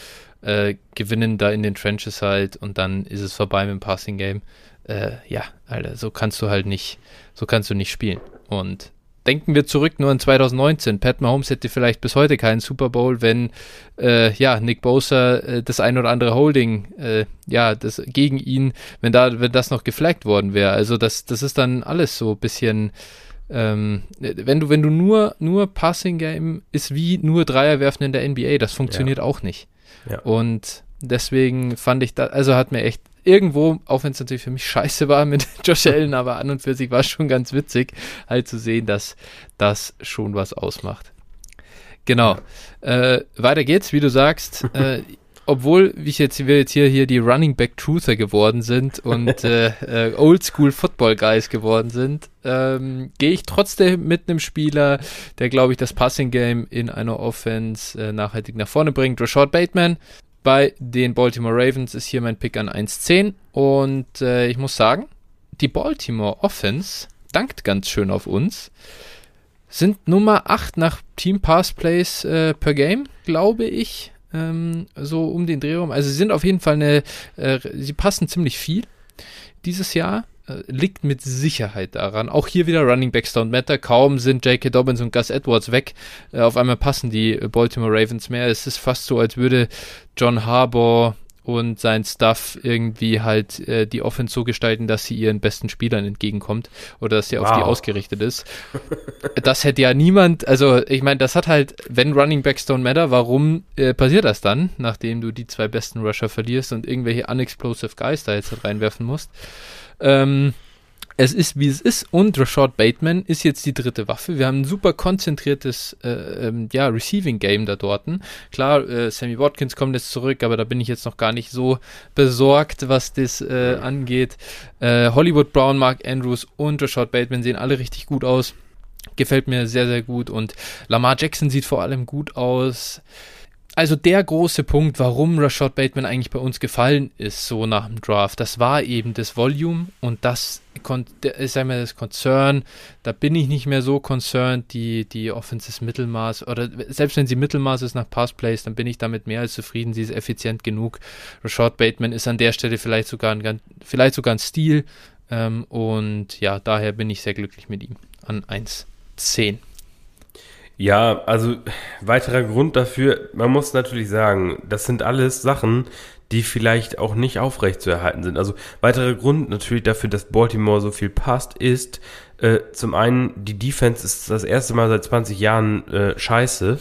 äh, gewinnen da in den Trenches halt und dann ist es vorbei mit dem Passing Game. Äh, ja, Alter, so kannst du halt nicht, so kannst du nicht spielen. Und denken wir zurück nur in 2019. Pat Mahomes hätte vielleicht bis heute keinen Super Bowl, wenn äh, ja Nick Bosa äh, das ein oder andere Holding äh, ja das gegen ihn, wenn da wenn das noch geflaggt worden wäre. Also das das ist dann alles so ein bisschen ähm, wenn du wenn du nur nur Passing Game ist wie nur Dreier werfen in der NBA, das funktioniert ja. auch nicht. Ja. Und deswegen fand ich da also hat mir echt irgendwo, auch wenn es natürlich für mich scheiße war mit *laughs* Josh Allen, aber an und für sich war es schon ganz witzig, halt zu sehen, dass das schon was ausmacht. Genau. Äh, weiter geht's, wie du sagst. *laughs* Äh, obwohl wie ich jetzt, wir jetzt hier, hier die Running Back Truther geworden sind und *laughs* äh, äh, Oldschool Football Guys geworden sind, ähm, gehe ich trotzdem mit einem Spieler, der, glaube ich, das Passing Game in einer Offense äh, nachhaltig nach vorne bringt. Rashad Bateman, bei den Baltimore Ravens ist hier mein Pick an 1-10 und äh, ich muss sagen, die Baltimore Offense dankt ganz schön auf uns. Sind Nummer 8 nach Team Pass Plays äh, per Game, glaube ich. Ähm, so um den Dreh rum. Also sie sind auf jeden Fall eine, äh, sie passen ziemlich viel dieses Jahr. Äh, liegt mit Sicherheit daran. Auch hier wieder Running Backs don't matter. Kaum sind J.K. Dobbins und Gus Edwards weg. Äh, auf einmal passen die Baltimore Ravens mehr. Es ist fast so, als würde John Harbour und sein Stuff irgendwie halt äh, die Offense so gestalten, dass sie ihren besten Spielern entgegenkommt oder dass sie wow. auf die ausgerichtet ist. *laughs* das hätte ja niemand, also ich meine, das hat halt, wenn Running Backs don't matter, warum äh, passiert das dann, nachdem du die zwei besten Rusher verlierst und irgendwelche unexplosive Guys da jetzt reinwerfen musst? Ähm, es ist, wie es ist. Und Rashad Bateman ist jetzt die dritte Waffe. Wir haben ein super konzentriertes äh, ähm, ja, Receiving-Game da dort. Klar, äh, Sammy Watkins kommt jetzt zurück, aber da bin ich jetzt noch gar nicht so besorgt, was das äh, angeht. Äh, Hollywood Brown, Mark Andrews und Rashad Bateman sehen alle richtig gut aus. Gefällt mir sehr, sehr gut. Und Lamar Jackson sieht vor allem gut aus also der große Punkt, warum Rashad Bateman eigentlich bei uns gefallen ist, so nach dem Draft, das war eben das Volume und das ist einmal das Concern. Da bin ich nicht mehr so concerned. Die, die Offense ist Mittelmaß oder selbst wenn sie Mittelmaß ist nach Passplays, dann bin ich damit mehr als zufrieden. Sie ist effizient genug. Rashad Bateman ist an der Stelle vielleicht sogar ein, vielleicht sogar ein Stil ähm, und ja, daher bin ich sehr glücklich mit ihm an 1,10. Ja, also weiterer Grund dafür, man muss natürlich sagen, das sind alles Sachen, die vielleicht auch nicht aufrecht zu erhalten sind. Also weiterer Grund natürlich dafür, dass Baltimore so viel passt, ist äh, zum einen, die Defense ist das erste Mal seit 20 Jahren äh, scheiße.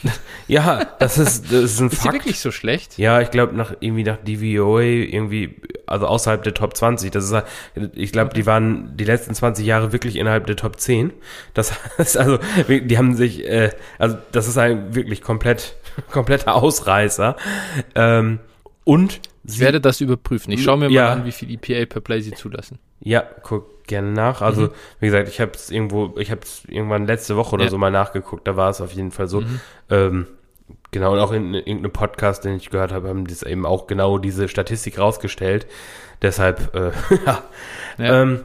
*laughs* ja, das ist, das ist ein ist Fakt. Ist wirklich so schlecht? Ja, ich glaube nach irgendwie nach DVOA irgendwie, also außerhalb der Top 20. Das ist, ich glaube, die waren die letzten 20 Jahre wirklich innerhalb der Top 10. Das *laughs* heißt also, die haben sich, äh, also das ist ein wirklich komplett, *laughs* kompletter Ausreißer. Ähm, und ich werde das überprüfen. Ich schaue mir ja, mal an, wie viel EPA per Play sie zulassen. Ja, guck gerne nach. Also, mhm. wie gesagt, ich habe es irgendwo, ich habe es irgendwann letzte Woche oder ja. so mal nachgeguckt, da war es auf jeden Fall so. Mhm. Ähm, genau, und auch in, in irgendeinem Podcast, den ich gehört habe, haben das eben auch genau diese Statistik rausgestellt. Deshalb, äh, *laughs* ja. Ähm,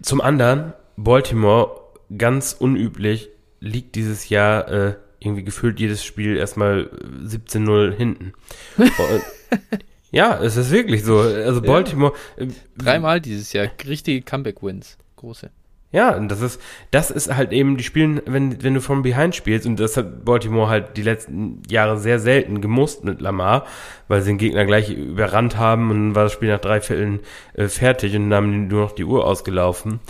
zum anderen, Baltimore, ganz unüblich, liegt dieses Jahr äh, irgendwie gefühlt jedes Spiel erstmal 17-0 hinten. *laughs* ja, es ist wirklich so. Also Baltimore. Ja. Äh, Dreimal dieses Jahr richtige Comeback-Wins. Große. Ja, und das ist, das ist halt eben, die spielen, wenn, wenn du von Behind spielst, und das hat Baltimore halt die letzten Jahre sehr selten gemusst mit Lamar, weil sie den Gegner gleich überrannt haben und dann war das Spiel nach drei Vierteln äh, fertig und dann haben nur noch die Uhr ausgelaufen.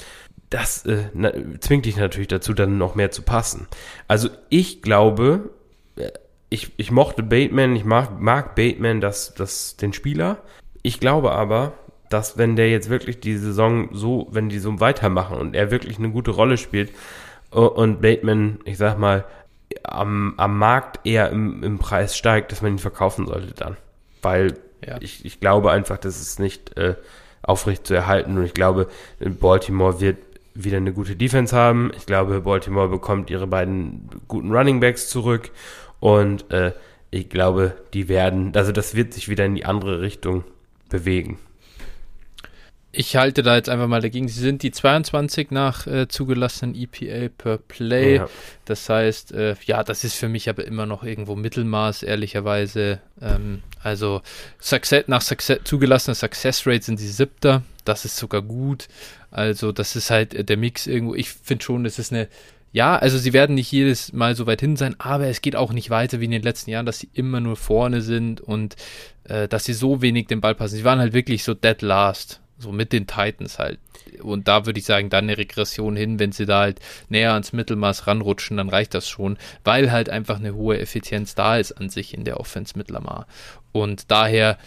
Das äh, na, zwingt dich natürlich dazu, dann noch mehr zu passen. Also ich glaube, ich, ich mochte Bateman, ich mag, mag Bateman, das, das, den Spieler. Ich glaube aber, dass wenn der jetzt wirklich die Saison so, wenn die so weitermachen und er wirklich eine gute Rolle spielt und Bateman, ich sag mal, am, am Markt eher im, im Preis steigt, dass man ihn verkaufen sollte dann. Weil ja. ich, ich glaube einfach, das ist nicht äh, aufrecht zu erhalten und ich glaube, Baltimore wird wieder eine gute Defense haben. Ich glaube, Baltimore bekommt ihre beiden guten Running Backs zurück und äh, ich glaube, die werden, also das wird sich wieder in die andere Richtung bewegen. Ich halte da jetzt einfach mal dagegen. Sie sind die 22 nach äh, zugelassenen EPA per Play. Ja. Das heißt, äh, ja, das ist für mich aber immer noch irgendwo Mittelmaß, ehrlicherweise. Ähm, also Success, nach Success, zugelassener Success Rate sind sie siebter. Das ist sogar gut. Also das ist halt äh, der Mix irgendwo. Ich finde schon, es ist eine ja, also sie werden nicht jedes Mal so weit hin sein, aber es geht auch nicht weiter wie in den letzten Jahren, dass sie immer nur vorne sind und äh, dass sie so wenig den Ball passen. Sie waren halt wirklich so dead last. So mit den Titans halt. Und da würde ich sagen, dann eine Regression hin, wenn sie da halt näher ans Mittelmaß ranrutschen, dann reicht das schon, weil halt einfach eine hohe Effizienz da ist an sich in der Offense mit. Und daher,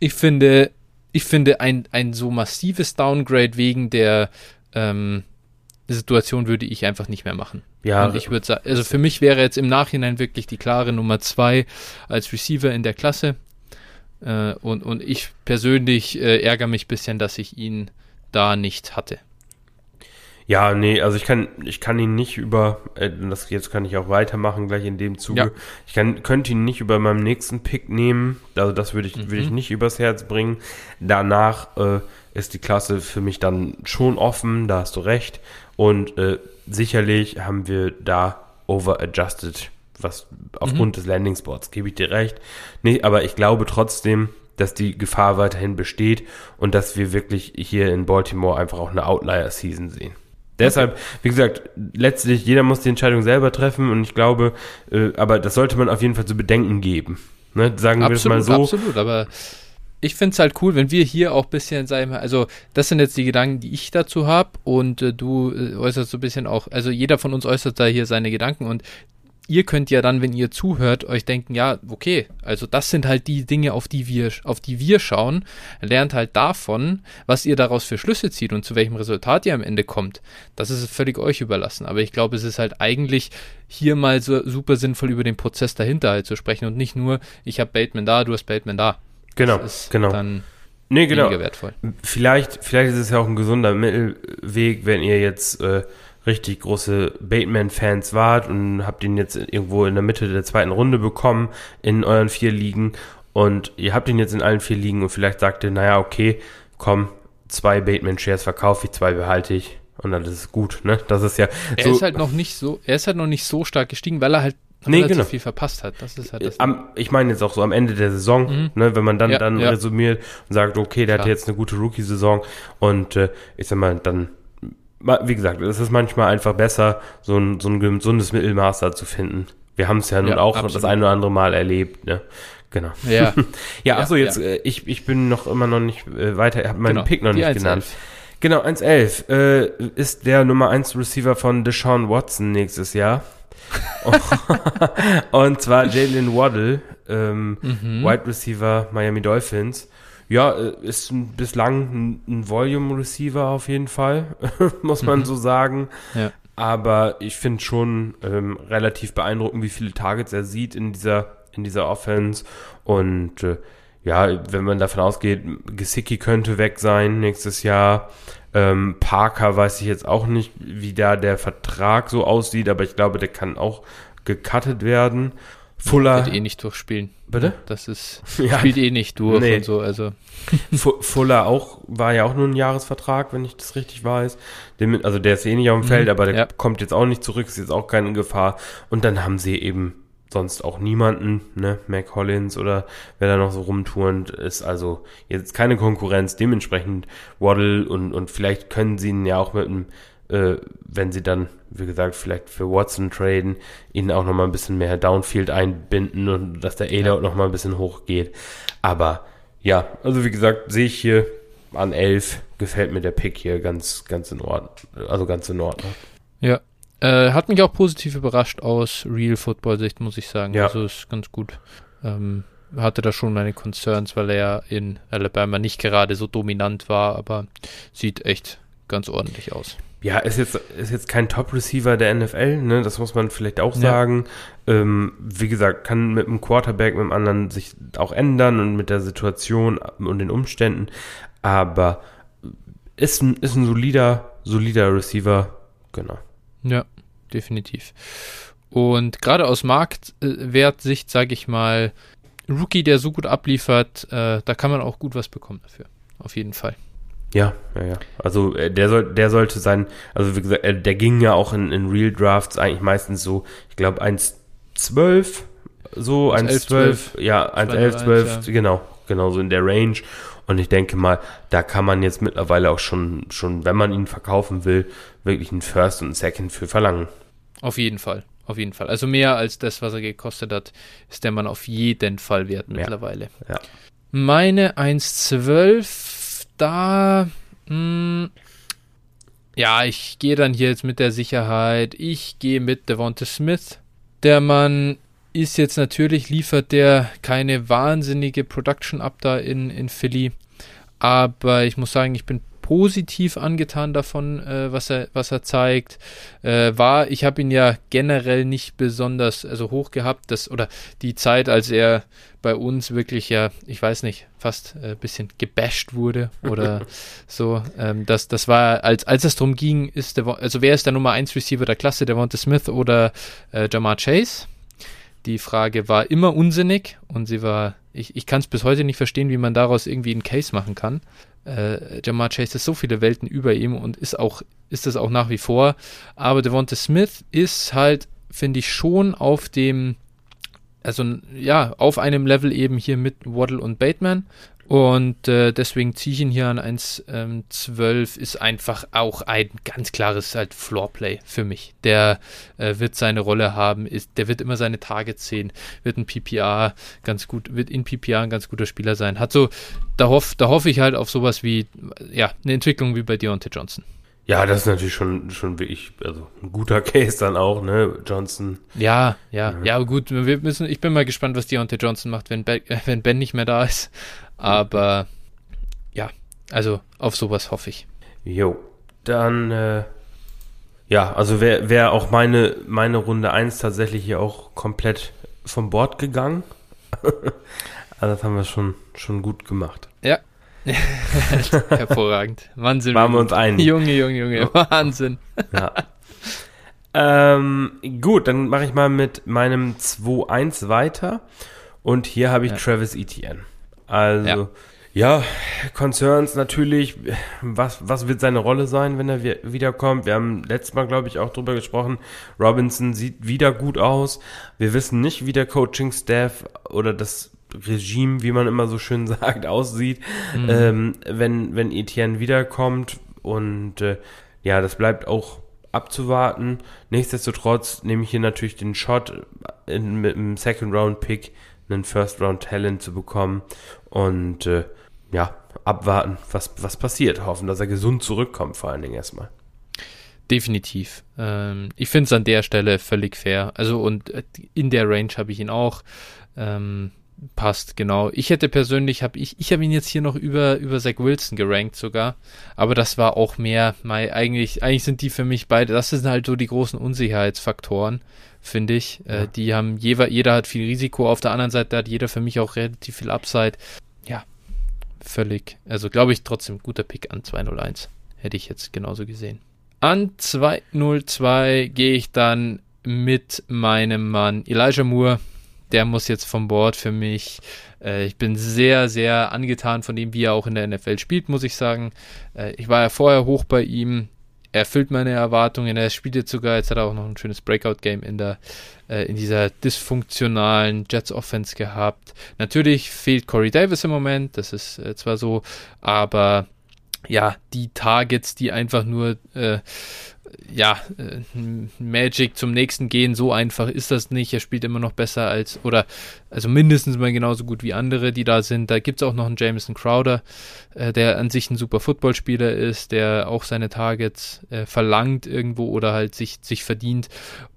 ich finde, ich finde ein, ein so massives Downgrade wegen der ähm, Situation würde ich einfach nicht mehr machen. Ja. Und ich würde sagen, also für mich wäre jetzt im Nachhinein wirklich die klare Nummer zwei als Receiver in der Klasse. Äh, und, und ich persönlich äh, ärgere mich ein bisschen, dass ich ihn da nicht hatte. Ja, nee, also ich kann, ich kann ihn nicht über, äh, das jetzt kann ich auch weitermachen gleich in dem Zuge. Ja. Ich kann, könnte ihn nicht über meinem nächsten Pick nehmen. Also das würde ich, mhm. würde ich nicht übers Herz bringen. Danach äh, ist die Klasse für mich dann schon offen, da hast du recht. Und äh, sicherlich haben wir da overadjusted was aufgrund mhm. des Landing Spots, gebe ich dir recht. Nee, aber ich glaube trotzdem, dass die Gefahr weiterhin besteht und dass wir wirklich hier in Baltimore einfach auch eine Outlier-Season sehen. Deshalb, wie gesagt, letztlich, jeder muss die Entscheidung selber treffen und ich glaube, äh, aber das sollte man auf jeden Fall zu bedenken geben. Ne? Sagen absolut, wir es mal so. Absolut, aber ich finde es halt cool, wenn wir hier auch ein bisschen, sagen wir, also das sind jetzt die Gedanken, die ich dazu habe und äh, du äh, äußerst so ein bisschen auch, also jeder von uns äußert da hier seine Gedanken und ihr könnt ja dann, wenn ihr zuhört, euch denken, ja, okay, also das sind halt die Dinge, auf die wir, auf die wir schauen, lernt halt davon, was ihr daraus für Schlüsse zieht und zu welchem Resultat ihr am Ende kommt. Das ist völlig euch überlassen. Aber ich glaube, es ist halt eigentlich hier mal so super sinnvoll über den Prozess dahinter halt zu sprechen und nicht nur, ich habe Bateman da, du hast Bateman da. Genau, das ist genau. Dann nee, genau. wertvoll. Vielleicht, vielleicht ist es ja auch ein gesunder Mittelweg, wenn ihr jetzt äh, richtig große Bateman-Fans wart und habt ihn jetzt irgendwo in der Mitte der zweiten Runde bekommen in euren vier Ligen und ihr habt ihn jetzt in allen vier Ligen und vielleicht sagt ihr, naja, okay, komm, zwei Bateman-Shares verkaufe ich, zwei behalte ich und dann ist es gut, ne? Das ist ja. Er so ist halt noch nicht so, er ist halt noch nicht so stark gestiegen, weil er halt nee, genau. viel verpasst hat. Das ist halt das. Am, ich meine jetzt auch so am Ende der Saison, mhm. ne, wenn man dann, ja, dann ja. resümiert und sagt, okay, der Klar. hat jetzt eine gute Rookie-Saison und äh, ich sag mal, dann wie gesagt, es ist manchmal einfach besser, so ein, so ein gesundes Mittelmaß da zu finden. Wir haben es ja nun ja, auch absolut. das ein oder andere Mal erlebt, ne? Genau. Ja. *laughs* ja, achso, jetzt, ja. Äh, ich, ich bin noch immer noch nicht äh, weiter, habe meinen genau, Pick noch nicht genannt. Genau, 1.11 äh, ist der Nummer 1 Receiver von Deshaun Watson nächstes Jahr. *laughs* *laughs* und zwar Jalen Waddle, ähm, mhm. Wide Receiver Miami Dolphins. Ja, äh, ist bislang ein, Volume-Receiver auf jeden Fall, *laughs* muss man mhm. so sagen. Ja. Aber ich finde schon ähm, relativ beeindruckend, wie viele Targets er sieht in dieser, in dieser Offense. Und äh, ja, wenn man davon ausgeht, Gesicki könnte weg sein nächstes Jahr. Ähm, Parker weiß ich jetzt auch nicht, wie da der Vertrag so aussieht, aber ich glaube, der kann auch gecuttet werden. Fuller. Wird eh nicht durchspielen. Bitte? Das ist, *laughs* ja. spielt eh nicht durch nee. und so, also. Fuller auch, war ja auch nur ein Jahresvertrag, wenn ich das richtig weiß. Den, also der ist eh nicht auf dem mhm. Feld, aber der ja. kommt jetzt auch nicht zurück, ist jetzt auch keine Gefahr. Und dann haben sie eben sonst auch niemanden, ne, Mac Hollins oder wer da noch so rumturnt, ist also jetzt keine Konkurrenz, dementsprechend Waddle und, und vielleicht können sie ihn ja auch mit einem äh, wenn sie dann, wie gesagt, vielleicht für Watson traden, ihn auch nochmal ein bisschen mehr Downfield einbinden und dass der A-Laut ja. nochmal ein bisschen hochgeht. Aber ja, also wie gesagt, sehe ich hier an 11, gefällt mir der Pick hier ganz, ganz in Ordnung. Also ganz in Ordnung. Ja. Äh, hat mich auch positiv überrascht aus Real Football-Sicht, muss ich sagen. Ja. Also ist ganz gut. Ähm, hatte da schon meine Concerns, weil er in Alabama nicht gerade so dominant war, aber sieht echt ganz ordentlich aus. Ja, ist jetzt, ist jetzt kein Top-Receiver der NFL, ne? das muss man vielleicht auch ja. sagen. Ähm, wie gesagt, kann mit dem Quarterback, mit dem anderen sich auch ändern und mit der Situation und den Umständen, aber ist ein, ist ein solider, solider Receiver, genau. Ja, definitiv. Und gerade aus Marktwertsicht, sage ich mal, Rookie, der so gut abliefert, äh, da kann man auch gut was bekommen dafür. Auf jeden Fall. Ja, ja, ja. Also äh, der soll, der sollte sein, also wie gesagt, äh, der ging ja auch in, in Real Drafts eigentlich meistens so, ich glaube 1,12, so 1,12, ja, 1,11, 12, ja. genau, genau so in der Range. Und ich denke mal, da kann man jetzt mittlerweile auch schon, schon, wenn man ihn verkaufen will, wirklich einen First und einen Second für verlangen. Auf jeden Fall. Auf jeden Fall. Also mehr als das, was er gekostet hat, ist der Mann auf jeden Fall wert mittlerweile. Ja. ja. Meine 1,12, da. Mh, hm, ja, ich gehe dann hier jetzt mit der Sicherheit. Ich gehe mit Devonta Smith. Der Mann ist jetzt natürlich, liefert der keine wahnsinnige Production ab da in, in Philly. Aber ich muss sagen, ich bin positiv angetan davon, äh, was, er, was er zeigt. Äh, war, ich habe ihn ja generell nicht besonders also hoch gehabt, das, oder die Zeit, als er bei uns wirklich ja, ich weiß nicht, fast ein äh, bisschen gebasht wurde oder *laughs* so. Ähm, das, das war, als, als es darum ging, ist der, also wer ist der Nummer 1 Receiver der Klasse, der Devonta Smith oder äh, Jamar Chase? Die Frage war immer unsinnig und sie war, ich, ich kann es bis heute nicht verstehen, wie man daraus irgendwie einen Case machen kann äh, Jamar Chase ist so viele Welten über ihm und ist auch, ist das auch nach wie vor. Aber Devonta Smith ist halt, finde ich, schon auf dem, also ja, auf einem Level eben hier mit Waddle und Bateman. Und äh, deswegen ziehe ich ihn hier an 1,12. Ähm, ist einfach auch ein ganz klares halt Floorplay für mich. Der äh, wird seine Rolle haben, ist, der wird immer seine Targets sehen, wird ein PPA ganz gut, wird in PPA ein ganz guter Spieler sein. Hat so, da, hoff, da hoffe ich halt auf sowas wie, ja, eine Entwicklung wie bei Deontay Johnson. Ja, das ist natürlich schon, schon wirklich, also ein guter *laughs* Case dann auch, ne, Johnson. Ja, ja, ja, ja gut, wir müssen, ich bin mal gespannt, was Deontay Johnson macht, wenn äh, *laughs* wenn ben nicht mehr da ist. Aber ja, also auf sowas hoffe ich. Jo, dann äh, ja, also wäre wär auch meine, meine Runde 1 tatsächlich hier auch komplett vom Bord gegangen. *laughs* also das haben wir schon, schon gut gemacht. Ja. *laughs* Hervorragend. Wahnsinn. Waren wir uns einig. Junge, Junge, Junge. Wahnsinn. ja. Ähm, gut, dann mache ich mal mit meinem 2-1 weiter. Und hier habe ich ja. Travis Etienne. Also, ja. ja. Concerns natürlich. Was, was wird seine Rolle sein, wenn er wiederkommt? Wir haben letztes Mal, glaube ich, auch drüber gesprochen. Robinson sieht wieder gut aus. Wir wissen nicht, wie der Coaching-Staff oder das Regime, wie man immer so schön *laughs* sagt, aussieht, mhm. ähm, wenn, wenn Etienne wiederkommt. Und äh, ja, das bleibt auch abzuwarten. Nichtsdestotrotz nehme ich hier natürlich den Shot in, mit einem Second-Round-Pick einen First-Round-Talent zu bekommen und äh, ja, abwarten, was, was passiert. Hoffen, dass er gesund zurückkommt, vor allen Dingen erstmal. Definitiv. Ähm, ich finde es an der Stelle völlig fair. Also und äh, in der Range habe ich ihn auch. Ähm, passt, genau. Ich hätte persönlich, habe ich, ich habe ihn jetzt hier noch über, über Zach Wilson gerankt sogar. Aber das war auch mehr, mein, eigentlich, eigentlich sind die für mich beide, das sind halt so die großen Unsicherheitsfaktoren finde ich. Äh, ja. Äh, die haben, jeder, jeder hat viel Risiko, auf der anderen Seite hat jeder für mich auch relativ viel Upside. Ja, völlig. Also glaube ich trotzdem guter Pick an 201. Hätte ich jetzt genauso gesehen. An 202 gehe ich dann mit meinem Mann Elijah Moore. Der muss jetzt vom Board für mich. Äh, ich bin sehr, sehr angetan von dem, wie er auch in der NFL spielt, muss ich sagen. Äh, ich war ja vorher hoch bei ihm erfüllt meine Erwartungen. Er spielt jetzt sogar, jetzt hat er auch noch ein schönes Breakout-Game in äh, in dieser dysfunktionalen Jets-Offense gehabt. Natürlich fehlt Corey Davis im Moment, das ist äh, zwar so, aber ja, die Targets, die einfach nur äh, ja, äh, Magic zum nächsten gehen, so einfach ist das nicht. Er spielt immer noch besser als, oder also mindestens mal genauso gut wie andere, die da sind. Da gibt es auch noch einen Jameson Crowder, äh, der an sich ein super Footballspieler ist, der auch seine Targets äh, verlangt irgendwo oder halt sich, sich verdient.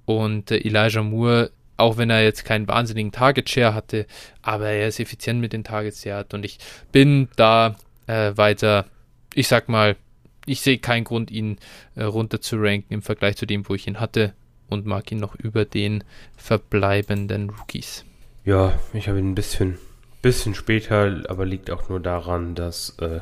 Und äh, Elijah Moore, auch wenn er jetzt keinen wahnsinnigen Target-Share hatte, aber er ist effizient mit den Targets, die er hat. Und ich bin da äh, weiter, ich sag mal, ich sehe keinen Grund, ihn äh, runter zu ranken im Vergleich zu dem, wo ich ihn hatte und mag ihn noch über den verbleibenden Rookies. Ja, ich habe ihn ein bisschen, bisschen später, aber liegt auch nur daran, dass, äh,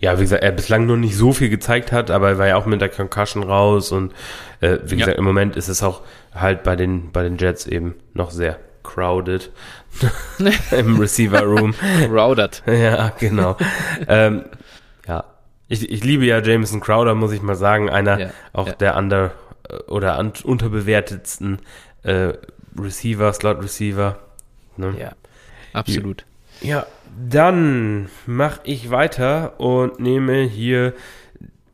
ja, wie gesagt, er bislang noch nicht so viel gezeigt hat, aber er war ja auch mit der Concussion raus und äh, wie gesagt, im Moment ist es auch halt bei den, bei den Jets eben noch sehr crowded *laughs* im Receiver Room. *laughs* crowded. Ja, genau. ähm, ja, ich, ich liebe ja Jameson Crowder, muss ich mal sagen, einer ja, auch ja. der under oder un, unterbewertetsten äh, Receiver, Slot Receiver. Ne? Ja, absolut. Ja, dann mache ich weiter und nehme hier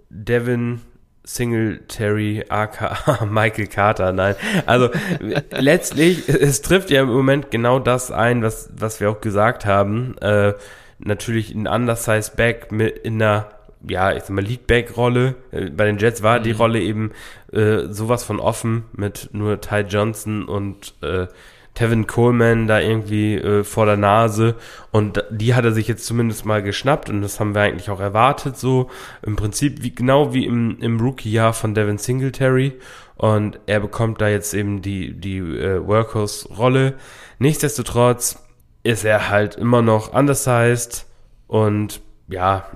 Devin Singletary, aka *laughs* Michael Carter, nein. Also *laughs* letztlich, es trifft ja im Moment genau das ein, was, was wir auch gesagt haben. Äh, natürlich ein undersized Back mit in einer ja, ich sag mal, Leadback-Rolle. Äh, bei den Jets war mhm. die Rolle eben äh, sowas von offen mit nur Ty Johnson und äh, Tevin Coleman da irgendwie äh, vor der Nase und die hat er sich jetzt zumindest mal geschnappt und das haben wir eigentlich auch erwartet so im Prinzip wie genau wie im, im Rookie-Jahr von Devin Singletary und er bekommt da jetzt eben die die äh, Workhorse-Rolle. Nichtsdestotrotz ist er halt immer noch undersized und ja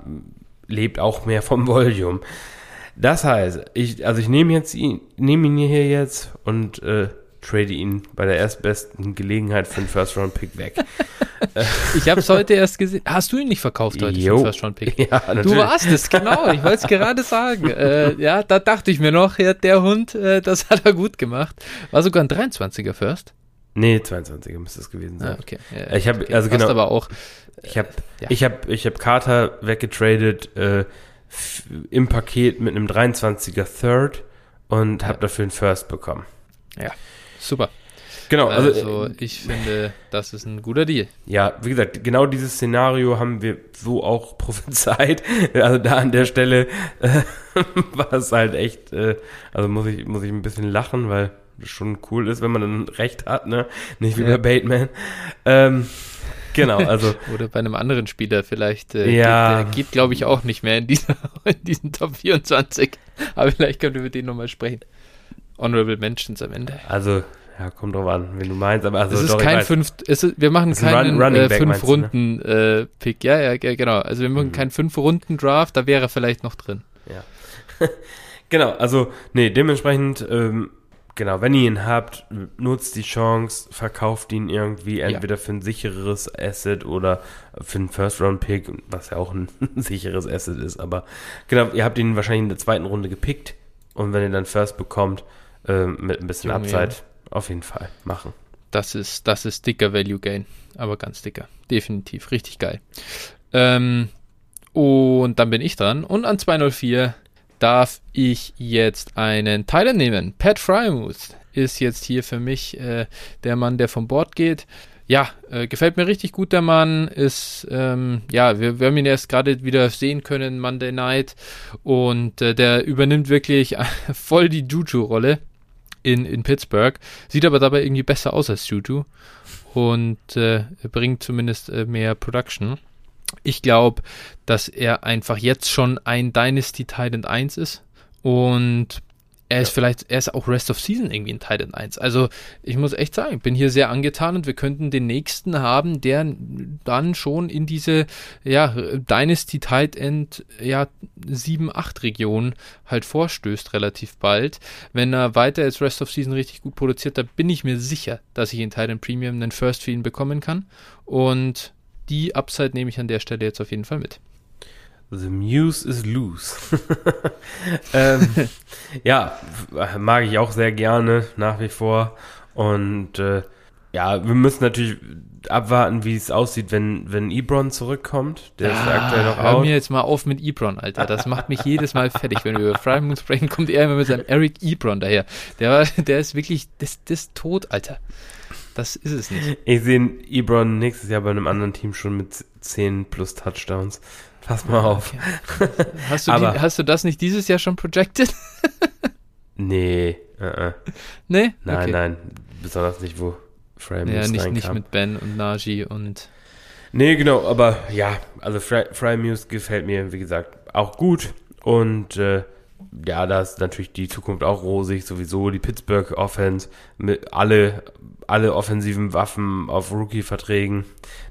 lebt auch mehr vom *laughs* Volume. Das heißt, ich, also ich nehme jetzt ihn, nehme ihn hier jetzt und äh, trade ihn bei der erstbesten Gelegenheit für einen First-Round-Pick weg. *laughs* ich habe es heute erst gesehen. Hast du ihn nicht verkauft heute jo. für einen First-Round-Pick? *laughs* Ja, natürlich. Du warst es, genau. Ich wollte es gerade sagen. Äh, ja, da dachte ich mir noch, ja, der Hund, äh, das hat er gut gemacht. War sogar ein 23er First. Nee, 22er müsste es gewesen sein. Ah, okay. Ja, ich habe okay. also genau. aber auch. Ich habe ja. ich habe ich habe Carter weggetradet äh, im Paket mit einem 23er Third und ja. habe dafür einen First bekommen. Ja, super. Genau, also, also ich finde, das ist ein guter Deal. Ja, wie gesagt, genau dieses Szenario haben wir so auch *laughs* prophezeit. Also da an der Stelle äh, *laughs* war es halt echt, äh, also muss ich muss ich ein bisschen lachen, weil schon cool ist, wenn man dann recht hat, ne? Nicht wie ja. bei Bateman. Ähm, genau, *laughs* also. Oder bei einem anderen Spieler vielleicht. Äh, ja. Geht, geht glaube ich, auch nicht mehr in, dieser, *laughs* in diesen Top 24. Aber vielleicht können wir mit denen nochmal sprechen. Honorable Mentions am Ende. Also, ja, kommt drauf an, wenn du meinst, aber also es ist doch, kein fünf, es ist, wir machen keinen Run, äh, fünf Runden ne? äh, Pick, ja, ja, genau. Also wir machen mhm. keinen fünf Runden Draft, da wäre vielleicht noch drin. Ja. *laughs* genau, also nee, dementsprechend ähm, Genau, wenn ihr ihn habt, nutzt die Chance, verkauft ihn irgendwie entweder ja. für ein sicheres Asset oder für einen First-Round-Pick, was ja auch ein *laughs* sicheres Asset ist. Aber genau, ihr habt ihn wahrscheinlich in der zweiten Runde gepickt und wenn ihr dann First bekommt, äh, mit ein bisschen Junge, Upside, auf jeden Fall machen. Das ist, das ist dicker Value Gain, aber ganz dicker. Definitiv, richtig geil. Ähm, und dann bin ich dran und an 204 darf ich jetzt einen Titan nehmen. Pat Frymouth ist jetzt hier für mich äh, der Mann, der vom Bord geht. Ja, äh, gefällt mir richtig gut, der Mann. Ist, ähm, ja, wir, wir, haben ihn erst gerade wieder sehen können, Monday Night. Und äh, der übernimmt wirklich *laughs* voll die Juju-Rolle in, in Pittsburgh. Sieht aber dabei irgendwie besser aus als Juju. Und äh, bringt zumindest äh, mehr Production. Ich glaube, dass er einfach jetzt schon ein Dynasty Titan 1 ist und er ist ja. vielleicht, er ist auch Rest of Season irgendwie ein Titan 1. Also ich muss echt sagen, ich bin hier sehr angetan und wir könnten den nächsten haben, der dann schon in diese ja, Dynasty Tight End ja, 7-8 Region halt vorstößt relativ bald. Wenn er weiter als Rest of Season richtig gut produziert, da bin ich mir sicher, dass ich in Titan Premium einen First für ihn bekommen kann. Und die Upside nehme ich an der Stelle jetzt auf jeden Fall mit. The Muse is loose. *laughs* ähm, *laughs* ja, mag ich auch sehr gerne nach wie vor. Und äh, ja, wir müssen natürlich abwarten, wie es aussieht, wenn, wenn Ebron zurückkommt. Der ist aktuell noch Ah, Hör out. mir jetzt mal auf mit Ebron, Alter. Das macht mich jedes Mal fertig. Wenn wir über Frymoon sprechen, kommt er immer mit seinem Eric Ebron daher. Der, war, der ist wirklich, das, das ist tot, Alter. Das ist es nicht. Ich sehe Ebron nächstes Jahr bei einem anderen Team schon mit 10 plus Touchdowns. Pass mal auf. *laughs* Hast du, die, hast du das nicht dieses Jahr schon projected? *laughs* Nee, äh, äh. nee? nein, Okay. nein. Besonders nicht, wo Frame Ja, nicht, nicht reinkam. mit Ben und Najee und Nee, genau, aber ja, also Fry, Fry Muse gefällt mir, wie gesagt, auch gut. Und äh, ja, da ist natürlich die Zukunft auch rosig, sowieso die Pittsburgh Offense mit alle, alle offensiven Waffen auf Rookie-Verträgen.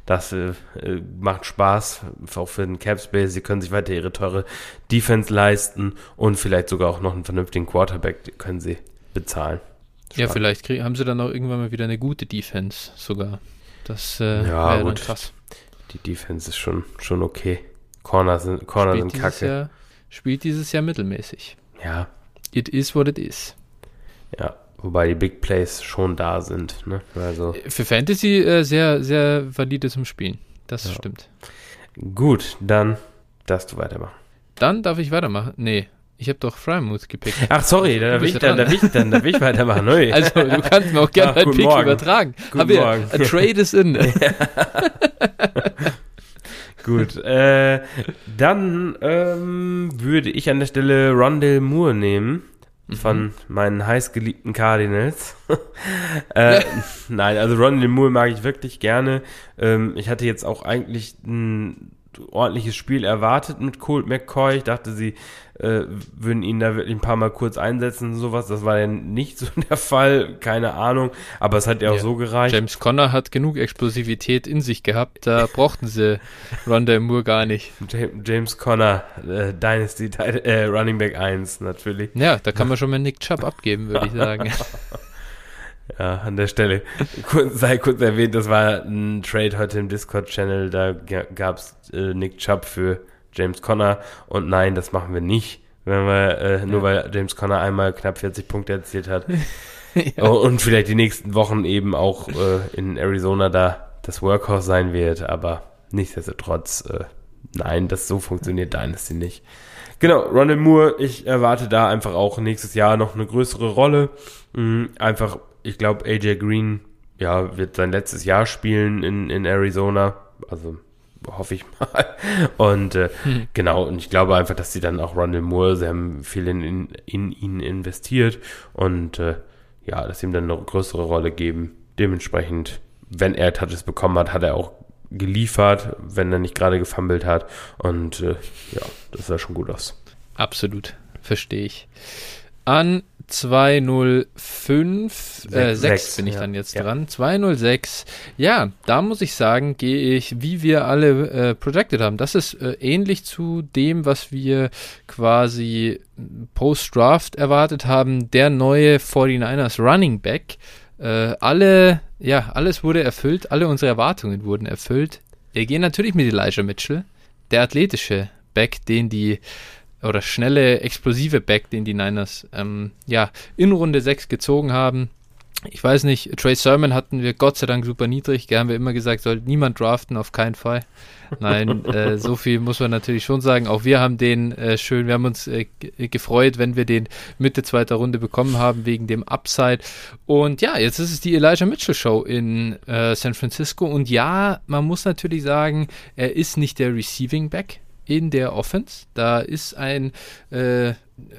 Das äh, äh, macht Spaß, auch für den Cap Space. Sie können sich weiter ihre teure Defense leisten und vielleicht sogar auch noch einen vernünftigen Quarterback können sie bezahlen. ja, Spannend. vielleicht krieg, haben sie dann auch irgendwann mal wieder eine gute Defense sogar. Das äh, Ja, wäre dann gut. krass. Die Defense ist schon, schon okay. Corner sind, Corner sind kacke. Jahr, spielt dieses Jahr mittelmäßig. Ja, It is what it is. Ja, wobei die Big Plays schon da sind. Ne? Also Für Fantasy äh, sehr, sehr valide zum Spielen. Das Ja. stimmt. gut, dann darfst du weitermachen. Dann darf ich weitermachen. Nee, ich habe doch Frymouth gepickt. Ach sorry, dann darf ich, ja dann, darf ich, dann darf ich weitermachen. Ui. *laughs* Also, du kannst mir auch gerne Ach, deinen Pick Morgen. übertragen. Guten Hab wir, Morgen. A trade is in. *laughs* *laughs* gut, äh, dann ähm, würde ich an der Stelle Rondell Moore nehmen. Von meinen heißgeliebten Cardinals. *laughs* äh, *laughs* nein, also Rondell Moore mag ich wirklich gerne. Ähm, ich hatte jetzt auch eigentlich ein ordentliches Spiel erwartet mit Colt McCoy. Ich dachte, sie äh, würden ihn da wirklich ein paar Mal kurz einsetzen und sowas. Das war ja nicht so *laughs* der Fall, keine Ahnung. Aber es hat ja auch Ja. so gereicht. James Conner hat genug Explosivität in sich gehabt. Da *laughs* brauchten sie Rondell Moore gar nicht. Ja- James Conner, äh, Dynasty, äh, Running Back 1 natürlich. Ja, da kann man schon mal Nick Chubb abgeben, würde ich sagen. *laughs* Ja, an der Stelle. Sei kurz erwähnt, das war ein Trade heute im Discord-Channel, da gab es äh, Nick Chubb für James Conner und nein, das machen wir nicht, wenn wir, äh, nur weil James Conner einmal knapp 40 Punkte erzielt hat ja. *laughs* Oh, und vielleicht die nächsten Wochen eben auch äh, in Arizona da das Workhorse sein wird, aber nichtsdestotrotz, äh, nein, das so funktioniert Dynasty nicht. Genau, Ronald Moore, ich erwarte da einfach auch nächstes Jahr noch eine größere Rolle. Mhm, einfach, ich glaube, AJ Green, ja, wird sein letztes Jahr spielen in, in Arizona. Also hoffe ich mal. *laughs* Und äh, Hm. genau, und ich glaube einfach, dass sie dann auch Ronald Moore, sie haben viel in, in, in ihn investiert und äh, ja, dass sie ihm dann eine größere Rolle geben. Dementsprechend, wenn er Touches bekommen hat, hat er auch geliefert, wenn er nicht gerade gefummelt hat. Und äh, ja, das sah schon gut aus. Absolut, verstehe ich. An 205, äh, Sechs, 6 sechs, bin ich ja. dann jetzt Ja. dran. 206, ja, da muss ich sagen, gehe ich, wie wir alle äh, projected haben. Das ist äh, ähnlich zu dem, was wir quasi post-Draft erwartet haben. Der neue 49ers Running Back. Äh, alle, ja, alles wurde erfüllt, alle unsere Erwartungen wurden erfüllt. Wir gehen natürlich mit Elijah Mitchell, der athletische Back, den die oder schnelle, explosive Back, den die Niners ähm, ja, in Runde 6 gezogen haben. Ich weiß nicht, Trey Sermon hatten wir Gott sei Dank super niedrig. Gell, haben wir immer gesagt, sollte niemand draften, auf keinen Fall. Nein, *laughs* äh, so viel muss man natürlich schon sagen. Auch wir haben den äh, schön, wir haben uns äh, ge- gefreut, wenn wir den Mitte zweiter Runde bekommen haben, wegen dem Upside. Und ja, jetzt ist es die Elijah Mitchell Show in äh, San Francisco. Und ja, man muss natürlich sagen, er ist nicht der Receiving Back in der Offense. Da ist ein äh,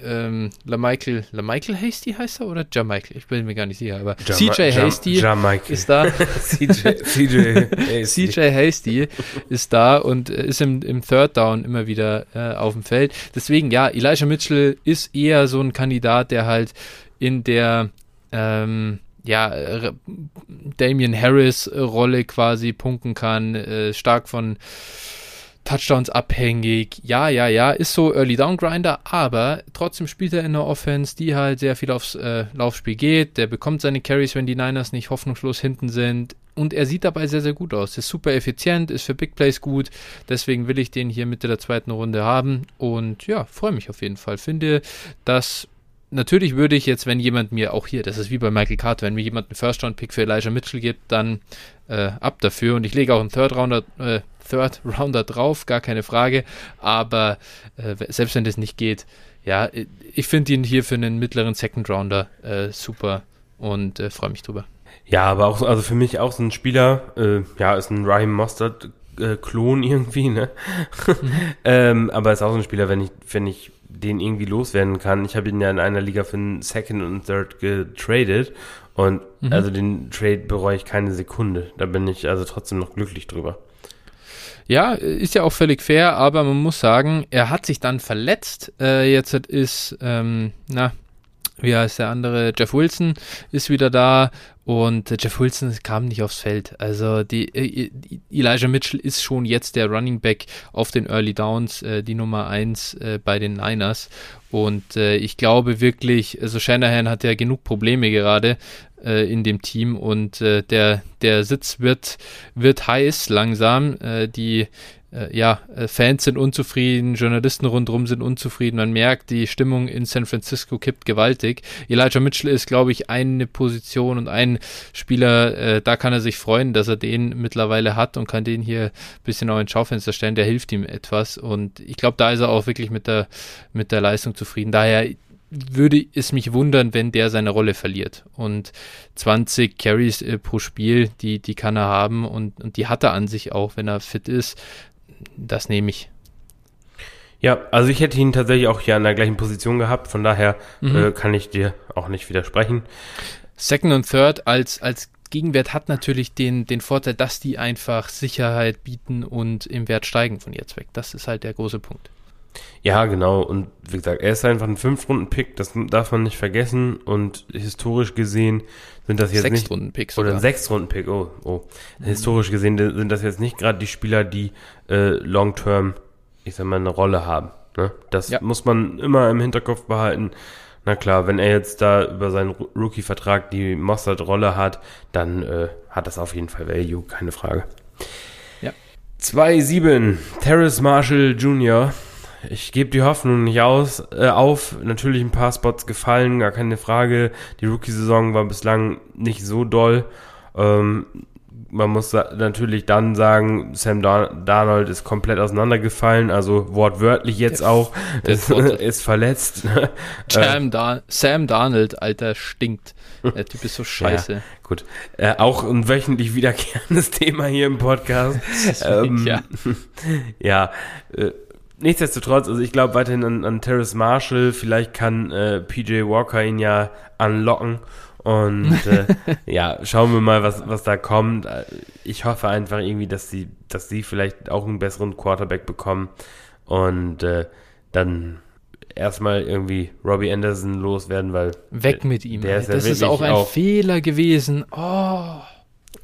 ähm, LaMichael, LaMichael Hasty heißt er oder Jamichael? Ich bin mir gar nicht sicher, aber CJ Hasty Jamaika. ist da. *laughs* CJ, CJ, Hasty. *laughs* CJ Hasty ist da und ist im, im Third Down immer wieder äh, auf dem Feld. Deswegen, ja, Elijah Mitchell ist eher so ein Kandidat, der halt in der ähm, ja, äh, Damian Harris äh, Rolle quasi punkten kann, äh, stark von Touchdowns abhängig. Ja, ja, ja, ist so Early Down Grinder, aber trotzdem spielt er in einer Offense, die halt sehr viel aufs äh, Laufspiel geht. Der bekommt seine Carries, wenn die Niners nicht hoffnungslos hinten sind. Und er sieht dabei sehr, sehr gut aus. Ist super effizient, ist für Big Plays gut. Deswegen will ich den hier Mitte der zweiten Runde haben. Und ja, freue mich auf jeden Fall. Finde, dass natürlich würde ich jetzt, wenn jemand mir auch hier, das ist wie bei Michael Carter, wenn mir jemand einen First-Round-Pick für Elijah Mitchell gibt, dann äh, ab dafür. Und ich lege auch einen Third-Rounder äh, Third Rounder drauf, gar keine Frage. Aber äh, selbst wenn das nicht geht, ja, ich finde ihn hier für einen mittleren Second Rounder äh, super und äh, freue mich drüber. Ja, aber auch, also für mich auch so ein Spieler, äh, ja, ist ein Raheem Mostert äh, Klon irgendwie, ne? Mhm. *laughs* ähm, aber ist auch so ein Spieler, wenn ich, wenn ich den irgendwie loswerden kann. Ich habe ihn ja in einer Liga für einen Second und Third getradet und mhm. also den Trade bereue ich keine Sekunde. Da bin ich also trotzdem noch glücklich drüber. Ja, ist ja auch völlig fair, aber man muss sagen, er hat sich dann verletzt. Äh, jetzt ist, ähm, na, wie heißt der andere? Jeff Wilson ist wieder da und Jeff Wilson kam nicht aufs Feld. Also die äh, Elijah Mitchell ist schon jetzt der Running Back auf den Early Downs, äh, die Nummer 1 äh, bei den Niners. Und äh, ich glaube wirklich, also Shanahan hat ja genug Probleme gerade äh, in dem Team und äh, der, der Sitz wird, wird heiß langsam. die äh, ja, äh, Fans sind unzufrieden, Journalisten rundherum sind unzufrieden. Man merkt, die Stimmung in San Francisco kippt gewaltig. Elijah Mitchell ist, glaube ich, eine Position und ein Spieler, äh, da kann er sich freuen, dass er den mittlerweile hat und kann den hier ein bisschen auch ins Schaufenster stellen. Der hilft ihm etwas und ich glaube, da ist er auch wirklich mit der, mit der Leistung zufrieden. Daher würde es mich wundern, wenn der seine Rolle verliert. Und 20 Carries äh, pro Spiel, die, die kann er haben und, und die hat er an sich auch, wenn er fit ist das nehme ich. Ja, also ich hätte ihn tatsächlich auch hier an der gleichen Position gehabt, von daher mhm. äh, kann ich dir auch nicht widersprechen. Second und Third als, als Gegenwert hat natürlich den, den Vorteil, dass die einfach Sicherheit bieten und im Wert steigen von jetzt weg. Das ist halt der große Punkt. Ja, genau. Und wie gesagt, er ist einfach ein Fünf-Runden-Pick, das darf man nicht vergessen. Und historisch gesehen sind das jetzt sechs nicht. Runden-Picks oder ein Sechs-Runden-Pick, oh, oh. Mhm. Historisch gesehen sind das jetzt nicht gerade die Spieler, die äh, long-term, ich sag mal, eine Rolle haben. Ne? Das ja. muss man immer im Hinterkopf behalten. Na klar, wenn er jetzt da über seinen Rookie-Vertrag die Mossad-Rolle hat, dann äh, hat das auf jeden Fall Value, keine Frage. Ja. 2-7, Terrace Marshall Jr., ich gebe die Hoffnung nicht aus, äh, auf. Natürlich ein paar Spots gefallen, gar keine Frage. Die Rookie-Saison war bislang nicht so doll. Ähm, man muss natürlich dann sagen, Sam Darnold ist komplett auseinandergefallen, also wortwörtlich jetzt der, auch, der *laughs* ist, ist, verletzt. *laughs* Sam, Dar Sam Darnold, Alter, stinkt. Der Typ ist so *laughs* scheiße. Ja, gut. Äh, auch ein wöchentlich wiederkehrendes Thema hier im Podcast. ähm, ja. ja äh, nichtsdestotrotz, also ich glaube weiterhin an, an Terrace Marshall. Vielleicht kann äh, PJ Walker ihn ja anlocken. Und äh, *laughs* ja, schauen wir mal, was, was da kommt. Ich hoffe einfach irgendwie, dass sie, dass sie vielleicht auch einen besseren Quarterback bekommen. Und äh, dann erstmal irgendwie Robbie Anderson loswerden, weil. Weg mit ihm. Der ist das ist auch ein auch Fehler gewesen. Oh.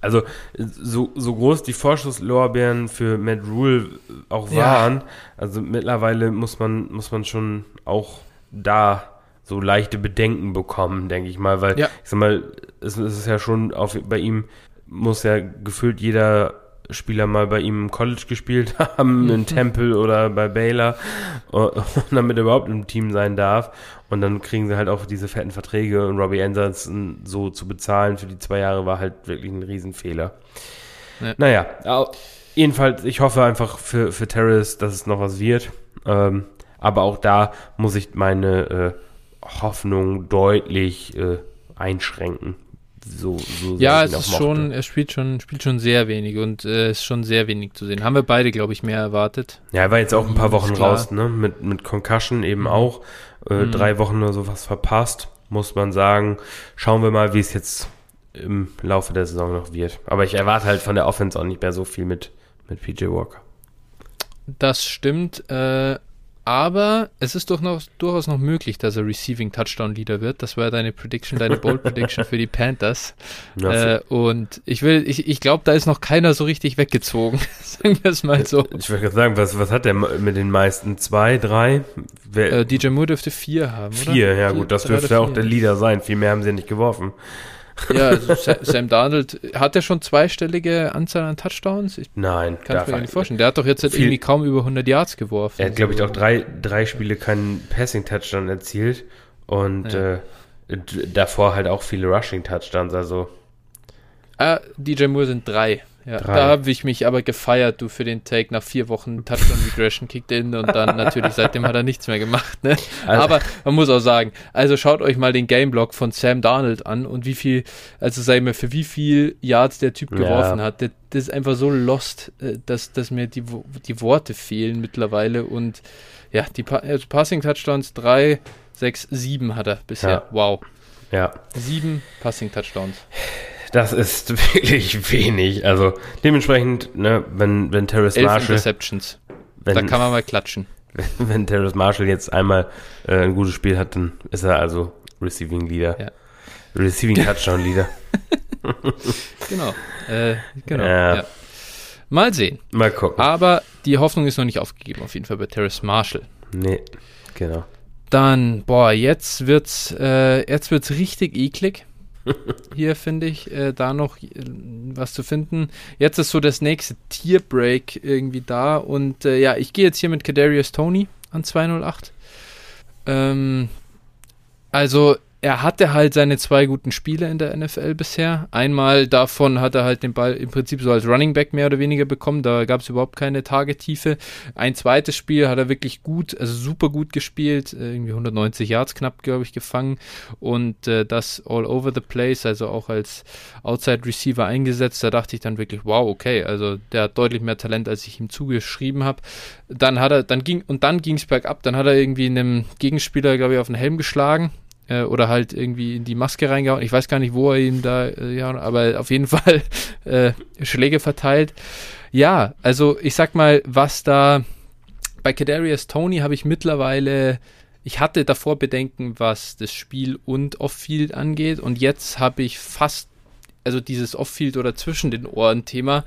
Also, so, so groß die Vorschusslorbeeren für Matt Rule auch waren, ja. also mittlerweile muss man, muss man schon auch da so leichte Bedenken bekommen, denke ich mal, weil ja. ich sag mal, es, es ist ja schon auf, bei ihm muss ja gefühlt jeder Spieler mal bei ihm im College gespielt *laughs* haben, mhm. in *laughs* Temple oder bei Baylor, *laughs* und, damit er überhaupt im Team sein darf. Und dann kriegen sie halt auch diese fetten Verträge und Robbie Anderson so zu bezahlen für die zwei Jahre war halt wirklich ein Riesenfehler. Ja. Naja, jedenfalls, ich hoffe einfach für, für Terrace, dass es noch was wird. Ähm, aber auch da muss ich meine äh, Hoffnung deutlich äh, einschränken. So, so ja, es ist schon, er spielt schon, spielt schon sehr wenig und es äh, ist schon sehr wenig zu sehen. Haben wir beide, glaube ich, mehr erwartet. Ja, er war jetzt auch ein paar Wochen raus, ne? Mit, mit Concussion eben mhm. auch. Äh, mhm. Drei Wochen oder sowas verpasst, muss man sagen. Schauen wir mal, wie es jetzt im Laufe der Saison noch wird. Aber ich erwarte halt von der Offense auch nicht mehr so viel mit, mit PJ Walker. Das stimmt. Äh, aber es ist doch noch, durchaus noch möglich, dass er Receiving Touchdown Leader wird. Das war deine Prediction, deine Bold *laughs* Prediction für die Panthers. Äh, und ich will, ich, ich glaube, da ist noch keiner so richtig weggezogen. *laughs* Sagen wir es mal so. Ich würde sagen, was, was hat der mit den meisten? Zwei, drei? Wer, äh, DJ Moore dürfte vier haben, oder? Vier, ja gut, das dürfte auch der Leader sein. Viel mehr haben sie nicht geworfen. Ja, also Sam Darnold, hat er schon zweistellige Anzahl an Touchdowns? Ich Nein. Kann ich mir nicht vorstellen. Der hat doch jetzt halt irgendwie kaum über 100 Yards geworfen. Er hat, glaube ich, auch drei, drei Spiele keinen Passing-Touchdown erzielt. Und Ja. äh, davor halt auch viele Rushing-Touchdowns, also Ah, DJ Moore sind drei. Ja, Drei. da habe ich mich aber gefeiert, du, für den Take nach vier Wochen Touchdown *laughs* Regression kicked in und dann natürlich seitdem hat er nichts mehr gemacht. Ne? Also- aber man muss auch sagen, also schaut euch mal den Gameblock von Sam Darnold an und wie viel, also sag ich mal, für wie viel Yards der Typ Ja. geworfen hat. Das, das ist einfach so lost, äh, dass, dass mir die, die Worte fehlen mittlerweile und ja, die pa also Passing Touchdowns drei, sechs, sieben hat er bisher. Ja. Wow. ja, Sieben Passing Touchdowns. Das ist *laughs* wirklich wenig. Also dementsprechend, ne, wenn, wenn Terrace Elf Marshall, Interceptions. wenn, Da kann man mal klatschen. *laughs* wenn, wenn Terrace Marshall jetzt einmal äh, ein gutes Spiel hat, dann ist er also Receiving Leader. Ja. Receiving *laughs* Touchdown Leader. Genau. Äh, genau. Ja. Ja. Mal sehen. Mal gucken. Aber die Hoffnung ist noch nicht aufgegeben, auf jeden Fall bei Terrace Marshall. Nee, genau. Dann, boah, jetzt wird's, äh, jetzt wird's richtig eklig. Hier finde ich äh, da noch äh, was zu finden. Jetzt ist so das nächste Tierbreak irgendwie da und äh, ja, ich gehe jetzt hier mit Kadarius Tony an 208. Ähm, also er hatte halt seine zwei guten Spiele in der NFL bisher. Einmal davon hat er halt den Ball im Prinzip so als Running Back mehr oder weniger bekommen. Da gab es überhaupt keine Tagetiefe. Ein zweites Spiel hat er wirklich gut, also super gut gespielt. Irgendwie 190 Yards knapp, glaube ich, gefangen. Und äh, das all over the place, also auch als Outside Receiver eingesetzt. Da dachte ich dann wirklich, wow, okay, also der hat deutlich mehr Talent, als ich ihm zugeschrieben habe. Dann hat er, dann ging, und dann ging es bergab. Dann hat er irgendwie einem Gegenspieler, glaube ich, auf den Helm geschlagen äh, oder halt irgendwie in die Maske reingehauen. Ich weiß gar nicht, wo er ihm da, äh, ja, aber auf jeden *laughs* Fall äh, Schläge verteilt. Ja, also ich sag mal, was da bei Kadarius Tony habe ich mittlerweile, ich hatte davor Bedenken, was das Spiel und Off-Field angeht und jetzt habe ich fast, also dieses Off-Field oder zwischen den Ohren Thema,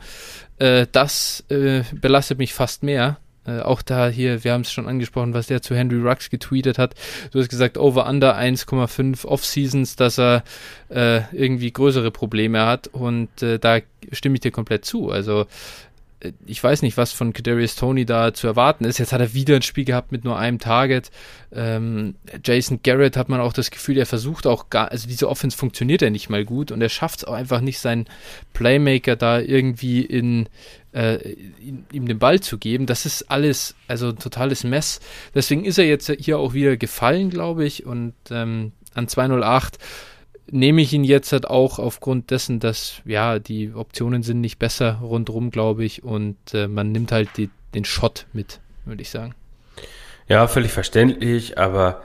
äh, das äh, belastet mich fast mehr. Äh, auch da hier, wir haben es schon angesprochen, was der zu Henry Rux getweetet hat. Du hast gesagt, over under 1,5 Off-Seasons, dass er äh, irgendwie größere Probleme hat und äh, da stimme ich dir komplett zu. Also ich weiß nicht, was von Kadarius Tony da zu erwarten ist. Jetzt hat er wieder ein Spiel gehabt mit nur einem Target. Ähm, Jason Garrett hat man auch das Gefühl, er versucht auch gar, also diese Offense funktioniert ja nicht mal gut und er schafft es auch einfach nicht, seinen Playmaker da irgendwie in, äh, in, ihm den Ball zu geben. Das ist alles, also ein totales Mess. Deswegen ist er jetzt hier auch wieder gefallen, glaube ich. Und ähm, an 208 nehme ich ihn jetzt halt auch aufgrund dessen, dass ja die Optionen sind nicht besser rundrum, glaube ich. Und äh, man nimmt halt die, den Shot mit, würde ich sagen. Ja, völlig verständlich, aber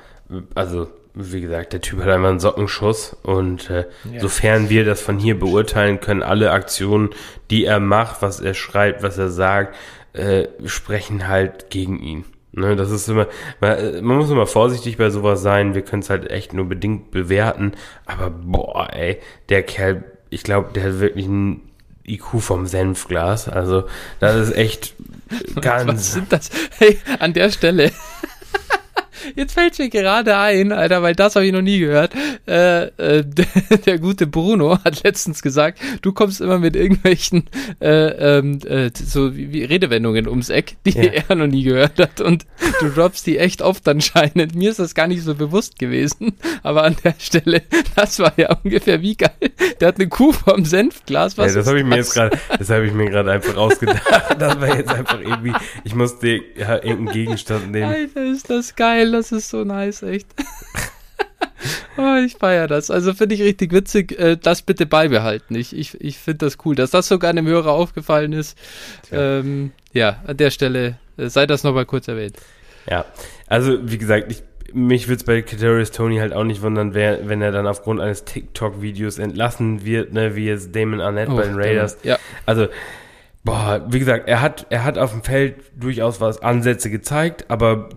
also wie gesagt, der Typ hat einfach einen Sockenschuss und äh, Ja. sofern wir das von hier beurteilen können, alle Aktionen, die er macht, was er schreibt, was er sagt, äh, sprechen halt gegen ihn. Ne, das ist immer, man, man muss immer vorsichtig bei sowas sein. Wir können es halt echt nur bedingt bewerten. Aber boah, ey, der Kerl, ich glaube, der hat wirklich ein IQ vom Senfglas. Also das ist echt *laughs* Was ganz. sind das? Hey, an der Stelle. Jetzt fällt mir gerade ein, Alter, weil das habe ich noch nie gehört. Äh, äh, *laughs* der, gute Bruno hat letztens gesagt, du kommst immer mit irgendwelchen äh, ähm, äh, so wie, wie Redewendungen ums Eck, die Ja. er noch nie gehört hat. Und du droppst die echt oft anscheinend. Mir ist das gar nicht so bewusst gewesen. Aber an der Stelle, das war ja ungefähr wie geil. Der hat eine Kuh vom Senfglas. Was Ja, das habe ich mir jetzt gerade, das habe ich mir gerade einfach ausgedacht. Das war jetzt einfach irgendwie, ich musste ja irgendeinen Gegenstand nehmen. Alter, ist das geil, das ist so nice, echt. *laughs* oh, ich feiere das. Also finde ich richtig witzig. Äh, das bitte beibehalten. Ich, ich, ich finde das cool, dass das sogar einem Hörer aufgefallen ist. Ähm, ja, an der Stelle äh, sei das nochmal kurz erwähnt. Ja, also wie gesagt, ich, mich würde es bei Kadarius Tony halt auch nicht wundern, wer, wenn er dann aufgrund eines TikTok-Videos entlassen wird, ne, wie jetzt Damon Arnett bei den Raiders. Ja, Also, boah, wie gesagt, er hat, er hat auf dem Feld durchaus was Ansätze gezeigt, aber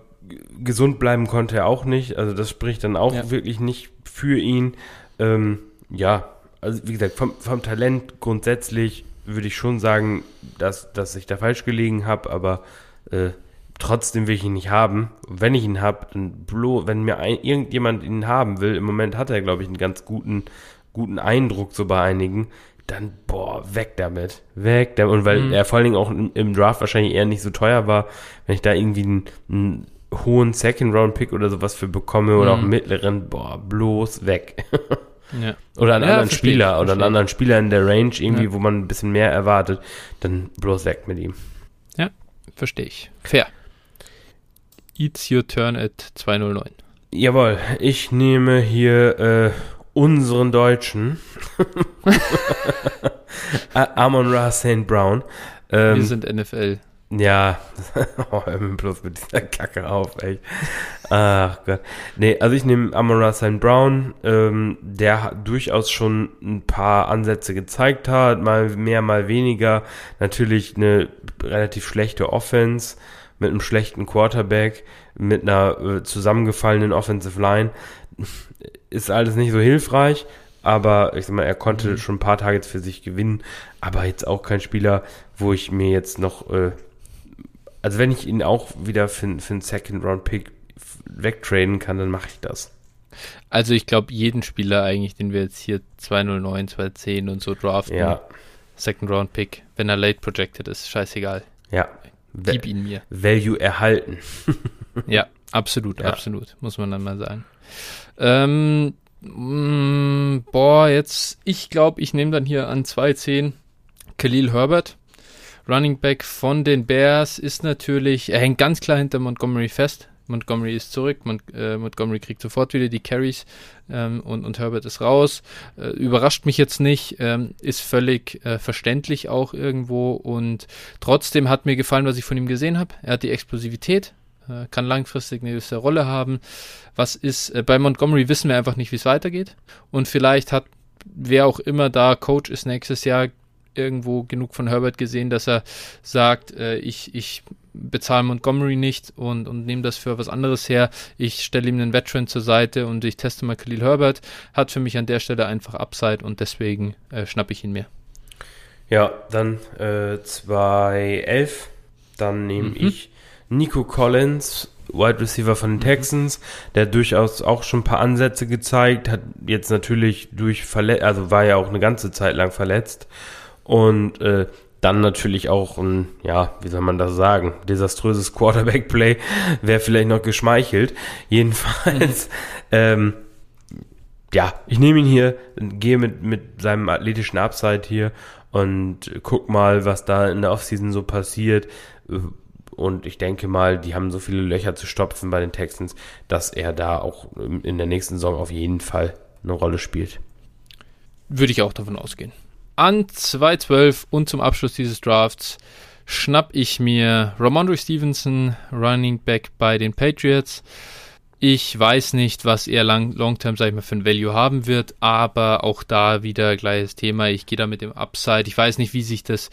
gesund bleiben konnte er auch nicht. Also das spricht dann auch Ja. wirklich nicht für ihn. Ähm, ja, also wie gesagt, vom, vom Talent grundsätzlich würde ich schon sagen, dass, dass ich da falsch gelegen habe, aber äh, trotzdem will ich ihn nicht haben. Und wenn ich ihn habe, dann bloß, wenn mir ein, irgendjemand ihn haben will, im Moment hat er, glaube ich, einen ganz guten, guten Eindruck so bei einigen, dann, boah, weg damit. Weg damit. Und weil Mhm. er vor allen Dingen auch im, im Draft wahrscheinlich eher nicht so teuer war, wenn ich da irgendwie einen, einen hohen Second-Round-Pick oder sowas für bekomme oder auch Mhm. mittleren, boah, bloß weg. *laughs* Ja. oder einen Ja, anderen verstehe Spieler oder einen verstehe. anderen Spieler in der Range irgendwie, Ja. wo man ein bisschen mehr erwartet, dann bloß weg mit ihm. Verstehe ich. Fair. It's your turn at 209. Jawohl, ich nehme hier äh, unseren Deutschen. Amon Ra St. Brown. Ähm, Wir sind NFL. Ja, *laughs* oh, hör mir bloß mit dieser Kacke auf, echt. Ach Gott. Nee, also ich nehme Amon St. Brown, ähm, der durchaus schon ein paar Ansätze gezeigt hat, mal mehr, mal weniger. Natürlich eine relativ schlechte Offense mit einem schlechten Quarterback, mit einer äh, zusammengefallenen Offensive Line. Ist alles nicht so hilfreich, aber ich sag mal, er konnte Mhm. schon ein paar Targets für sich gewinnen, aber jetzt auch kein Spieler, wo ich mir jetzt noch, äh, also wenn ich ihn auch wieder für, für einen Second-Round-Pick wegtraden kann, dann mache ich das. Also ich glaube, jeden Spieler eigentlich, den wir jetzt hier 209, 210 und so draften, Ja, Second Round Pick, wenn er late projected ist, scheißegal. ja. Gib ihn mir. Value erhalten. Ja, *laughs* absolut, Ja. absolut, muss man dann mal sagen. Ähm, mh, boah, jetzt, ich glaube, ich nehme dann hier an 210 Khalil Herbert. Running Back von den Bears ist natürlich, er hängt ganz klar hinter Montgomery fest. Montgomery ist zurück, Mont, äh, Montgomery kriegt sofort wieder die Carries ähm, und, und Herbert ist raus. Äh, überrascht mich jetzt nicht, ähm, ist völlig äh, verständlich auch irgendwo und trotzdem hat mir gefallen, was ich von ihm gesehen habe. Er hat die Explosivität, äh, kann langfristig eine gewisse Rolle haben. Was ist, äh, bei Montgomery wissen wir einfach nicht, wie es weitergeht. Und vielleicht hat wer auch immer da Coach ist nächstes Jahr irgendwo genug von Herbert gesehen, dass er sagt, äh, ich, ich bezahle Montgomery nicht und, und nehme das für was anderes her. Ich stelle ihm einen Veteran zur Seite und ich teste mal Khalil Herbert. Hat für mich an der Stelle einfach Upside und deswegen äh, schnappe ich ihn mir. Ja, dann äh, 2-11. Dann nehme Mhm. ich Nico Collins, Wide Receiver von den Texans. Der durchaus auch schon ein paar Ansätze gezeigt, hat jetzt natürlich durch verletzt, also war ja auch eine ganze Zeit lang verletzt. Und äh, dann natürlich auch ein, ja, wie soll man das sagen, desaströses *laughs* Quarterback-Play wäre vielleicht noch geschmeichelt. Jedenfalls, *laughs* ähm, ja, ich nehme ihn hier, gehe mit, mit seinem athletischen Upside hier und guck mal, was da in der Offseason so passiert. Und ich denke mal, die haben so viele Löcher zu stopfen bei den Texans, dass er da auch in der nächsten Saison auf jeden Fall eine Rolle spielt. Würde ich auch davon ausgehen. An 2.12 und zum Abschluss dieses Drafts schnapp ich mir Ramondre Stevenson, Running Back bei den Patriots. Ich weiß nicht, was er lang, long-term, sag ich mal, für ein Value haben wird, aber auch da wieder gleiches Thema. Ich gehe da mit dem Upside. Ich weiß nicht, wie sich das,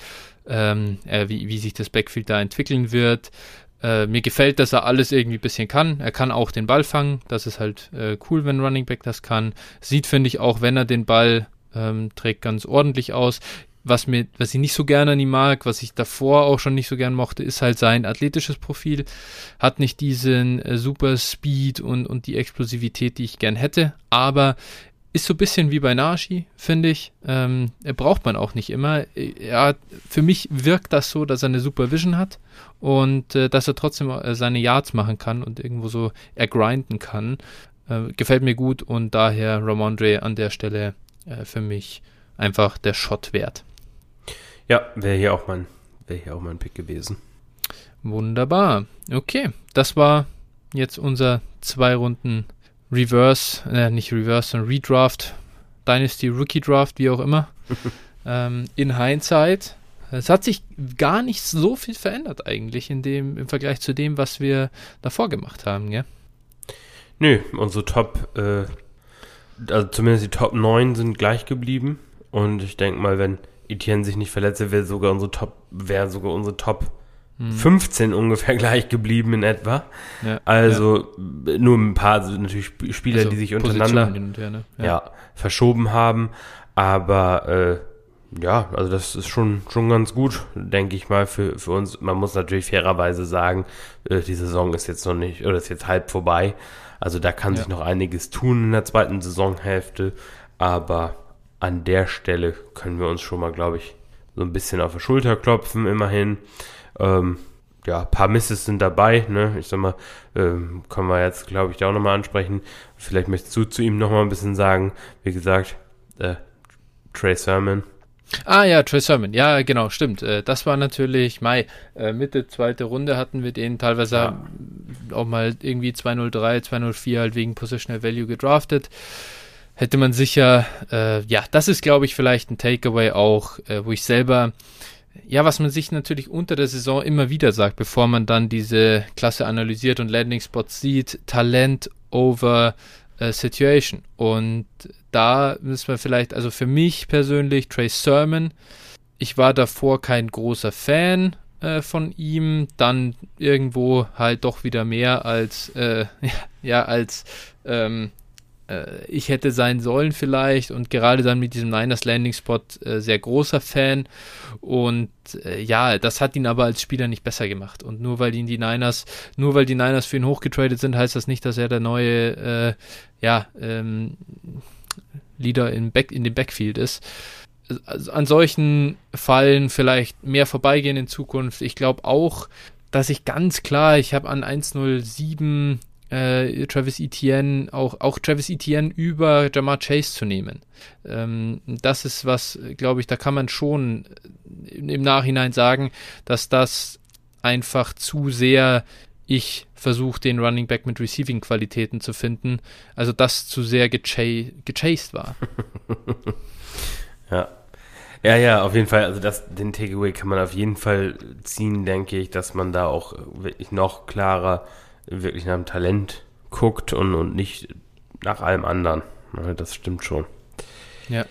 ähm, äh, wie, wie sich das Backfield da entwickeln wird. Äh, mir gefällt, dass er alles irgendwie ein bisschen kann. Er kann auch den Ball fangen. Das ist halt äh, cool, wenn Running Back das kann. Sieht, finde ich, auch, wenn er den Ball ähm, trägt, ganz ordentlich aus. Was, mir, was ich nicht so gerne an ihm mag, was ich davor auch schon nicht so gern mochte, ist halt sein athletisches Profil. Hat nicht diesen äh, super Speed und, und die Explosivität, die ich gern hätte, aber ist so ein bisschen wie bei Nashi, finde ich. Ähm, er braucht man auch nicht immer. Er, für mich wirkt das so, dass er eine super Vision hat und äh, dass er trotzdem äh, seine Yards machen kann und irgendwo so ergrinden kann. Äh, gefällt mir gut und daher Ramondre an der Stelle äh, für mich einfach der Shot wert. Ja, wäre hier auch mein, wäre hier auch mein Pick gewesen. Wunderbar. Okay, das war jetzt unser zwei Runden Reverse, äh, nicht Reverse, sondern Redraft, Dynasty Rookie Draft, wie auch immer. *laughs* ähm, in Hindsight. Es hat sich gar nicht so viel verändert eigentlich in dem, im Vergleich zu dem, was wir davor gemacht haben, gell? Nö, unsere Top, äh, also zumindest die Top 9 sind gleich geblieben. Und ich denke mal, wenn Etienne sich nicht verletzt, wäre sogar unsere Top, wäre sogar unsere Top Hm. 15 ungefähr *laughs* gleich geblieben in etwa. Ja, Also nur ein paar also natürlich Sp- Spieler, Also die sich untereinander her, ne? ja. verschoben haben. Aber äh, ja, also das ist schon, schon ganz gut, denke ich mal, für, für uns. Man muss natürlich fairerweise sagen, äh, die Saison ist jetzt noch nicht, oder ist jetzt halb vorbei. Also da kann Ja. sich noch einiges tun in der zweiten Saisonhälfte. Aber an der Stelle können wir uns schon mal, glaube ich, so ein bisschen auf die Schulter klopfen, immerhin. Ähm, ja, ein paar Misses sind dabei, ne? Ich sag mal, ähm, können wir jetzt, glaube ich, da auch nochmal ansprechen. Vielleicht möchtest du zu ihm nochmal ein bisschen sagen. Wie gesagt, äh, Trey Sermon. Ah ja, Trey Sermon. Ja, genau, stimmt. Äh, das war natürlich Mai. Äh, Mitte zweite Runde hatten wir den teilweise ja. auch mal irgendwie 203, 204 halt wegen Positional Value gedraftet. Hätte man sicher, äh, ja, das ist, glaube ich, vielleicht ein Takeaway auch, äh, wo ich selber ja, was man sich natürlich unter der Saison immer wieder sagt, bevor man dann diese Klasse analysiert und Landing Spots sieht, Talent over äh, Situation. Und da müssen wir vielleicht, also für mich persönlich, Trey Sermon, ich war davor kein großer Fan äh, von ihm, dann irgendwo halt doch wieder mehr als, äh, *laughs* ja, als ähm, äh, ich hätte sein sollen vielleicht. Und gerade dann mit diesem Niners Landing Spot äh, sehr großer Fan. Und äh, ja, das hat ihn aber als Spieler nicht besser gemacht. Und nur weil ihn die Niners, nur weil die Niners für ihn hochgetradet sind, heißt das nicht, dass er der neue, äh, ja, ähm, Leader in, Back, in dem Backfield ist. Also an solchen Fallen vielleicht mehr vorbeigehen in Zukunft. Ich glaube auch, dass ich ganz klar, ich habe an 107 äh, Travis Etienne, auch, auch Travis Etienne über Jamar Chase zu nehmen. Ähm, das ist was, glaube ich, da kann man schon im Nachhinein sagen, dass das einfach zu sehr ich versuche, den Running Back mit Receiving-Qualitäten zu finden. Also das zu sehr gecha gechased war. *laughs* ja. Ja, ja, auf jeden Fall. Also das, den Takeaway kann man auf jeden Fall ziehen, denke ich, dass man da auch wirklich noch klarer wirklich nach dem Talent guckt und, und nicht nach allem anderen. Das stimmt schon. Ja.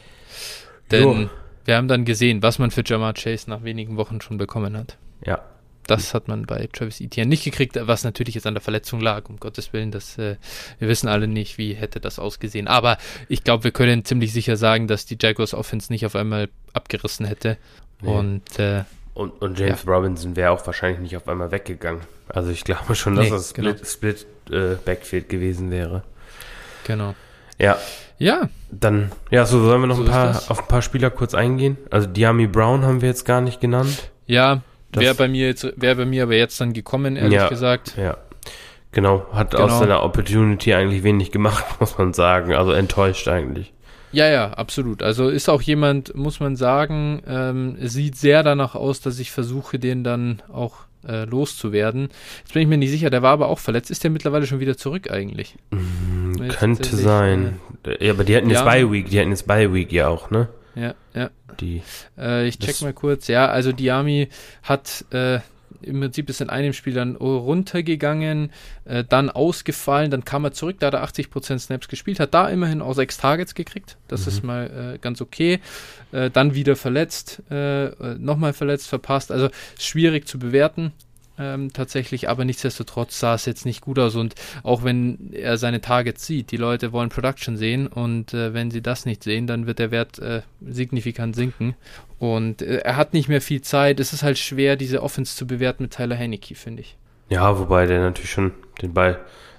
Denn jo. wir haben dann gesehen, was man für Jamar Chase nach wenigen Wochen schon bekommen hat. Ja. Das hat man bei Travis Etienne nicht gekriegt, was natürlich jetzt an der Verletzung lag, um Gottes Willen. Das, äh, wir wissen alle nicht, wie hätte das ausgesehen. Aber ich glaube, wir können ziemlich sicher sagen, dass die Jaguars Offense nicht auf einmal abgerissen hätte. Nee. Und äh, und, und James ja. Robinson wäre auch wahrscheinlich nicht auf einmal weggegangen. Also ich glaube schon, dass nee, das Split, genau. Split äh, Backfield gewesen wäre. Genau. Ja. Ja. Dann, ja, so sollen wir noch so ein paar, auf ein paar Spieler kurz eingehen. Also Diami Brown haben wir jetzt gar nicht genannt. Ja, wäre bei mir jetzt, wäre bei mir aber jetzt dann gekommen, ehrlich ja, gesagt. Ja. Genau, hat genau. aus seiner Opportunity eigentlich wenig gemacht, *laughs* muss man sagen. Also enttäuscht eigentlich. Ja, ja, absolut. Also ist auch jemand, muss man sagen, ähm, sieht sehr danach aus, dass ich versuche, den dann auch äh, loszuwerden. Jetzt bin ich mir nicht sicher, der war aber auch verletzt. Ist der mittlerweile schon wieder zurück eigentlich? Mm, könnte sein. Äh, ja, aber die hatten jetzt ja, Bye Week, die hatten jetzt Bye Week ja auch, ne? Ja, ja. Die, äh, ich check mal kurz. Ja, also Diami hat äh, im Prinzip ist in einem Spiel dann runtergegangen, äh, dann ausgefallen, dann kam er zurück, da hat er 80% Snaps gespielt, hat da immerhin auch sechs Targets gekriegt. Das mhm. ist mal äh, ganz okay. Äh, dann wieder verletzt, äh, äh nochmal verletzt, verpasst. Also schwierig zu bewerten ähm, tatsächlich, aber nichtsdestotrotz sah es jetzt nicht gut aus und auch wenn er seine Targets sieht, die Leute wollen Production sehen und äh, wenn sie das nicht sehen, dann wird der Wert äh, signifikant sinken und äh, er hat nicht mehr viel Zeit. Es ist halt schwer, diese Offense zu bewerten mit Tyler Heineke, finde ich. Ja, wobei der natürlich schon den Ball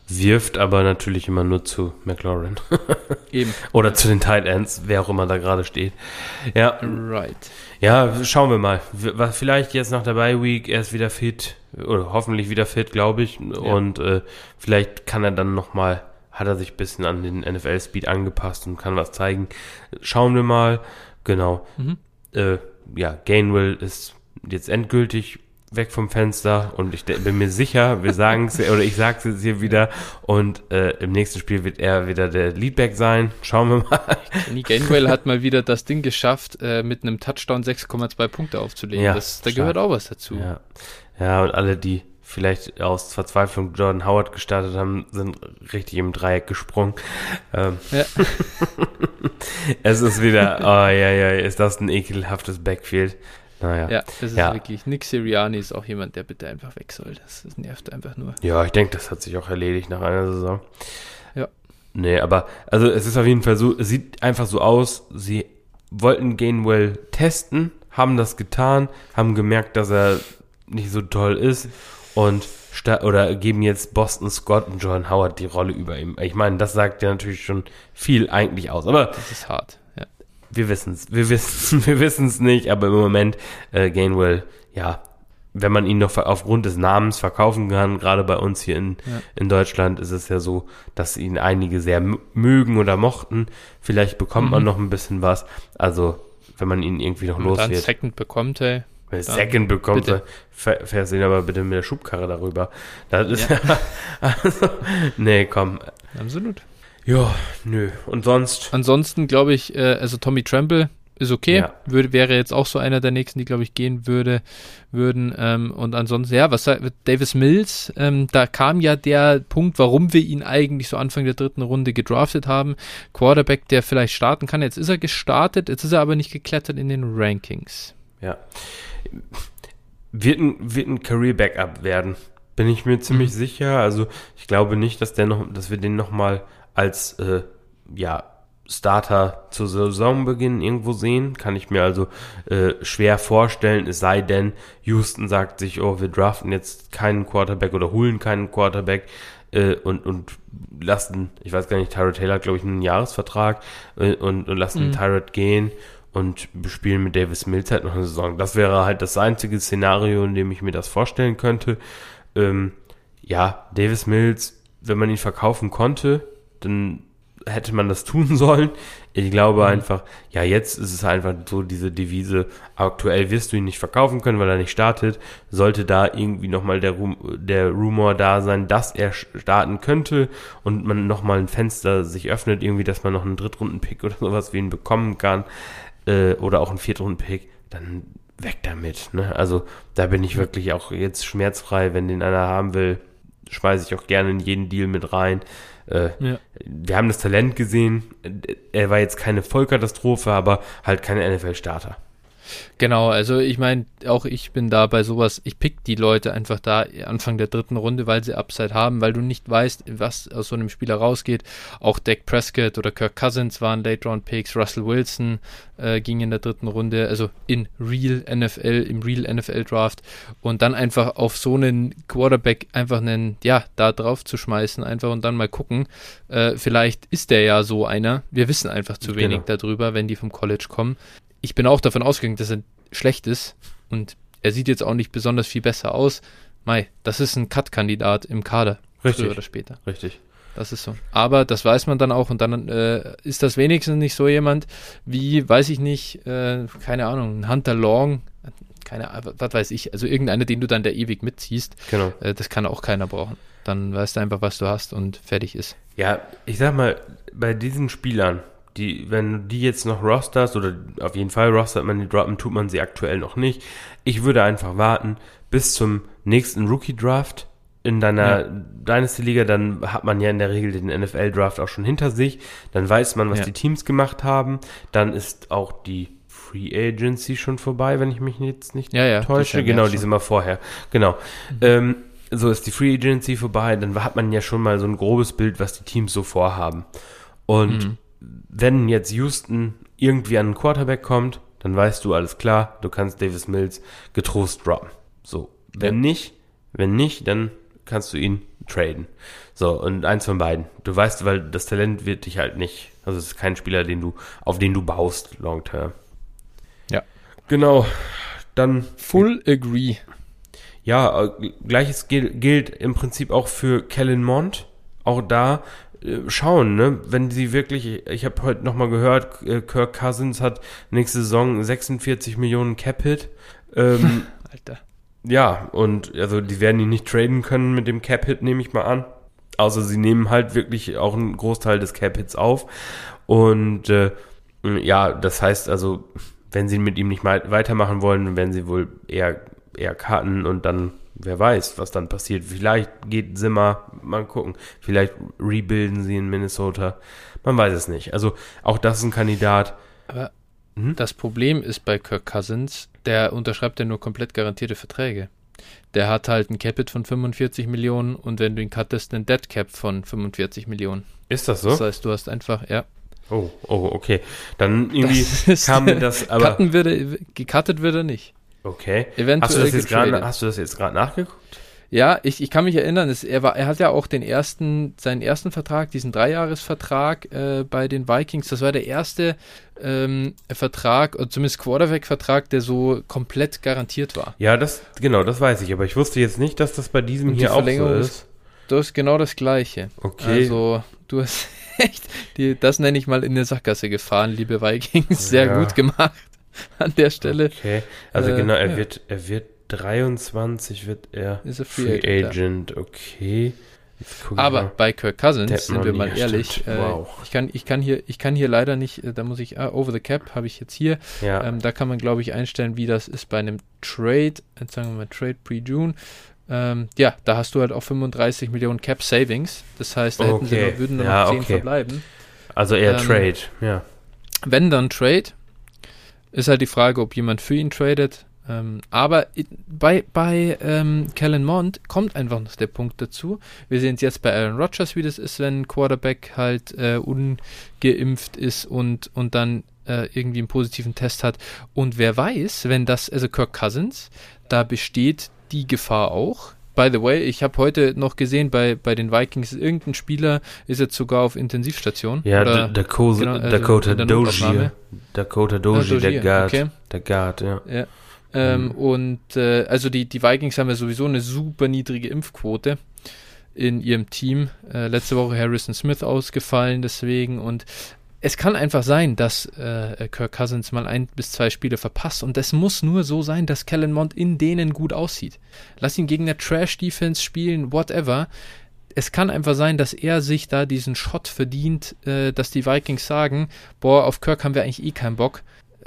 wirft, aber natürlich immer nur zu McLaurin. *laughs* Eben. Oder zu den Tight Ends, wer auch immer da gerade steht. Ja. Right. Ja, schauen wir mal. Vielleicht jetzt nach der Bye Week erst wieder fit oder hoffentlich wieder fit, glaube ich. Ja. Und äh, vielleicht kann er dann nochmal, hat er sich ein bisschen an den NFL-Speed angepasst und kann was zeigen. Schauen wir mal. Genau. Mhm. Äh, ja, Gainwell ist jetzt endgültig weg vom Fenster und ich bin mir sicher, wir sagen es oder ich sage es jetzt hier wieder und äh, im nächsten Spiel wird er wieder der Leadback sein. Schauen wir mal. Kenny Gainwell hat mal wieder das Ding geschafft, äh, mit einem Touchdown 6,2 Punkte aufzulegen. Ja, das, da gehört auch was dazu. Ja. Ja, und alle, die vielleicht aus Verzweiflung Jordan Howard gestartet haben, sind richtig im Dreieck gesprungen. Ähm, ja. *laughs* es ist wieder, oh ja, ja, ist das ein ekelhaftes Backfield. Naja. Ja, das ist ja. wirklich. Nick Siriani ist auch jemand, der bitte einfach weg soll. Das, das nervt einfach nur. Ja, ich denke, das hat sich auch erledigt nach einer Saison. Ja. Nee, aber also es ist auf jeden Fall so, es sieht einfach so aus, sie wollten Gainwell testen, haben das getan, haben gemerkt, dass er nicht so toll ist und oder geben jetzt Boston Scott und John Howard die Rolle über ihm. Ich meine, das sagt ja natürlich schon viel eigentlich aus. Aber das ist hart. Ja. Wir wissen es, wir wissen, *laughs* wir wissen es nicht. Aber im Moment äh, Gainwell, ja, wenn man ihn noch aufgrund des Namens verkaufen kann, gerade bei uns hier in, ja. in Deutschland ist es ja so, dass ihn einige sehr mögen oder mochten. Vielleicht bekommt mhm. man noch ein bisschen was. Also, wenn man ihn irgendwie noch los wird. Second bekommt, ey. Wenn Second bekommt, bitte. fährst ihn aber bitte mit der Schubkarre darüber. Das ist ja. *laughs* also, nee, komm. Absolut. Ja, nö. Und sonst? Ansonsten glaube ich, äh, also Tommy Trample ist okay. Ja. Würde, wäre jetzt auch so einer der nächsten, die, glaube ich, gehen würde, würden. Ähm, und ansonsten, ja, was sagt Davis Mills? Ähm, da kam ja der Punkt, warum wir ihn eigentlich so Anfang der dritten Runde gedraftet haben. Quarterback, der vielleicht starten kann. Jetzt ist er gestartet, jetzt ist er aber nicht geklettert in den Rankings. Ja. Wird ein, wird ein Career-Backup werden. Bin ich mir ziemlich mhm. sicher. Also ich glaube nicht, dass der noch, dass wir den nochmal als äh, ja, Starter zu Saisonbeginn irgendwo sehen. Kann ich mir also äh, schwer vorstellen, es sei denn, Houston sagt sich, oh, wir draften jetzt keinen Quarterback oder holen keinen Quarterback äh, und, und lassen, ich weiß gar nicht, Tyrod Taylor hat, glaube ich, einen Jahresvertrag äh, und, und lassen mhm. Tyrod gehen und bespielen mit Davis Mills halt noch eine Saison. Das wäre halt das einzige Szenario, in dem ich mir das vorstellen könnte. Ähm, ja, Davis Mills, wenn man ihn verkaufen konnte, dann hätte man das *laughs* tun sollen. Ich glaube mhm. einfach, ja, jetzt ist es einfach so diese Devise, aktuell wirst du ihn nicht verkaufen können, weil er nicht startet. Sollte da irgendwie nochmal der, Rum, der Rumor da sein, dass er starten könnte und man nochmal ein Fenster sich öffnet, irgendwie, dass man noch einen Drittrunden-Pick oder sowas wie ihn bekommen kann, äh, oder auch einen Viertrunden-Pick, dann weg damit. Ne? Also da bin ich wirklich auch jetzt schmerzfrei, wenn den einer haben will, schmeiße ich auch gerne in jeden Deal mit rein. Äh, ja. Wir haben das Talent gesehen. Er war jetzt keine Vollkatastrophe, aber halt kein NFL-Starter. Genau, also ich meine, auch ich bin da bei sowas, ich pick die Leute einfach da Anfang der dritten Runde, weil sie Upside haben, weil du nicht weißt, was aus so einem Spieler rausgeht. Auch Dak Prescott oder Kirk Cousins waren Late-Round-Picks, Russell Wilson äh, ging in der dritten Runde, also in Real NFL, im Real NFL-Draft und dann einfach auf so einen Quarterback einfach einen, ja, da drauf zu schmeißen einfach und dann mal gucken, äh, vielleicht ist der ja so einer. Wir wissen einfach zu genau. wenig darüber, wenn die vom College kommen ich bin auch davon ausgegangen, dass er schlecht ist und er sieht jetzt auch nicht besonders viel besser aus. Mai, das ist ein Cut-Kandidat im Kader. Richtig. Früher oder später. Richtig. Das ist so. Aber das weiß man dann auch und dann äh, ist das wenigstens nicht so jemand wie, weiß ich nicht, äh, keine Ahnung, ein Hunter Long, keine Ahnung, was weiß ich, also irgendeiner, den du dann da ewig mitziehst. Genau. Äh, das kann auch keiner brauchen. Dann weißt du einfach, was du hast und fertig ist. Ja, ich sag mal, bei diesen Spielern, die, wenn die jetzt noch rosters oder auf jeden Fall rostert man die droppen, tut man sie aktuell noch nicht. Ich würde einfach warten bis zum nächsten Rookie Draft in deiner ja. Dynasty-Liga, dann hat man ja in der Regel den NFL-Draft auch schon hinter sich. Dann weiß man, was ja. die Teams gemacht haben. Dann ist auch die Free Agency schon vorbei, wenn ich mich jetzt nicht ja, ja, täusche. Genau, die sind mal vorher. Genau. Mhm. Ähm, so ist die Free Agency vorbei. Dann hat man ja schon mal so ein grobes Bild, was die Teams so vorhaben. Und mhm wenn jetzt Houston irgendwie an einen Quarterback kommt, dann weißt du, alles klar, du kannst Davis Mills getrost droppen. So, wenn ja. nicht, wenn nicht, dann kannst du ihn traden. So, und eins von beiden. Du weißt, weil das Talent wird dich halt nicht, also es ist kein Spieler, den du, auf den du baust, long term. Ja. Genau. Dann. Full agree. Ja, äh, gleiches gilt im Prinzip auch für Kellen Mond. Auch da schauen, ne? Wenn sie wirklich, ich habe heute nochmal gehört, äh, Kirk Cousins hat nächste Saison 46 Millionen Cap-Hit. Ähm, *laughs* Alter. Ja, und also die werden ihn nicht traden können mit dem Cap-Hit, nehme ich mal an. Außer sie nehmen halt wirklich auch einen Großteil des Cap-Hits auf. Und äh, ja, das heißt also, wenn sie mit ihm nicht mal weitermachen wollen, dann werden sie wohl eher, eher cutten und dann wer weiß, was dann passiert. Vielleicht geht Zimmer, mal gucken. Vielleicht rebuilden sie in Minnesota. Man weiß es nicht. Also auch das ist ein Kandidat. Aber hm? das Problem ist bei Kirk Cousins, der unterschreibt ja nur komplett garantierte Verträge. Der hat halt ein Capit von 45 Millionen und wenn du ihn cuttest, einen Dead Cap von 45 Millionen. Ist das so? Das heißt, du hast einfach, ja. Oh, oh, okay. Dann irgendwie kam mir *laughs* das aber. Cutten würde, gecuttet würde er nicht. Okay. Eventuell hast du das jetzt gerade, hast du das jetzt gerade nachgeguckt? Ja, ich, ich kann mich erinnern, es, er, war, er hat ja auch den ersten, seinen ersten Vertrag, diesen Dreijahresvertrag äh, bei den Vikings. Das war der erste ähm, Vertrag, oder zumindest Quarterback-Vertrag, der so komplett garantiert war. Ja, das, genau, das weiß ich, aber ich wusste jetzt nicht, dass das bei diesem hier auch so ist. Du hast genau das Gleiche. Okay. Also, du hast *laughs* echt, die, das nenne ich mal in der Sackgasse gefahren, liebe Vikings. Sehr Ja. gut gemacht *laughs* an der Stelle. Okay. Also Äh, genau, er ja. wird, er wird 23 wird er Ist Free, Free Agent, Agent, okay. Aber mal. bei Kirk Cousins, Der sind wir mal ehrlich, äh, Wow. ich, kann, ich, kann hier, ich kann hier leider nicht, äh, da muss ich, ah, Over the Cap habe ich jetzt hier, ja, ähm, da kann man glaube ich einstellen, wie das ist bei einem Trade, jetzt sagen wir mal Trade Pre-June, ähm, ja, da hast du halt auch 35 Millionen Cap Savings, das heißt, da hätten sie Okay. noch, würden nur Ja, noch 10 okay. verbleiben. also eher ähm, Trade, ja. Wenn dann Trade, ist halt die Frage, ob jemand für ihn tradet. Ähm, aber bei, bei ähm, Kellen Mond kommt einfach noch der Punkt dazu. Wir sehen es jetzt bei Aaron Rodgers, wie das ist, wenn ein Quarterback halt äh, ungeimpft ist und, und dann äh, irgendwie einen positiven Test hat. Und wer weiß, wenn das, also Kirk Cousins, da besteht die Gefahr auch. By the way, ich habe heute noch gesehen, bei, bei den Vikings, irgendein Spieler ist jetzt sogar auf Intensivstation. Ja, Oder- Dakota, genau, also Dakota der Dozier. Notaufnahme. Dakota Dozier, der Dozier, Guard. okay. Der Guard, ja. Ja. Ähm, Mhm. Und äh, also die, die Vikings haben ja sowieso eine super niedrige Impfquote in ihrem Team. Äh, letzte Woche Harrison Smith ausgefallen deswegen und es kann einfach sein, dass äh, Kirk Cousins mal ein bis zwei Spiele verpasst und es muss nur so sein, dass Kellen Mond in denen gut aussieht. Lass ihn gegen eine Trash-Defense spielen, whatever. Es kann einfach sein, dass er sich da diesen Shot verdient, äh, dass die Vikings sagen, boah, auf Kirk haben wir eigentlich eh keinen Bock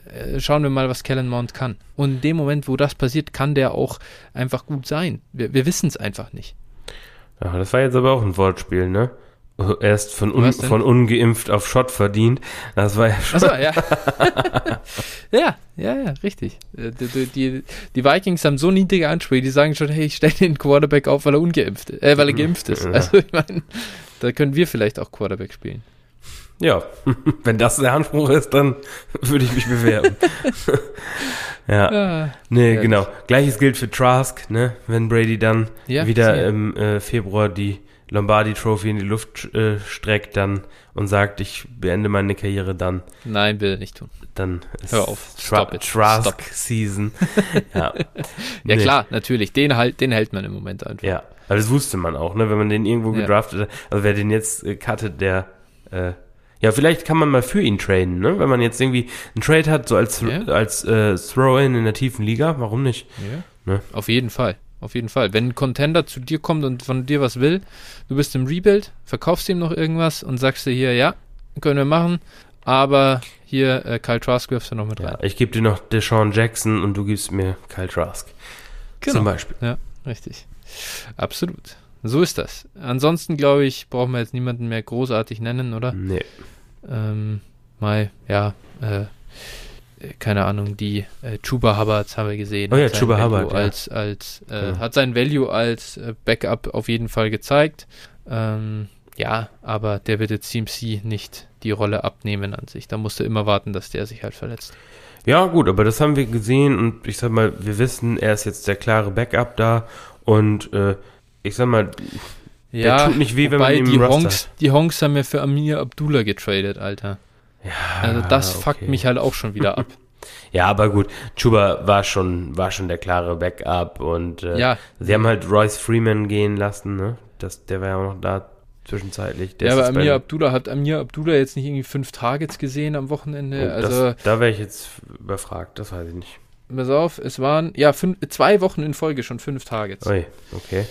äh, schauen wir mal, was Kellen Mond kann. Und in dem Moment, wo das passiert, kann der auch einfach gut sein. Wir, wir wissen es einfach nicht. Ja, das war jetzt aber auch ein Wortspiel, ne? Erst von, un, von ungeimpft auf Shot verdient. Das war ja schon. Achso, ja. *laughs* ja, ja, ja, richtig. Äh, Die, die, die, Vikings haben so niedrige Ansprüche, die sagen schon, hey, ich stelle den Quarterback auf, weil er ungeimpft ist, äh, weil er geimpft ist. Ja. Also ich meine, da können wir vielleicht auch Quarterback spielen. Ja, *laughs* wenn das der Anspruch ist, dann *laughs* würde ich mich bewerben. ja, Ja, nee, ehrlich. genau. Gleiches gilt für Trask, ne? Wenn Brady dann wieder sicher. im äh, Februar die Lombardi Trophy in die Luft äh, streckt dann und sagt, ich beende meine Karriere dann, nein, will er nicht tun. dann ist Hör auf. Tra Stop it. Trask Stop. Season. *laughs* ja. Ja Nee. klar, natürlich, den, halt, den hält man im Moment einfach. Ja, aber das wusste man auch, ne? Wenn man den irgendwo Ja. gedraftet hat, also wer den jetzt äh, cuttet, der äh, ja, vielleicht kann man mal für ihn traden, ne? Wenn man jetzt irgendwie einen Trade hat, so als, Ja. als äh, Throw-In in der tiefen Liga, warum nicht? Ja. Ne? Auf jeden Fall. Auf jeden Fall. Wenn ein Contender zu dir kommt und von dir was will, du bist im Rebuild, verkaufst ihm noch irgendwas und sagst dir hier, ja, können wir machen, aber hier äh, Kyle Trask wirfst du noch mit Ja, rein. ich gebe dir noch Deshaun Jackson und du gibst mir Kyle Trask. Genau. Zum Beispiel. Ja, richtig. Absolut. So ist das. Ansonsten, glaube ich, brauchen wir jetzt niemanden mehr großartig nennen, oder? Nee. Ähm, mal, ja, äh, keine Ahnung, die äh, Chuba Hubbards haben wir gesehen. Oh ja, Chuba Hubbard, ja. Als, als, äh, Genau. Hat sein Value als äh, Backup auf jeden Fall gezeigt. Ähm, ja, aber der wird jetzt CMC nicht die Rolle abnehmen an sich. Da musst du immer warten, dass der sich halt verletzt. Ja, gut, aber das haben wir gesehen und ich sag mal, wir wissen, er ist jetzt der klare Backup da und äh, ich sag mal, Ja, tut nicht weh, wenn man ihn die Honks, die Honks haben ja für Amir Abdullah getradet, Alter. Ja, Also das fuckt okay. mich halt auch schon wieder ab. *laughs* Ja, aber gut, Chuba war schon, war schon der klare Backup und äh, ja, sie haben halt Royce Freeman gehen lassen, ne? Das, der war ja auch noch da zwischenzeitlich. Der ja, aber Amir Abdullah hat Amir Abdullah jetzt nicht irgendwie fünf Targets gesehen am Wochenende. Oh, also das, da wäre ich jetzt überfragt, das weiß ich nicht. pass auf, es waren ja fünf, zwei Wochen in Folge schon fünf Targets. Ui, okay.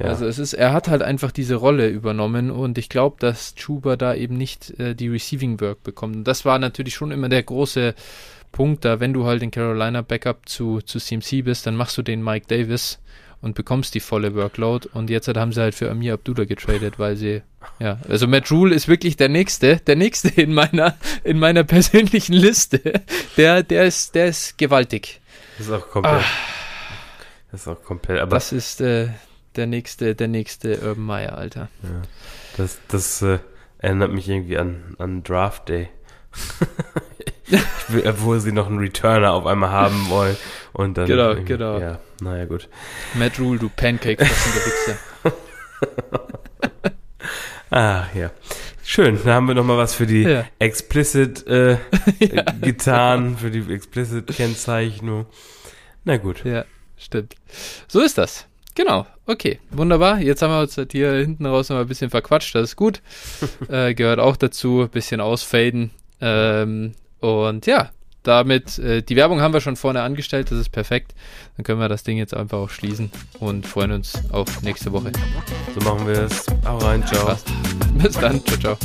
Ja. Also es ist, er hat halt einfach diese Rolle übernommen und ich glaube, dass Chuba da eben nicht äh, die Receiving Work bekommt. Und das war natürlich schon immer der große Punkt da, wenn du halt in Carolina Backup zu, zu CMC bist, dann machst du den Mike Davis und bekommst die volle Workload. Und jetzt halt haben sie halt für Amir Abdullah getradet, weil sie, ja, also Matt Rule ist wirklich der nächste, der nächste *laughs* in meiner, in meiner persönlichen Liste. Der, der ist, der ist gewaltig. Das ist auch komplett. Das ist auch komplett, aber Ah. Das ist äh, der nächste, der nächste Urban Meyer, Alter. ja, das, das äh, erinnert mich irgendwie an, an Draft Day. *laughs* will, obwohl sie noch einen Returner auf einmal haben wollen Und dann. Genau, genau. Ja, naja, gut. Matt Rule, du Pancake fressende Wichser. *laughs* Ah, ja. Schön, da haben wir nochmal was für die Ja. Explicit äh, *laughs* getan, für die Explicit-Kennzeichnung. Na gut. Ja, stimmt. So ist das. Genau. Okay, wunderbar. Jetzt haben wir uns hier hinten raus noch ein bisschen verquatscht. Das ist gut. *laughs* äh, gehört auch dazu. Bisschen ausfaden. Ähm, und ja, damit, äh, die Werbung haben wir schon vorne angestellt. Das ist perfekt. Dann können wir das Ding jetzt einfach auch schließen und freuen uns auf nächste Woche. So machen wir es. Hau rein. Ciao. Passt. Bis dann. Ciao, ciao.